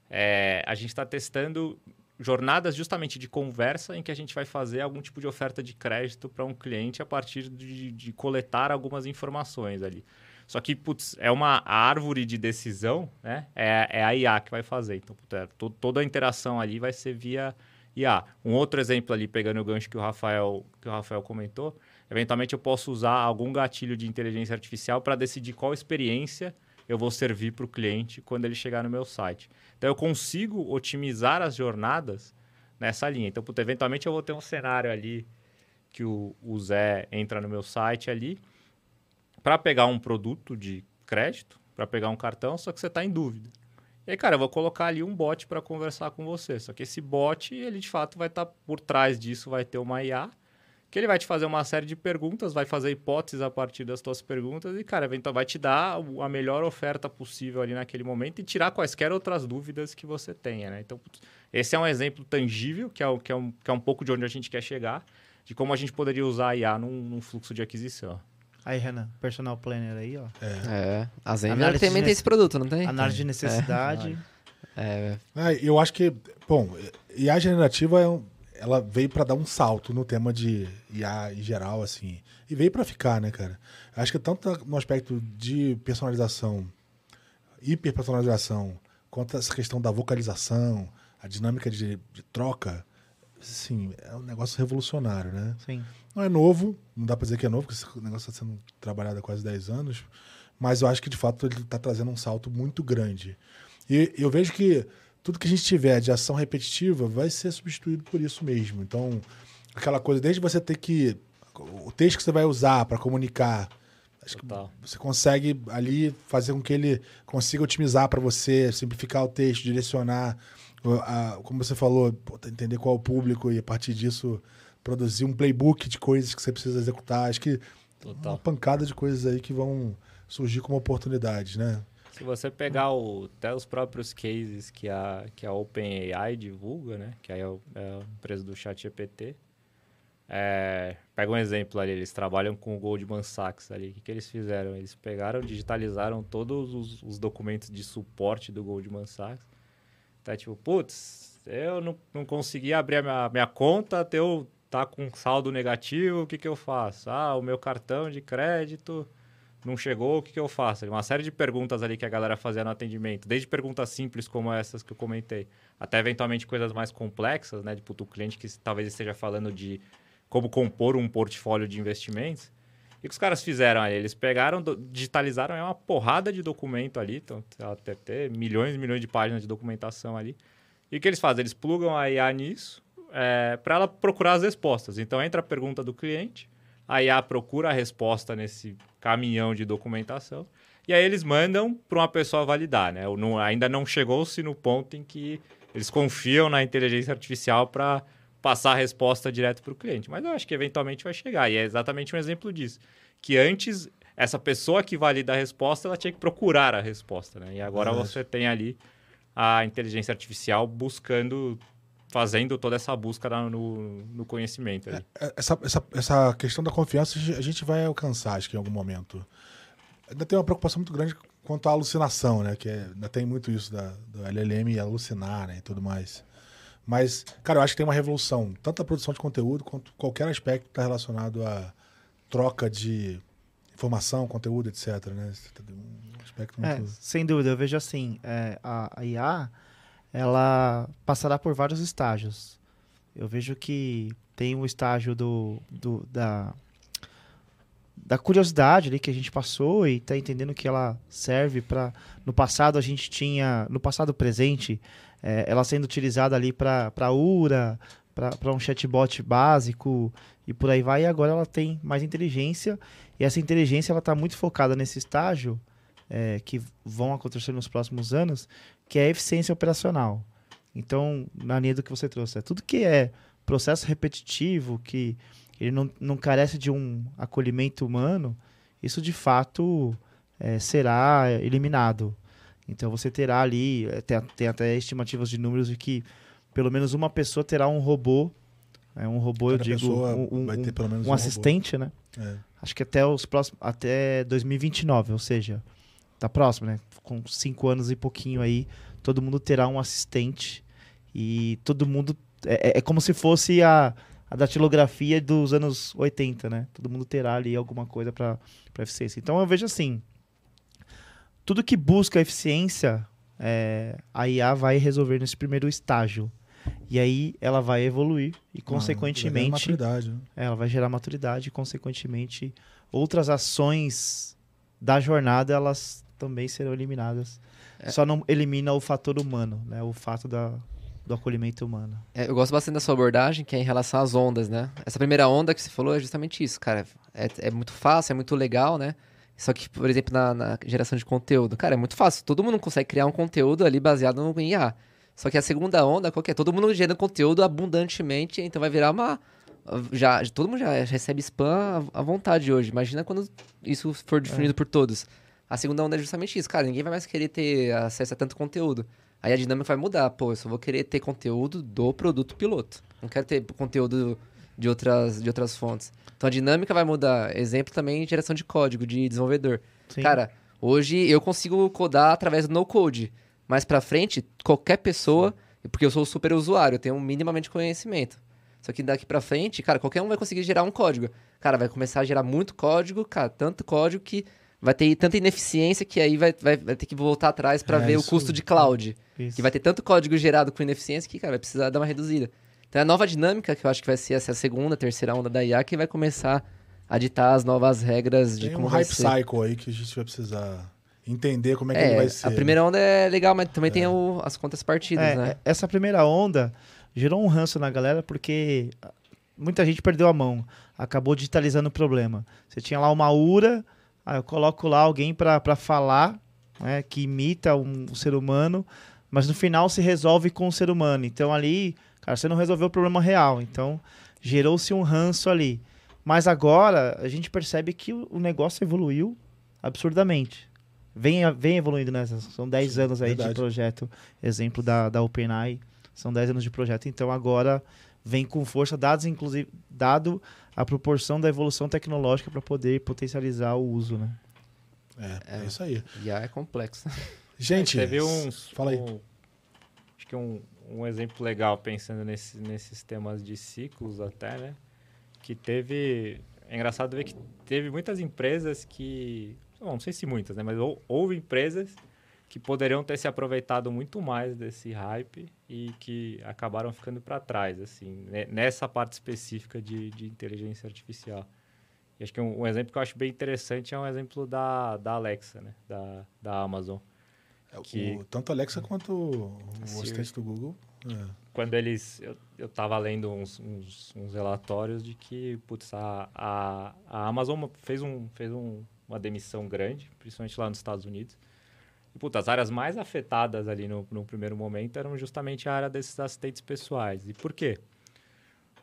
É... A gente está testando jornadas justamente de conversa em que a gente vai fazer algum tipo de oferta de crédito para um cliente a partir de, de coletar algumas informações ali. Só que, putz, é uma árvore de decisão, né? É, é a IA que vai fazer. Então, putz, é, to, toda a interação ali vai ser via IA. Um outro exemplo ali, pegando o gancho que o Rafael, que o Rafael comentou, eventualmente eu posso usar algum gatilho de inteligência artificial para decidir qual experiência eu vou servir para o cliente quando ele chegar no meu site. Então, eu consigo otimizar as jornadas nessa linha. Então, putz, eventualmente eu vou ter um cenário ali que o, o Zé entra no meu site ali para pegar um produto de crédito, para pegar um cartão, só que você está em dúvida. E aí, cara, eu vou colocar ali um bot para conversar com você. Só que esse bot, ele de fato vai estar tá por trás disso, vai ter uma IA, que ele vai te fazer uma série de perguntas, vai fazer hipóteses a partir das suas perguntas e, cara, então vai te dar a melhor oferta possível ali naquele momento e tirar quaisquer outras dúvidas que você tenha, né? Então, esse é um exemplo tangível, que é, que é, um, que é um pouco de onde a gente quer chegar, de como a gente poderia usar a IA num, num fluxo de aquisição. Aí, Renan, personal planner aí, ó. É. é. A Zenler também tem esse produto, não tem? Análise de necessidade. É. é. eu acho que, bom, IA generativa é um, ela veio para dar um salto no tema de IA em geral, assim. E veio para ficar, né, cara? Acho que tanto no aspecto de personalização, hiperpersonalização, quanto essa questão da vocalização, a dinâmica de, de troca, sim, é um negócio revolucionário, né? Sim. Não é novo, não dá para dizer que é novo, porque esse negócio está sendo trabalhado há quase 10 anos, mas eu acho que de fato ele está trazendo um salto muito grande. E eu vejo que tudo que a gente tiver de ação repetitiva vai ser substituído por isso mesmo. Então, aquela coisa, desde você ter que. O texto que você vai usar para comunicar, acho Total. que você consegue ali fazer com que ele consiga otimizar para você, simplificar o texto, direcionar a, como você falou, entender qual é o público e a partir disso produzir um playbook de coisas que você precisa executar. Acho que Total. uma pancada de coisas aí que vão surgir como oportunidades, né? Se você pegar o, até os próprios cases que a, que a OpenAI divulga, né? Que aí é, é a empresa do ChatGPT, É, pega um exemplo ali, eles trabalham com o Goldman Sachs ali. O que, que eles fizeram? Eles pegaram, digitalizaram todos os, os documentos de suporte do Goldman Sachs. Tá tipo, putz, eu não, não consegui abrir a minha, minha conta, teu tá com saldo negativo, o que, que eu faço? Ah, o meu cartão de crédito não chegou, o que, que eu faço? Uma série de perguntas ali que a galera fazia no atendimento, desde perguntas simples como essas que eu comentei, até eventualmente coisas mais complexas, né? Tipo, o cliente que talvez esteja falando de como compor um portfólio de investimentos. E o que os caras fizeram aí? Eles pegaram, digitalizaram é uma porrada de documento ali, então até ter milhões e milhões de páginas de documentação ali. E o que eles fazem? Eles plugam a IA nisso é, para ela procurar as respostas. Então entra a pergunta do cliente, a IA procura a resposta nesse caminhão de documentação, e aí eles mandam para uma pessoa validar, né? Não, ainda não chegou-se no ponto em que eles confiam na inteligência artificial para passar a resposta direto para o cliente. Mas eu acho que eventualmente vai chegar. E é exatamente um exemplo disso. Que antes, essa pessoa que valida a resposta, ela tinha que procurar a resposta. Né? E agora você tem ali a inteligência artificial buscando, fazendo toda essa busca no, no conhecimento. É, essa, essa, essa questão da confiança a gente vai alcançar, acho que em algum momento. Ainda tem uma preocupação muito grande quanto à alucinação, né? Que é, ainda tem muito isso da, do LLM alucinar né? e tudo mais. Mas, cara, eu acho que tem uma revolução, tanto a produção de conteúdo quanto qualquer aspecto que está relacionado à troca de informação, conteúdo, etc. Né? Um aspecto muito... É, sem dúvida, eu vejo assim, é, a, a IA, ela passará por vários estágios. Eu vejo que tem o estágio do, do da, da curiosidade ali que a gente passou e está entendendo que ela serve para no passado a gente tinha no passado presente é, ela sendo utilizada ali para URA, para um chatbot básico e por aí vai. E agora ela tem mais inteligência e essa inteligência ela está muito focada nesse estágio é, que vão acontecer nos próximos anos, que é a eficiência operacional. Então, na linha do que você trouxe, é tudo que é processo repetitivo, que ele não, não carece de um acolhimento humano, isso de fato é, será eliminado. Então você terá ali, eh, tem, tem até estimativas de números de que pelo menos uma pessoa terá um robô, é um robô, Cada eu digo, um, um, um, um assistente, né? É. Acho que até os próximos, até 2029, ou seja, tá próximo, né? Com cinco anos e pouquinho aí, todo mundo terá um assistente e todo mundo é, é, é como se fosse a, a datilografia dos anos 80, né? Todo mundo terá ali alguma coisa para eficiência. Então eu vejo assim, tudo que busca eficiência, é, a IA vai resolver nesse primeiro estágio. E aí ela vai evoluir e, ah, consequentemente. maturidade, né? É, ela vai gerar maturidade e, consequentemente, outras ações da jornada elas também serão eliminadas. É. Só não elimina o fator humano, né? O fato da, do acolhimento humano. É, eu gosto bastante da sua abordagem, que é em relação às ondas, né? Essa primeira onda que você falou é justamente isso, cara. É, é muito fácil, é muito legal, né? Só que, por exemplo, na, na, geração de conteúdo, cara, é muito fácil. Todo mundo consegue criar um conteúdo ali baseado no IA. Só que a segunda onda, qual que é? Todo mundo gerando conteúdo abundantemente, então vai virar uma. Já, todo mundo já recebe spam à vontade hoje. Imagina quando isso for definido é. por todos. A segunda onda é justamente isso, cara. Ninguém vai mais querer ter acesso a tanto conteúdo. Aí a dinâmica vai mudar. Pô, eu só vou querer ter conteúdo do produto piloto. Não quero ter conteúdo de outras, de outras fontes. Então a dinâmica vai mudar. Exemplo também geração de código de desenvolvedor. Sim. Cara, hoje eu consigo codar através do no-code. Mais pra frente, qualquer pessoa, porque eu sou super usuário, eu tenho minimamente conhecimento. Só que daqui pra frente, cara, qualquer um vai conseguir gerar um código. Cara, vai começar a gerar muito código, cara, tanto código que vai ter tanta ineficiência que aí vai, vai, vai ter que voltar atrás para é, ver isso, o custo de cloud. Isso. Que vai ter tanto código gerado com ineficiência que, cara, vai precisar dar uma reduzida. Então é a nova dinâmica, que eu acho que vai ser essa segunda, terceira onda da IA, que vai começar a ditar as novas regras de Tem como um hype cycle aí que a gente vai precisar entender como é que é, ele vai ser. A primeira onda é legal, mas também é. tem o, as contas partidas, é, né? Essa primeira onda gerou um ranço na galera porque muita gente perdeu a mão, acabou digitalizando o problema. Você tinha lá uma URA, aí eu coloco lá alguém para falar, né, que imita um, um ser humano, mas no final se resolve com o ser humano. Então ali Cara, você não resolveu o problema real. Então, gerou-se um ranço ali. Mas agora, a gente percebe que o negócio evoluiu absurdamente. Vem, vem evoluindo, né? São 10 anos aí verdade. de projeto. Exemplo da, da OpenAI. São 10 anos de projeto. Então, agora vem com força, dados inclusive dado a proporção da evolução tecnológica para poder potencializar o uso, né? É, é, isso aí. IA é complexo. Gente, É, teve uns. fala aí. um- acho que um, um exemplo legal pensando nesse, nesses temas de ciclos até, né? Que teve. É engraçado ver que teve muitas empresas que. Bom, não sei se muitas, né? Mas hou- houve empresas que poderiam ter se aproveitado muito mais desse hype e que acabaram ficando para trás, assim, né, nessa parte específica de, de inteligência artificial. E acho que um, um exemplo que eu acho bem interessante é um exemplo da, da Alexa, né? Da, da Amazon. É, o- que- tanto a Alexa quanto o, o assistente do Google. é. quando eles. Eu, eu tava lendo uns, uns, uns relatórios de que, putz, a, a, a Amazon fez, um, fez um, uma demissão grande, principalmente lá nos Estados Unidos. E, putz, as áreas mais afetadas ali no, no primeiro momento eram justamente a área desses assistentes pessoais. E por quê?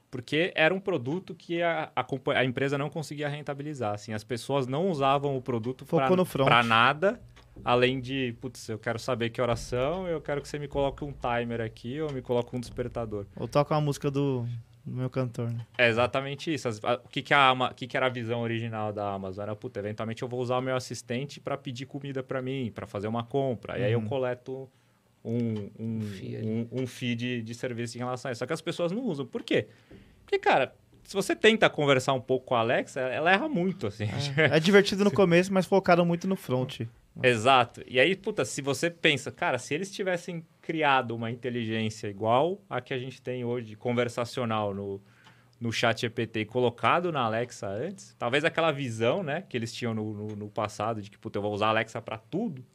Porque era um produto que a, a, a empresa não conseguia rentabilizar. Assim, as pessoas não usavam o produto para nada, além de, putz, eu quero saber que oração, eu quero que você me coloque um timer aqui ou me coloque um despertador. Ou toca uma música do, do meu cantor, né? É exatamente isso. As- a- o que, que, a Ama- o que, que era a visão original da Amazon? Era, puta, eventualmente eu vou usar o meu assistente para pedir comida para mim, para fazer uma compra. E aí eu Uhum. coleto um, um, um, um fee de, de serviço em relação a isso. Só que as pessoas não usam. Por quê? Porque, cara, se você tenta conversar um pouco com a Alexa, ela erra muito, assim. É divertido no começo, mas focaram muito no front. Exato. E aí, puta, se você pensa, cara, se eles tivessem criado uma inteligência igual a que a gente tem hoje, conversacional no, no chat GPT e colocado na Alexa antes, talvez aquela visão, né, que eles tinham no, no, no passado de que, puta, eu vou usar a Alexa para tudo,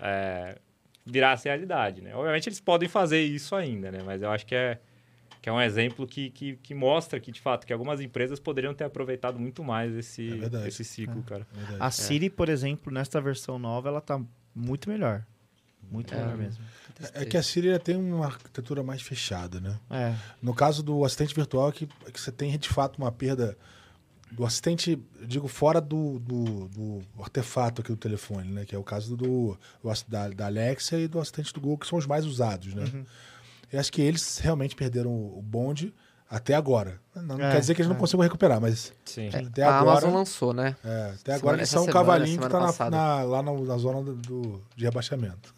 é, virasse realidade, né? Obviamente eles podem fazer isso ainda, né? Mas eu acho que é, que é um exemplo que, que, que mostra que, de fato, que algumas empresas poderiam ter aproveitado muito mais esse, É verdade. esse ciclo, cara. Verdade. A Siri, por exemplo, nesta versão nova, ela tá muito melhor. Muito É. melhor mesmo. É que a Siri tem uma arquitetura mais fechada, né? É. No caso do assistente virtual, é que, é que você tem de fato uma perda do assistente, eu digo, fora do, do, do artefato aqui do telefone, né? Que é o caso do, do da, da Alexa e do assistente do Google, que são os mais usados, né? Uhum. Eu acho que eles realmente perderam o bonde até agora. Não, não É, quer dizer que eles não é. consigam recuperar, mas Sim. até a agora. Amazon lançou, né? é, até Semana- agora eles são um cavalinho que tá na- lá na, na zona do, do- de rebaixamento.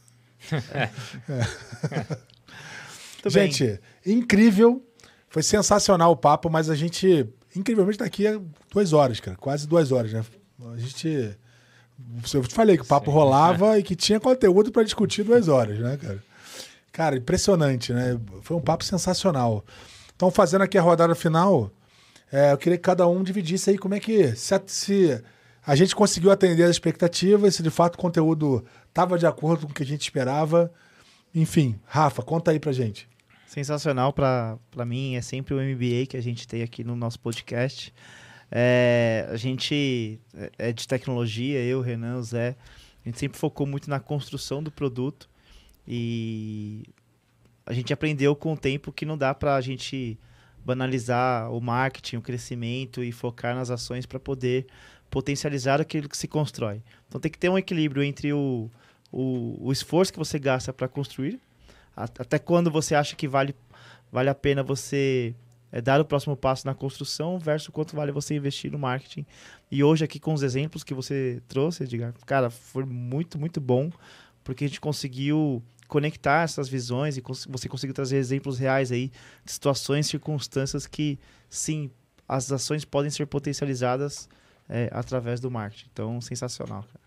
Muito bem. gente, incrível. Foi sensacional o papo, mas a gente, incrivelmente, daqui a duas horas, cara. Quase duas horas, né? A gente. Eu te falei que o papo Sim. rolava e que tinha conteúdo para discutir duas horas, né, cara? Cara, impressionante, né? Foi um papo sensacional. Então, fazendo aqui a rodada final, é, eu queria que cada um dividisse aí como é que. Se a, se a gente conseguiu atender as expectativas, se de fato o conteúdo estava de acordo com o que a gente esperava. Enfim, Rafa, conta aí pra gente. Sensacional para mim, é sempre o MBA que a gente tem aqui no nosso podcast. É, a gente é- é de tecnologia, eu, Renan, o Zé, a gente sempre focou muito na construção do produto e a gente aprendeu com o tempo que não dá para a gente banalizar o marketing, o crescimento e focar nas ações para poder potencializar aquilo que se constrói. Então tem que ter um equilíbrio entre o, o, o esforço que você gasta para construir a- até quando você acha que vale, vale a pena você é, dar o próximo passo na construção versus quanto vale você investir no marketing. E hoje aqui com os exemplos que você trouxe, Edgar, cara, foi muito, muito bom, porque a gente conseguiu conectar essas visões e cons- você conseguiu trazer exemplos reais aí de situações, circunstâncias que, sim, as ações podem ser potencializadas é, através do marketing. Então, sensacional. Cara.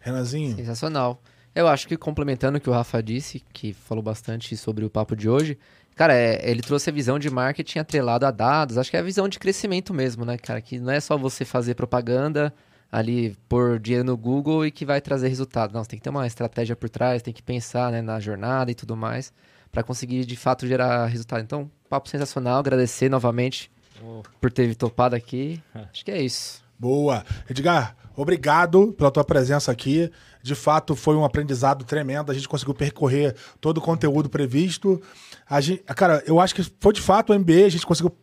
Renanzinho, Sensacional. Eu acho que complementando o que o Rafa disse, que falou bastante sobre o papo de hoje, cara, é, ele trouxe a visão de marketing atrelado a dados, acho que é a visão de crescimento mesmo, né, cara? Que não é só você fazer propaganda ali, pôr dinheiro no Google e que vai trazer resultado. Não, você tem que ter uma estratégia por trás, tem que pensar né, na jornada e tudo mais, para conseguir de fato gerar resultado. Então, papo sensacional, agradecer novamente Oh, por ter topado aqui. Acho que é isso. boa. Edgar, obrigado pela tua presença aqui. De fato, foi um aprendizado tremendo. A gente conseguiu percorrer todo o conteúdo previsto. A gente, cara, eu acho que foi de fato o MBA, a gente conseguiu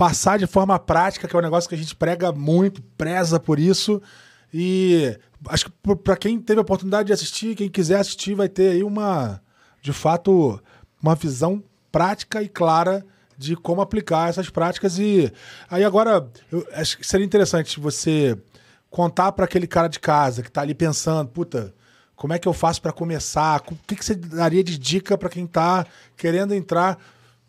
passar de forma prática, que é um negócio que a gente prega muito, preza por isso. E acho que para quem teve a oportunidade de assistir, quem quiser assistir, vai ter aí uma, de fato, uma visão prática e clara de como aplicar essas práticas. E aí agora, eu acho que seria interessante você contar para aquele cara de casa que tá ali pensando, puta, como é que eu faço para começar? O que, que você daria de dica para quem tá querendo entrar,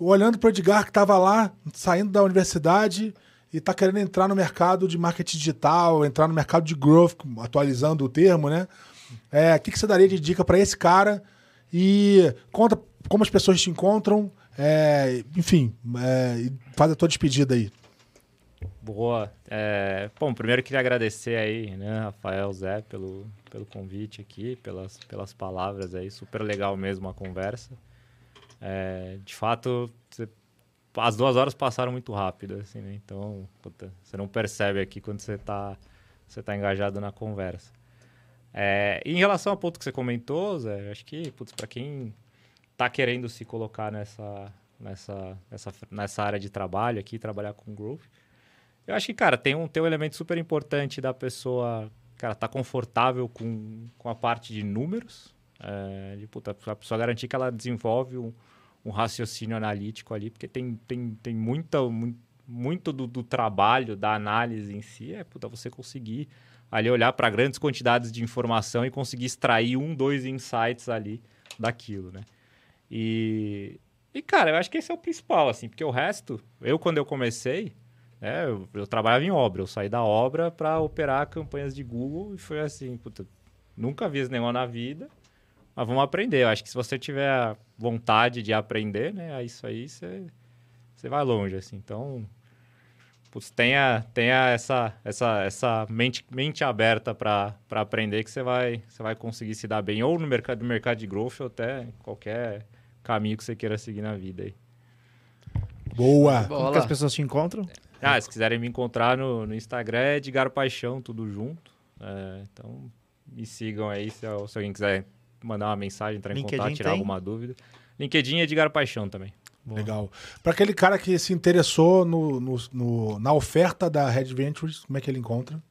olhando para o Edgar que estava lá, saindo da universidade e tá querendo entrar no mercado de marketing digital, entrar no mercado de growth, atualizando o termo, né? É, o que, que você daria de dica para esse cara? E conta como as pessoas te encontram, é, enfim, é, faz a tua despedida aí. Boa. É, bom, primeiro queria agradecer aí, né, Rafael, Zé, pelo, pelo convite aqui, pelas, pelas palavras aí. Super legal mesmo a conversa. É, de fato, as duas horas passaram muito rápido, assim, né? Então, você não percebe aqui quando você está você tá engajado na conversa. É, em relação ao ponto que você comentou, Zé, acho que, para quem está querendo se colocar nessa, nessa, nessa, nessa área de trabalho aqui, trabalhar com growth, eu acho que, cara, tem um, tem um elemento super importante da pessoa, cara, tá confortável com, com a parte de números, é, de, puta, a pessoa garantir que ela desenvolve um, um raciocínio analítico ali, porque tem, tem, tem muita, muito, do, do trabalho, da análise em si, é puta, você conseguir ali olhar para grandes quantidades de informação e conseguir extrair um, dois insights ali daquilo, né? E, e cara, eu acho que esse é o principal, assim, porque o resto, eu quando eu comecei, né, eu, eu trabalhava em obra, eu saí da obra para operar campanhas de Google e foi assim, puta, nunca vi esse negócio na vida, mas vamos aprender. Eu acho que se você tiver vontade de aprender, né, é isso aí você, você vai longe, assim. Então, putz, tenha, tenha essa, essa, essa mente, mente aberta para aprender que você vai, você vai conseguir se dar bem, ou no mercado, no mercado de growth, ou até qualquer caminho que você queira seguir na vida aí. Boa! Como que as pessoas te encontram? Ah, se quiserem me encontrar no, no Instagram é Edgar Paixão, tudo junto. É, então, me sigam aí se, se, alguém quiser mandar uma mensagem, entrar em LinkedIn contato, tirar tem? alguma dúvida. LinkedIn é Edgar Paixão também. Boa. Legal. Para aquele cara que se interessou no, no, no, na oferta da Red Ventures, como é que ele encontra?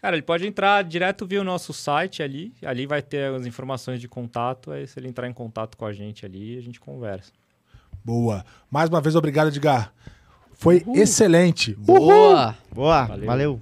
Cara, ele pode entrar direto via o nosso site ali. Ali vai ter as informações de contato. Aí, se ele entrar em contato com a gente ali, a gente conversa. Boa. Mais uma vez, obrigado, Edgar. Foi Uhul. excelente. Boa. Boa. Valeu. Valeu.